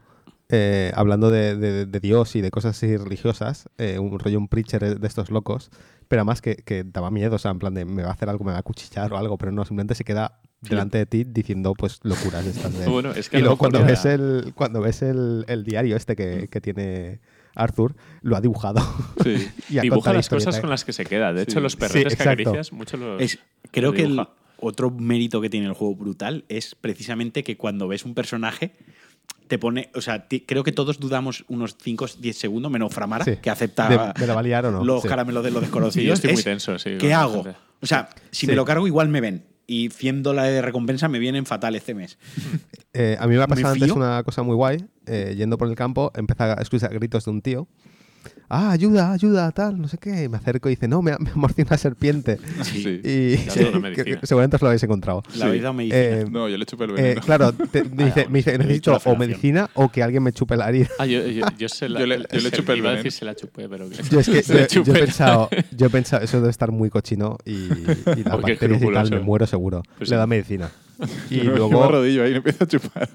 eh, hablando de, de- de Dios y de cosas así religiosas, eh, un rollo, un preacher de estos locos, pero además que, que daba miedo, o sea, en plan de me va a hacer algo, me va a cuchillar o algo, pero no, simplemente se queda delante de ti diciendo pues locuras estas de... Bueno, es que y luego cuando ves, el, cuando ves el, el diario este que, que tiene Arthur, lo ha dibujado. Sí. y ha Dibuja las cosas con las que se queda. De hecho, Sí. los perretes Sí, que acaricias, mucho los. Es, creo que el. Otro mérito que tiene el juego brutal es precisamente que cuando ves un personaje te pone, o sea, creo que todos dudamos unos 5 10 segundos, menos Framara, Sí. que acepta los Sí. caramelos de los Sí, desconocidos. yo estoy muy tenso, sí. ¿Qué hago? O sea, si Sí. me lo cargo igual me ven. Y 100 dólares de recompensa me vienen fatal este mes. Eh, a mí me ha ¿Me pasado antes una cosa muy guay. eh, yendo por el campo, empecé a escuchar gritos de un tío ah, ayuda, ayuda, tal, no sé qué. Me acerco y dice, no, me ha, me ha mordido una serpiente. Sí. Y que- medicina. seguramente os lo habéis encontrado. La vida me dice. Eh, No, yo le chupé el eh, veneno. claro, te- me, dice, me dice, necesito o felación". medicina o que alguien me chupe la herida. Ah, yo, yo, yo se la, Yo le- yo le chupé el iba a veneno. decir se la chupé, pero que- Yo es que se yo, he pensado, yo he pensado, eso debe estar muy cochino y, y las bacterias y tal, me muero seguro. Pues Le sí. da medicina. Y me luego, arrodillo ahí y me empiezo a chupar.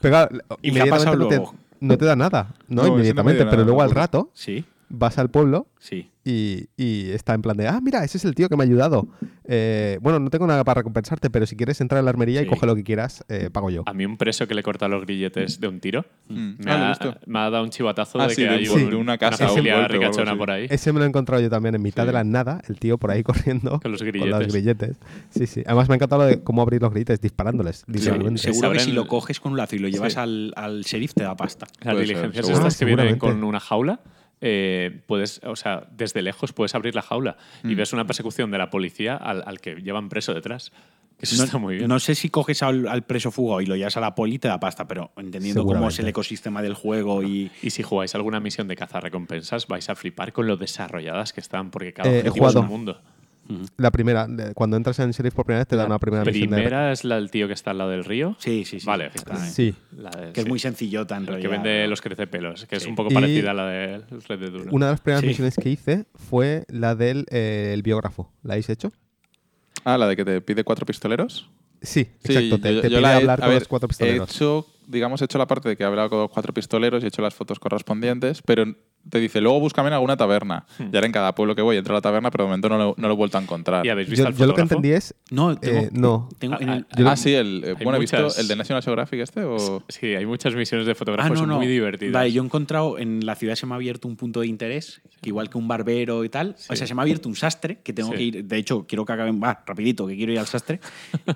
pero claro, ¿Y qué ha pasado luego? No te da nada, ¿no? Inmediatamente, pero nada, luego al rato Sí, vas al pueblo sí. y, y está en plan de, ah, mira, ese es el tío que me ha ayudado. Eh, bueno, no tengo nada para recompensarte, pero si quieres entrar en la armería y coge lo que quieras, eh, pago yo. A mí un preso que le corta los grilletes de un tiro Mm. me, Ah, ha, visto. me ha dado un chivatazo Ah, de sí, que de hay un- un- de una casa o un familia golpe o algo ricachona por ahí. Ese me lo he encontrado yo también en mitad Sí. de la nada, el tío por ahí corriendo Con los los grilletes. Sí, sí. Además me ha encantado lo de cómo abrir los grilletes disparándoles, literalmente. Seguro que si lo coges con un lazo y lo llevas Sí. al, al sheriff te da pasta. Las diligencias estas que vienen Seguramente. con una jaula, eh, puedes, o sea, desde lejos puedes abrir la jaula Mm. y ves una persecución de la policía al, al que llevan preso detrás. Que Eso no, está muy bien. no sé si coges al, al preso fugado y lo llevas a la poli te da pasta, pero entendiendo cómo es el ecosistema del juego y. Y si jugáis alguna misión de caza recompensas, vais a flipar con lo desarrolladas que están, porque cada Eh, objetivo es un jugado. La primera, cuando entras en Sheriff por primera vez, te da una primera, misión de- Primera es la del tío que está al lado del río. Sí, sí, sí. Vale, Sí. La de- que es sí. muy sencillota en El que realidad. vende los crecepelos, que es un poco Y- parecida a la de Red Dead 1. Una de las primeras Sí. misiones que hice fue la del eh, el biógrafo. ¿La habéis hecho? Ah, la de que te pide cuatro pistoleros. Sí, Sí, exacto. Te, yo- te yo pide la he- hablar con ver, los cuatro He pistoleros. hecho, digamos, he hecho la parte de que he hablado con los cuatro pistoleros y he hecho las fotos correspondientes, pero te dice, luego búscame en alguna taberna. Y ahora en cada pueblo que voy entro a la taberna, pero de momento no lo, no lo he vuelto a encontrar. ¿Y habéis visto Yo, al yo lo que entendí es. No, tengo, eh, no. tengo en Ah, el- Yo- ah, sí, el, eh, bueno, he visto muchas- el de National Geographic este o... Sí, hay muchas misiones de Ah, fotógrafos no, no. muy divertidas. Vale, yo he encontrado en la ciudad se me ha abierto un punto de interés, que igual que un barbero y tal. O sea, se me ha abierto un sastre, que tengo Sí. que ir. De hecho, quiero que acaben. Va, rapidito, que quiero ir al sastre.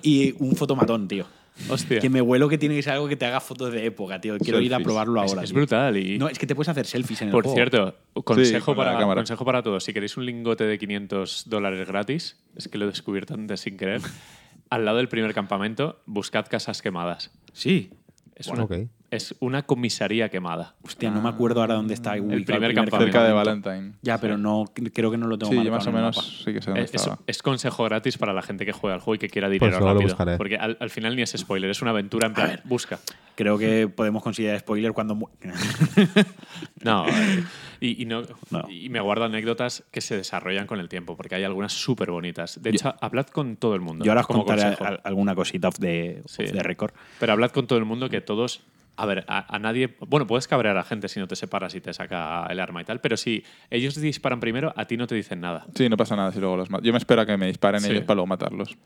y un fotomatón, tío. Hostia. Que me vuelo que tiene que ser algo que te haga fotos de época, tío. Quiero ir a probarlo ahora. es brutal. Y, No, es que te puedes hacer selfies en el por juego. cierto, consejo, para, consejo para todos. Si queréis un lingote de 500 dólares gratis, es que lo he descubierto antes sin querer, al lado del primer campamento, buscad casas quemadas. Sí. Es, Bueno, una, ok. Es una comisaría quemada. Hostia, no me acuerdo ahora dónde está ubicado primer campamento. Cerca de Valentine. Ya, pero no creo que no lo tengo Sí, marcado más o en el menos sí que sé dónde Es, es- estaba. es consejo gratis para la gente que juega al juego y que quiera dinero Pues luego lo rápido. buscaré. Porque al, al final ni es spoiler, es una aventura en plan, busca. Creo que podemos considerar spoiler cuando. mu- No, eh, y, y no, No. y me guardo anécdotas que se desarrollan con el tiempo, porque hay algunas súper bonitas. De hecho, hablad con todo el mundo. Yo ahora os como contaré consejo. al- alguna cosita off de, Sí. off the record. Pero hablad con todo el mundo que todos. A ver, a, a nadie. Bueno, puedes cabrear a gente si no te separas y te saca el arma y tal, pero si ellos disparan primero, a ti no te dicen nada. Sí, no pasa nada si luego los mato. Yo me espero a que me disparen Sí. ellos para luego matarlos.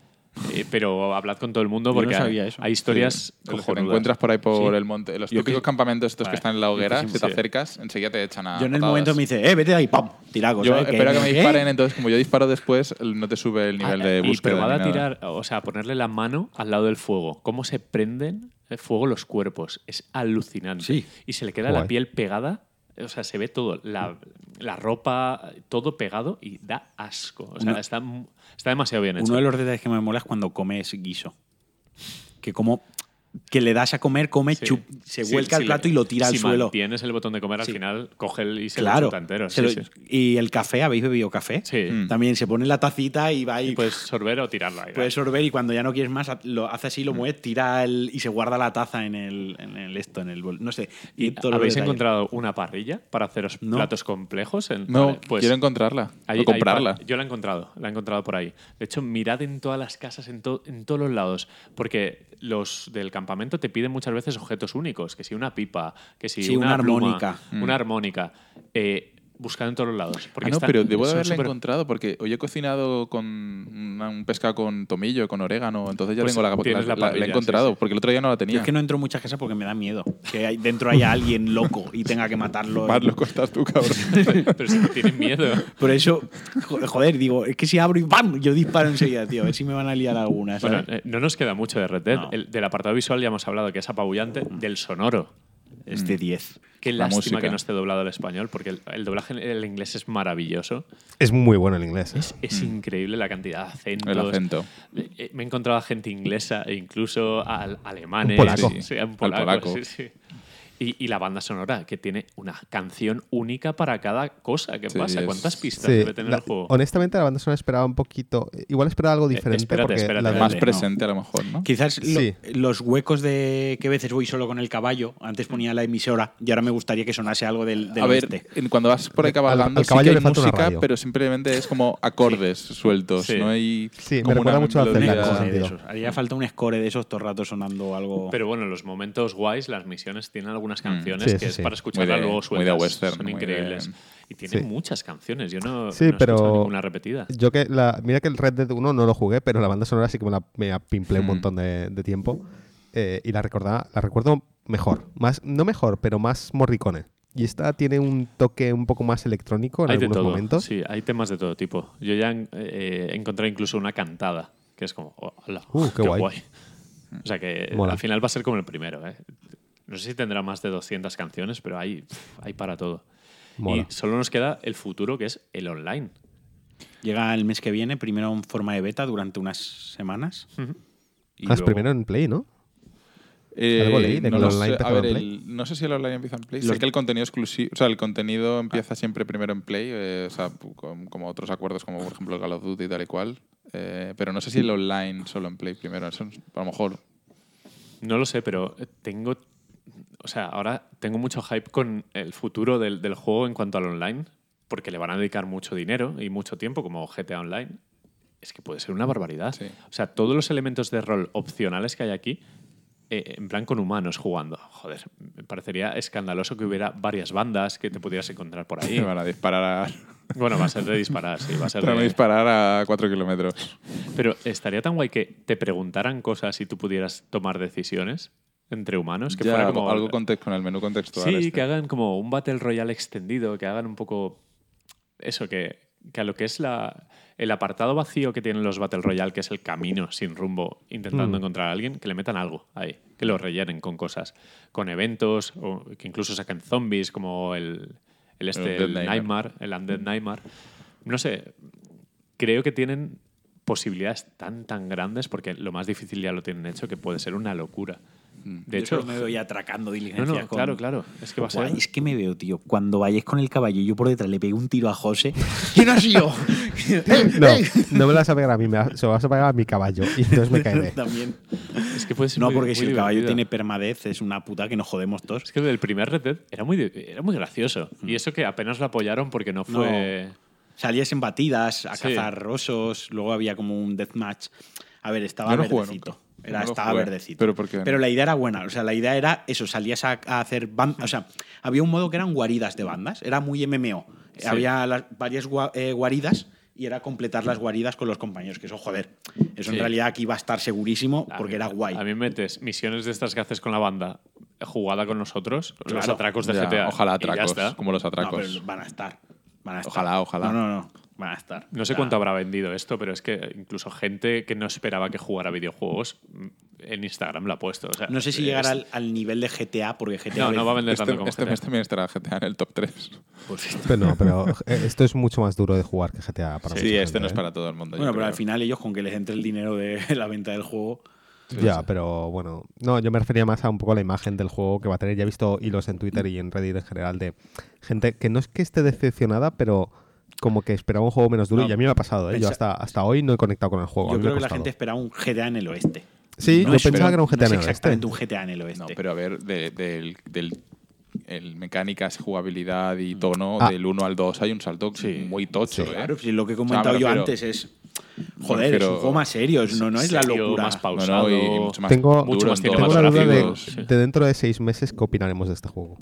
Eh, pero hablad con todo el mundo no porque sabía hay, eso. hay historias Sí, que te encuentras por ahí por Sí. el monte. Los típicos que- campamentos estos que están en la hoguera, si te acercas, enseguida te echan a Yo en el momento me dice, eh, vete ahí, ¡pam! Tiraco, Yo ¿sabes? espero que me disparen, entonces como yo disparo después, no te sube el nivel Ah, de y búsqueda. probad ni a tirar, o sea, a ponerle la mano al lado del fuego. Cómo se prenden el fuego los cuerpos. Es alucinante. Sí. Y se le queda la piel pegada. O sea, se ve todo. La, la ropa, todo pegado y da asco. O sea, está, está demasiado bien hecho. Uno de los detalles que me mola es cuando comes guiso. Que como que le das a comer, come, Sí. chup- se Sí, vuelca al plato y lo tira si al suelo. tienes el botón de comer, al Sí. final coge el- y se claro. lo entero. Se Sí, lo- sí. Y el café, ¿habéis bebido café? Sí. Mm. También se pone en la tacita y va y, Y puedes sorber o tirarlo ahí. puedes sorber y cuando ya no quieres más, lo hace así, lo mueves, tira el, y se guarda la taza en el, en el esto, en el bol. No sé. Y ¿Habéis encontrado una parrilla para haceros No. platos complejos? En- No, Vale, pues quiero encontrarla. hay- o comprarla. yo la he encontrado, la he encontrado por ahí. De hecho, mirad en todas las casas, en, to- en todos los lados, porque los del campamento te piden muchas veces objetos únicos, que si una pipa, que si Sí, una, una pluma, armónica. una armónica. Eh, buscad en todos los lados. Porque Ah, no, están- pero debo de haberla súper- encontrado porque hoy he cocinado con una- un pescado con tomillo, con orégano, entonces ya Pues tengo la, tienes la- la la- la parrilla, he encontrado, sí, sí. porque el otro día no la Yo tenía. es que no entro en muchas casas porque me da miedo. Que hay- dentro haya alguien loco y tenga que matarlo. Más lo costas tú, cabrón. Pero si tienen miedo. Por eso, jo- joder, digo, es que si abro y ¡pam! Yo disparo enseguida, tío. A ver si me van a liar algunas. Bueno, eh, no nos queda mucho de Red Dead. No. El- del apartado visual ya hemos hablado, que es apabullante. Del sonoro. Es de 10. Qué La lástima música. que no esté doblado al español, porque el, el doblaje en el inglés es maravilloso. Es muy bueno el inglés. ¿eh? Es, es increíble la cantidad de acentos. El acento. Eh, eh, Me he encontrado a gente inglesa e incluso al- alemanes. Un polaco. Sí, sí, a un polaco, polaco. sí, sí. Y, y la banda sonora, que tiene una canción única para cada cosa. ¿Qué Sí, pasa? es- ¿Cuántas pistas Sí, debe tener la- el juego? honestamente, la banda sonora esperaba un poquito. Igual esperaba algo diferente. espérate, porque espérate, la Más no. presente a lo mejor, ¿no? Quizás lo- Sí. los huecos de que veces voy solo con el caballo, antes ponía la emisora y ahora me gustaría que sonase algo del, del a ver, oeste. en- cuando vas por ahí Al- cabalgando, al sí caballo que le hay música, pero simplemente es como acordes sueltos. Sí. No hay. Sí, me como recuerda una mucho a. Haría falta un score de esos todo el rato sonando algo. Pero bueno, los momentos guays, las misiones tienen algunas canciones Mm. Sí, que sí, es sí. para escucharlas luego muy sueltas. de western, Son muy increíbles. de- Y tienen Sí. muchas canciones. Yo no, Sí, no he escuchado pero- ninguna repetida. Yo que la, mira que el Red Dead 1 no lo jugué, pero la banda sonora sí que me la me pimplé un Mm. montón de, de tiempo. eh, y la recordaba, la recuerdo mejor. Más, no mejor, pero más morricone. Y esta tiene un toque un poco más electrónico en Hay de algunos todo. momentos. Sí, hay temas de todo tipo. Yo ya eh, he encontrado incluso una cantada, que es como, oh, hola, Uh, qué guay. O sea que Mola. al final va a ser como el primero. ¿eh? No sé si tendrá más de 200 canciones, pero hay, hay para todo. Mola. Y solo nos queda el futuro, que es el online. Llega el mes que viene, primero en forma de beta durante unas semanas. y Ah, es luego- primero en Play, ¿no? Eh, Algo leí de que no, el lo online sé. empezaba A ver, en Play. el- no sé si el online empieza en Play. Los- Sé que el contenido exclusivo, o sea, el contenido empieza siempre primero en Play, eh, o sea, con- como otros acuerdos, como por ejemplo el Call of Duty y tal y cual. Eh, pero no sé si el online solo en Play primero. Eso es- a lo mejor. No lo sé, pero tengo. O sea, ahora tengo mucho hype con el futuro del, del juego en cuanto al online, porque le van a dedicar mucho dinero y mucho tiempo, como GTA Online. Es que puede ser una barbaridad. Sí. O sea, todos los elementos de rol opcionales que hay aquí, eh, en plan con humanos jugando. Joder, me parecería escandaloso que hubiera varias bandas que te pudieras encontrar por ahí. Me van a disparar a, bueno, va a ser de disparar, sí, va a ser te van a de... disparar a 4 kilómetros. Pero estaría tan guay que te preguntaran cosas y tú pudieras tomar decisiones entre humanos, que Ya, fuera como... algo context- con el menú contextual. Sí, este. que hagan como un Battle Royale extendido, que hagan un poco eso, que, que a lo que es la, el apartado vacío que tienen los Battle Royale, que es el camino sin rumbo, intentando Mm. encontrar a alguien, que le metan algo ahí, que lo rellenen con cosas, con eventos, o que incluso saquen zombies como el, el este, Undead el Nightmare. Nightmare, el Undead Nightmare. No sé, creo que tienen posibilidades tan, tan grandes, porque lo más difícil ya lo tienen hecho, que puede ser una locura. De Yo hecho, me veo ya atracando diligencias. no, con- claro, claro. Es que va a ser... Guay, es que me veo, tío. Cuando vayáis con el caballo y yo por detrás le pego un tiro a José. ¿Quién ha sido? No, no me la vas a pegar a mí, me la- se lo vas a pegar a mi caballo. Y entonces me caeré. También. Es que puede ser No, muy- porque muy si el caballo tiene permadez, es una puta que nos jodemos todos. Es que el primer Red Dead era muy, era muy gracioso. Y eso que apenas lo apoyaron porque no fue. Salías en batidas a Sí. cazar osos, luego había como un deathmatch. A ver, estaba Yo no verdecito. Era, No estaba jugué. verdecito. Pero ¿por qué no? la idea era buena. O sea, la idea era eso, salías a, a hacer ban- O sea, había un modo que eran guaridas de bandas. Era muy MMO. Sí. Había las, varias gua- eh, guaridas y era completar las guaridas con los compañeros. Que eso, joder. Eso Sí. en realidad aquí iba a estar segurísimo A porque mí- era guay. A mí me metes misiones de estas que haces con la banda jugada con nosotros, los atracos de Ya, GTA. Ojalá atracos, como los No, atracos. pero van a estar. Van a estar. Ojalá, ojalá. No, no, no. Van a estar. No sé O sea, cuánto habrá vendido esto, pero es que incluso gente que no esperaba que jugara videojuegos mm, en Instagram lo ha puesto. O sea, No sé si es- llegará al, al nivel de GTA, porque GTA. No, no va a vender Este, tanto como este GTA. mes también estará GTA en el top 3. Pues, Pero no, pero eh, esto es mucho más duro de jugar que GTA para Sí, mucha este no es ¿eh? para todo el mundo. Bueno, pero creo. al final ellos con que les entre el dinero de la venta del juego. Ya, pero bueno. No, yo me refería más a un poco la imagen del juego que va a tener. Ya he visto hilos en Twitter y en Reddit en general de gente que no es que esté decepcionada, pero como que esperaba un juego menos duro. No, y a mí me ha pasado, ¿eh? Yo hasta, hasta hoy no he conectado con el juego. Yo creo que la gente esperaba un GTA en el oeste. Sí, No yo es- pensaba que era un GTA no en el oeste. exactamente un GTA en el oeste. No, pero a ver, de- del, del- el mecánicas, jugabilidad y tono, Ah. del 1 al 2 hay un salto muy tocho, Sí. ¿eh? Claro, si lo que he O sea, me comentado yo antes es. Joder, es un juego más serio, no, no es la locura. más pausado. no, y, y mucho más Tengo- Mucho más Tengo más la duda de, de dentro de seis meses qué opinaremos de este juego.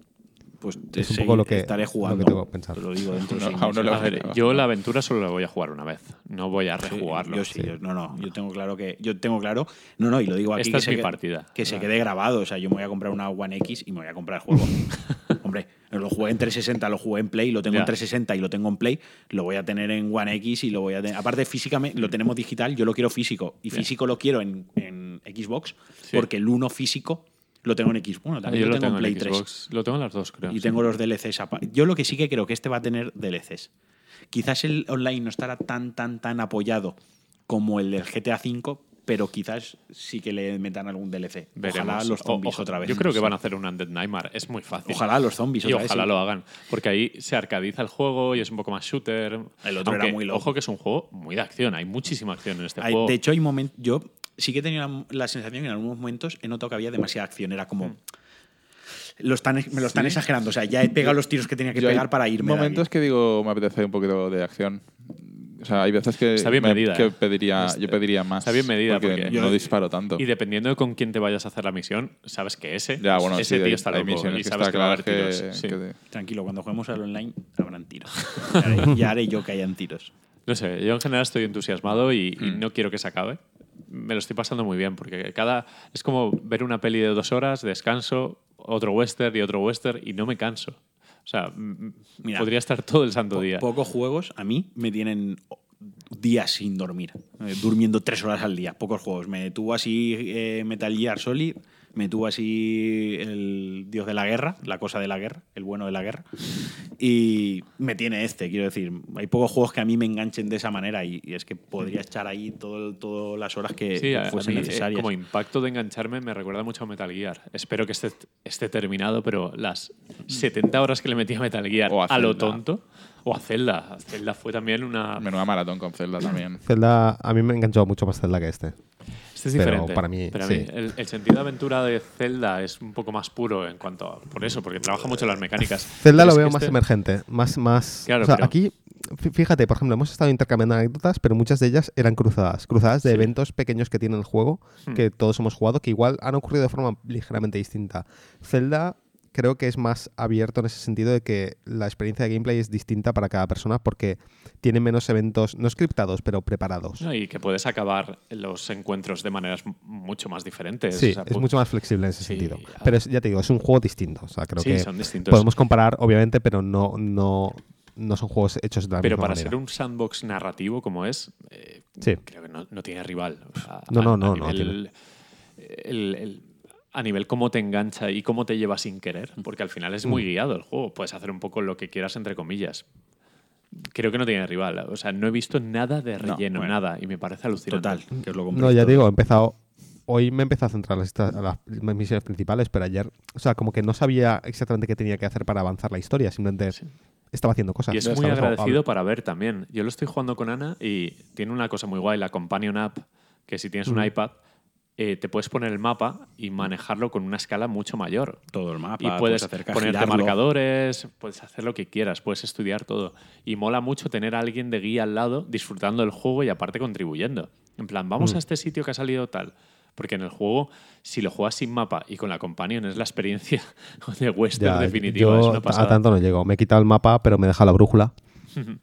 Pues Es un poco lo que- estaré lo que jugando. tengo lo digo dentro de No, aún no meses. lo A ver, Imagino. yo la aventura solo la voy a jugar una vez. No voy a Sí, rejugarlo. Yo sí, sí. yo- no, no, yo tengo claro que yo tengo claro, no, no, y lo digo aquí Esta que es se mi que- partida. que se Ah. quede grabado, o sea, yo me voy a comprar una One X y me voy a comprar el juego. Hombre, lo jugué en 360, lo jugué en Play, lo tengo Ya. en 360 y lo tengo en Play, lo voy a tener en One X y lo voy a tener. Aparte, físicamente lo tenemos digital, yo lo quiero físico y Ya. físico lo quiero en, en Xbox Sí. porque el uno físico lo tengo en Xbox. Bueno, también yo lo tengo, en Play 3. Xbox. Lo tengo en las dos, creo. Y sí. tengo los DLCs. Yo lo que sí que creo que este va a tener DLCs. Quizás el online no estará tan, tan, tan apoyado como el del GTA V, pero quizás sí que le metan algún DLC. Veremos. Ojalá los zombies otra vez. Yo creo que van a hacer un Undead Nightmare. Es muy fácil. Ojalá los zombies Y otra vez, ojalá sí. lo hagan. Porque ahí se arcadiza el juego y es un poco más shooter. El otro era muy loco. Ojo que es un juego muy de acción. Hay muchísima acción en este Hay- juego. de hecho, hay momentos. Yo sí que he tenido la, la sensación que en algunos momentos he notado que había demasiada acción. Era como. Lo están, me lo están Sí. exagerando. O sea, ya he pegado los tiros que tenía que Yo pegar para irme. momentos que digo, me apetece un poquito de acción. O sea, hay veces que, Está bien me- medida, que ¿eh? pediría, yo pediría más. está bien medida, Porque, porque- no disparo tanto. Y dependiendo de con quién te vayas a hacer la misión, sabes que ese, ya, bueno, ese sí, tío hay- está hay loco misiones y que sabes está que va a claro haber que, tiros. Sí. que- Tranquilo, cuando juguemos al online habrán tiros. Ya haré, ya haré yo que hayan tiros. No sé, yo en general estoy entusiasmado y, y Mm. no quiero que se acabe. Me lo estoy pasando muy bien porque cada es como ver una peli de dos horas, descanso, otro western y otro western y no me canso. O sea, Mira, podría estar todo el santo Po- día. pocos juegos a mí me tienen días sin dormir, eh, durmiendo tres horas al día. Pocos juegos. Me tuvo así eh, Metal Gear Solid, me tuvo así el Dios de la Guerra, la cosa de la guerra, el bueno de la guerra. Y me tiene este, quiero decir. Hay pocos juegos que a mí me enganchen de esa manera y, y es que podría echar ahí todo, todas las horas que, Sí, a- fuesen mí, eh, necesarias. como impacto de engancharme me recuerda mucho a Metal Gear. Espero que esté, esté terminado, pero las 70 horas que le metí a Metal Gear O a a, lo tonto, o a Zelda. Zelda fue también una... Menuda maratón con Zelda también. Zelda, a mí me enganchó mucho más Zelda que este. Este es Pero diferente. para mí, Pero a sí. el, el sentido de aventura de Zelda es un poco más puro en cuanto a. Por eso, porque trabaja mucho las mecánicas. Zelda lo veo más este- emergente, más, más. Claro, o sea, pero- aquí, fí- fíjate, por ejemplo, hemos estado intercambiando anécdotas, pero muchas de ellas eran cruzadas, cruzadas de Sí. eventos pequeños que tiene el juego, Hmm. que todos hemos jugado, que igual han ocurrido de forma ligeramente distinta. Zelda creo que es más abierto en ese sentido de que la experiencia de gameplay es distinta para cada persona porque tiene menos eventos, no scriptados, pero preparados. No, y que puedes acabar los encuentros de maneras mucho más diferentes. Sí, o sea, es mucho más flexible en ese Sí, sentido. Pero es- ya te digo, es un juego distinto. O sea, creo Sí, que son distintos. podemos comparar, obviamente, pero no, no, no son juegos hechos de la Pero misma para manera. ser un sandbox narrativo como es, eh, Sí. creo que no, no tiene rival. No, a- no, a no, no el- a nivel cómo te engancha y cómo te lleva sin querer, porque al final es Mm. muy guiado el juego. Puedes hacer un poco lo que quieras, entre comillas. Creo que no tiene rival. O sea, no he visto nada de No, relleno, bueno. nada. Y me parece alucinante. Total, que os lo No, ya todo. digo, he empezado. Hoy me he empezado a centrar en las misiones principales, pero ayer, o sea, como que no sabía exactamente qué tenía que hacer para avanzar la historia, simplemente estaba haciendo cosas. Y es muy agradecido para ver también. Yo lo estoy jugando con Ana y tiene una cosa muy guay, la Companion App, que si tienes un Mm. iPad, eh, te puedes poner el mapa y manejarlo con una escala mucho mayor. todo el mapa, Y puedes hacer ponerte girarlo. marcadores, puedes hacer lo que quieras, puedes estudiar todo. Y mola mucho tener a alguien de guía al lado disfrutando del juego y aparte contribuyendo. En plan, vamos Mm. a este sitio que ha salido tal. Porque en el juego, si lo juegas sin mapa y con la companion, es la experiencia de western definitiva. yo es una a pasada. tanto no llego. Me he quitado el mapa, pero me he dejado la brújula.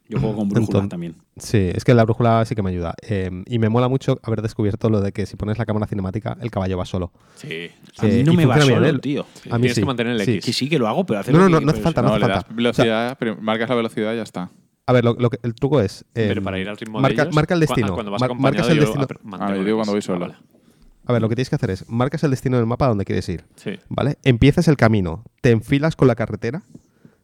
Yo juego con brújula Entonces- también. Sí, es que la brújula sí que me ayuda. Eh, y me mola mucho haber descubierto lo de que si pones la cámara cinemática, el caballo va solo. Sí. A mí Eh, no me va solo, ¿eh? tío. A mí Tienes sí. que mantener el sí. X. Que sí, que lo hago, pero hacer No, lo no, que- no hace falta, eso- No, le falta. velocidad, pero marcas la velocidad y ya está. A ver, lo, lo que- el truco es. eh, Pero para ir al ritmo marca, de ellos, marca el destino. ah, Cuando vas marcas el yo destino. mantengo Ah, yo el digo cuando voy solo. Ah. A ver, lo que tienes que hacer es marcas el destino del mapa donde quieres ir. Sí. ¿Vale? Empiezas el camino, te enfilas con la carretera,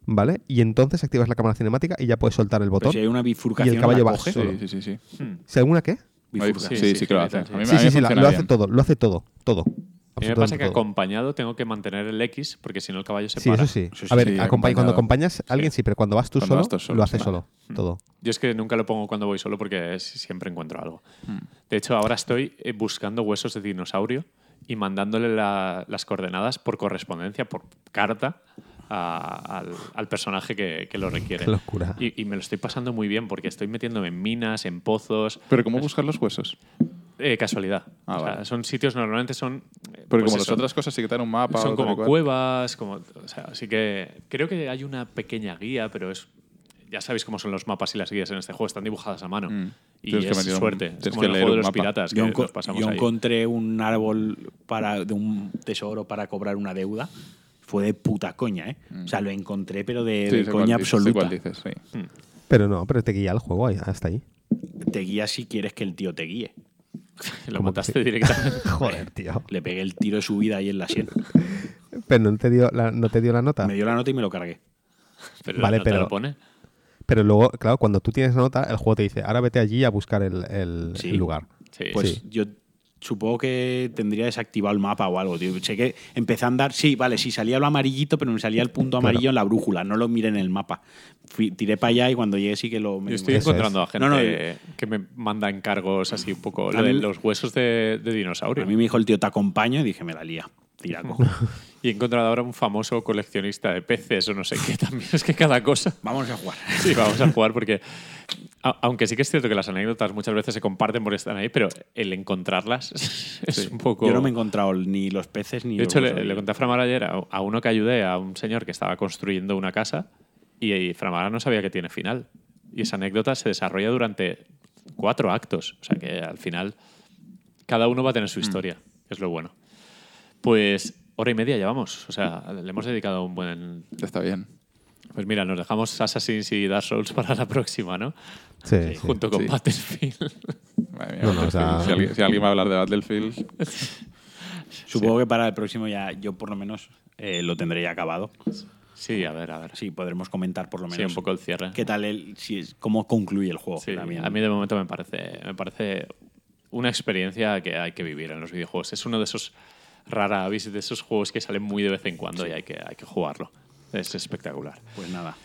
¿vale? Y entonces activas la cámara cinemática y ya puedes soltar el Pero botón. si hay una bifurcación, Y el caballo la va solo. Sí, sí, sí. sí. Hmm. ¿Si alguna qué? Bifurca. Sí, Sí, sí, sí, que lo hace. sí. A mí, me- Sí, a mí sí, me sí, la- funciona lo hace todo, lo hace todo, todo. A mí me pasa que todo. acompañado tengo que mantener el X porque si no el caballo se Sí, para. eso sí. Eso A sí, ver, sí, acompa- acompañado. cuando acompañas a alguien sí, pero cuando vas tú Cuando solo, vas tú solo, lo hace sí. solo, todo. Yo es que nunca lo pongo cuando voy solo porque es- siempre encuentro algo. Hmm. De hecho, ahora estoy eh, buscando huesos de dinosaurio y mandándole la- las coordenadas por correspondencia, por carta, a- al, al personaje que, que lo requiere. Qué locura. Y, y me lo estoy pasando muy bien porque estoy metiéndome en minas, en pozos. Pero ¿cómo buscar los huesos? Eh, casualidad. Ah, O sea, vale. son sitios, normalmente son. eh, Porque pues como las eso, otras cosas sí que te dan un mapa. son como cuevas, como, o sea, así que creo que hay una pequeña guía, pero es ya sabéis cómo son los mapas y las guías en este juego, están dibujadas a mano. Mm. Y Tienes que es un- suerte. Es como que en el juego de los mapa. piratas que Yo, nos pasamos yo ahí. encontré un árbol para, de un tesoro para cobrar una deuda. Fue de puta coña, ¿eh? O sea, lo encontré, pero de, Sí, de sé cuál coña absoluta. cuál dices, sí. Pero no, pero te guía el juego hasta ahí. Te guía si quieres que el tío te guíe. Lo mataste directamente. Joder, tío. Le pegué el tiro de su vida ahí en la sien. Pero no te dio la, no te dio la nota. Me dio la nota y me lo cargué. Pero Vale, no te pero- lo pone. Pero luego, claro, cuando tú tienes nota, el juego te dice, ahora vete allí a buscar el, el- Sí. el lugar. Sí. Pues Sí. yo Supongo que tendría desactivado el mapa o algo, tío. Sé que empecé a andar. Sí, vale, sí, salía lo amarillito, pero me salía el punto amarillo en la brújula. No lo miré en el mapa. Fui- tiré para allá y cuando llegué sí que lo. Yo estoy encontrando a gente No, no, que me manda encargos así un poco. Lo de los huesos de, de dinosaurio. A mí me dijo el tío, te acompaño, y dije, me la lía. Tiraco. Y he encontrado ahora un famoso coleccionista de peces o no sé qué. También es que cada cosa. Vamos a jugar. Sí, vamos a jugar porque. a- Aunque sí que es cierto que las anécdotas muchas veces se comparten porque están ahí, pero el encontrarlas es un poco. Yo no me he encontrado ni los peces ni De hecho, le, le conté a Framara ayer a, a uno que ayudé, a un señor que estaba construyendo una casa y, y Framara no sabía que tiene final. Y esa anécdota se desarrolla durante cuatro actos. O sea que al final cada uno va a tener Mm. su historia, que es lo bueno. Pues hora y media llevamos. O sea, le hemos dedicado un buen... Está bien. Pues mira, nos dejamos Assassin's y Dark Souls para la próxima, ¿no? Sí, sí. Junto con sí. Battlefield. Madre mía, No, no, o sea- Battlefield. si, alguien, si alguien va a hablar de Battlefield, Supongo que para el próximo ya, yo por lo menos, eh, lo tendré ya acabado. Sí, a ver, a ver. Sí, podremos comentar por lo menos. Sí, un poco el cierre. ¿Qué tal el, si es, cómo concluye el juego? Sí, también. a mí de momento me parece, me parece una experiencia que hay que vivir en los videojuegos. Es uno de esos rara avis, de esos juegos que salen muy de vez en cuando y hay que, hay que jugarlo. Es espectacular. Pues nada.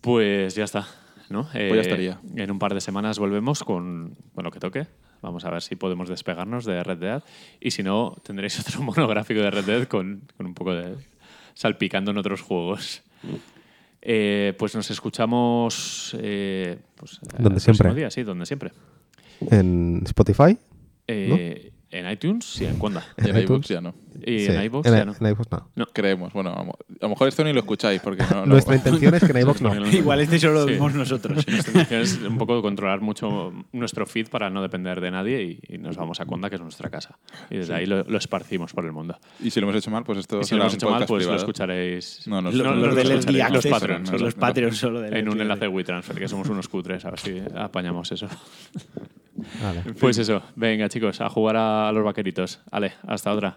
Pues ya está. ¿no? Pues ya estaría. En un par de semanas volvemos con, con lo que toque. Vamos a ver si podemos despegarnos de Red Dead. Y si no, tendréis otro monográfico de Red Dead con, con un poco de salpicando en otros juegos. Eh, pues nos escuchamos eh, pues, Donde siempre. día, sí, donde siempre. En Spotify. Eh, En iTunes y en Conda. y en iTunes. iBooks ya no. Y Sí, en iVoox en, ya no. en iVoox no. Creemos. Bueno, a, lo mejor esto ni lo escucháis porque no. no- Nuestra intención es que en iVoox no. Igual este solo lo Sí. vimos nosotros. Nuestra intención es un poco controlar mucho nuestro feed para no depender de nadie y, y nos vamos a Conda, que es nuestra casa. Y desde ahí lo, lo esparcimos por el mundo. Y si lo hemos hecho mal, pues esto Y si será lo hemos hecho mal, pues lo escucharéis. No, no, Los, no, los no, no, no, los Access, Patreons, no, los no. Patreons solo del En un enlace WeTransfer, que somos unos cutres, a ver si apañamos eso. Vale. Pues eso, venga chicos, a jugar a los vaqueritos. Ale, hasta otra.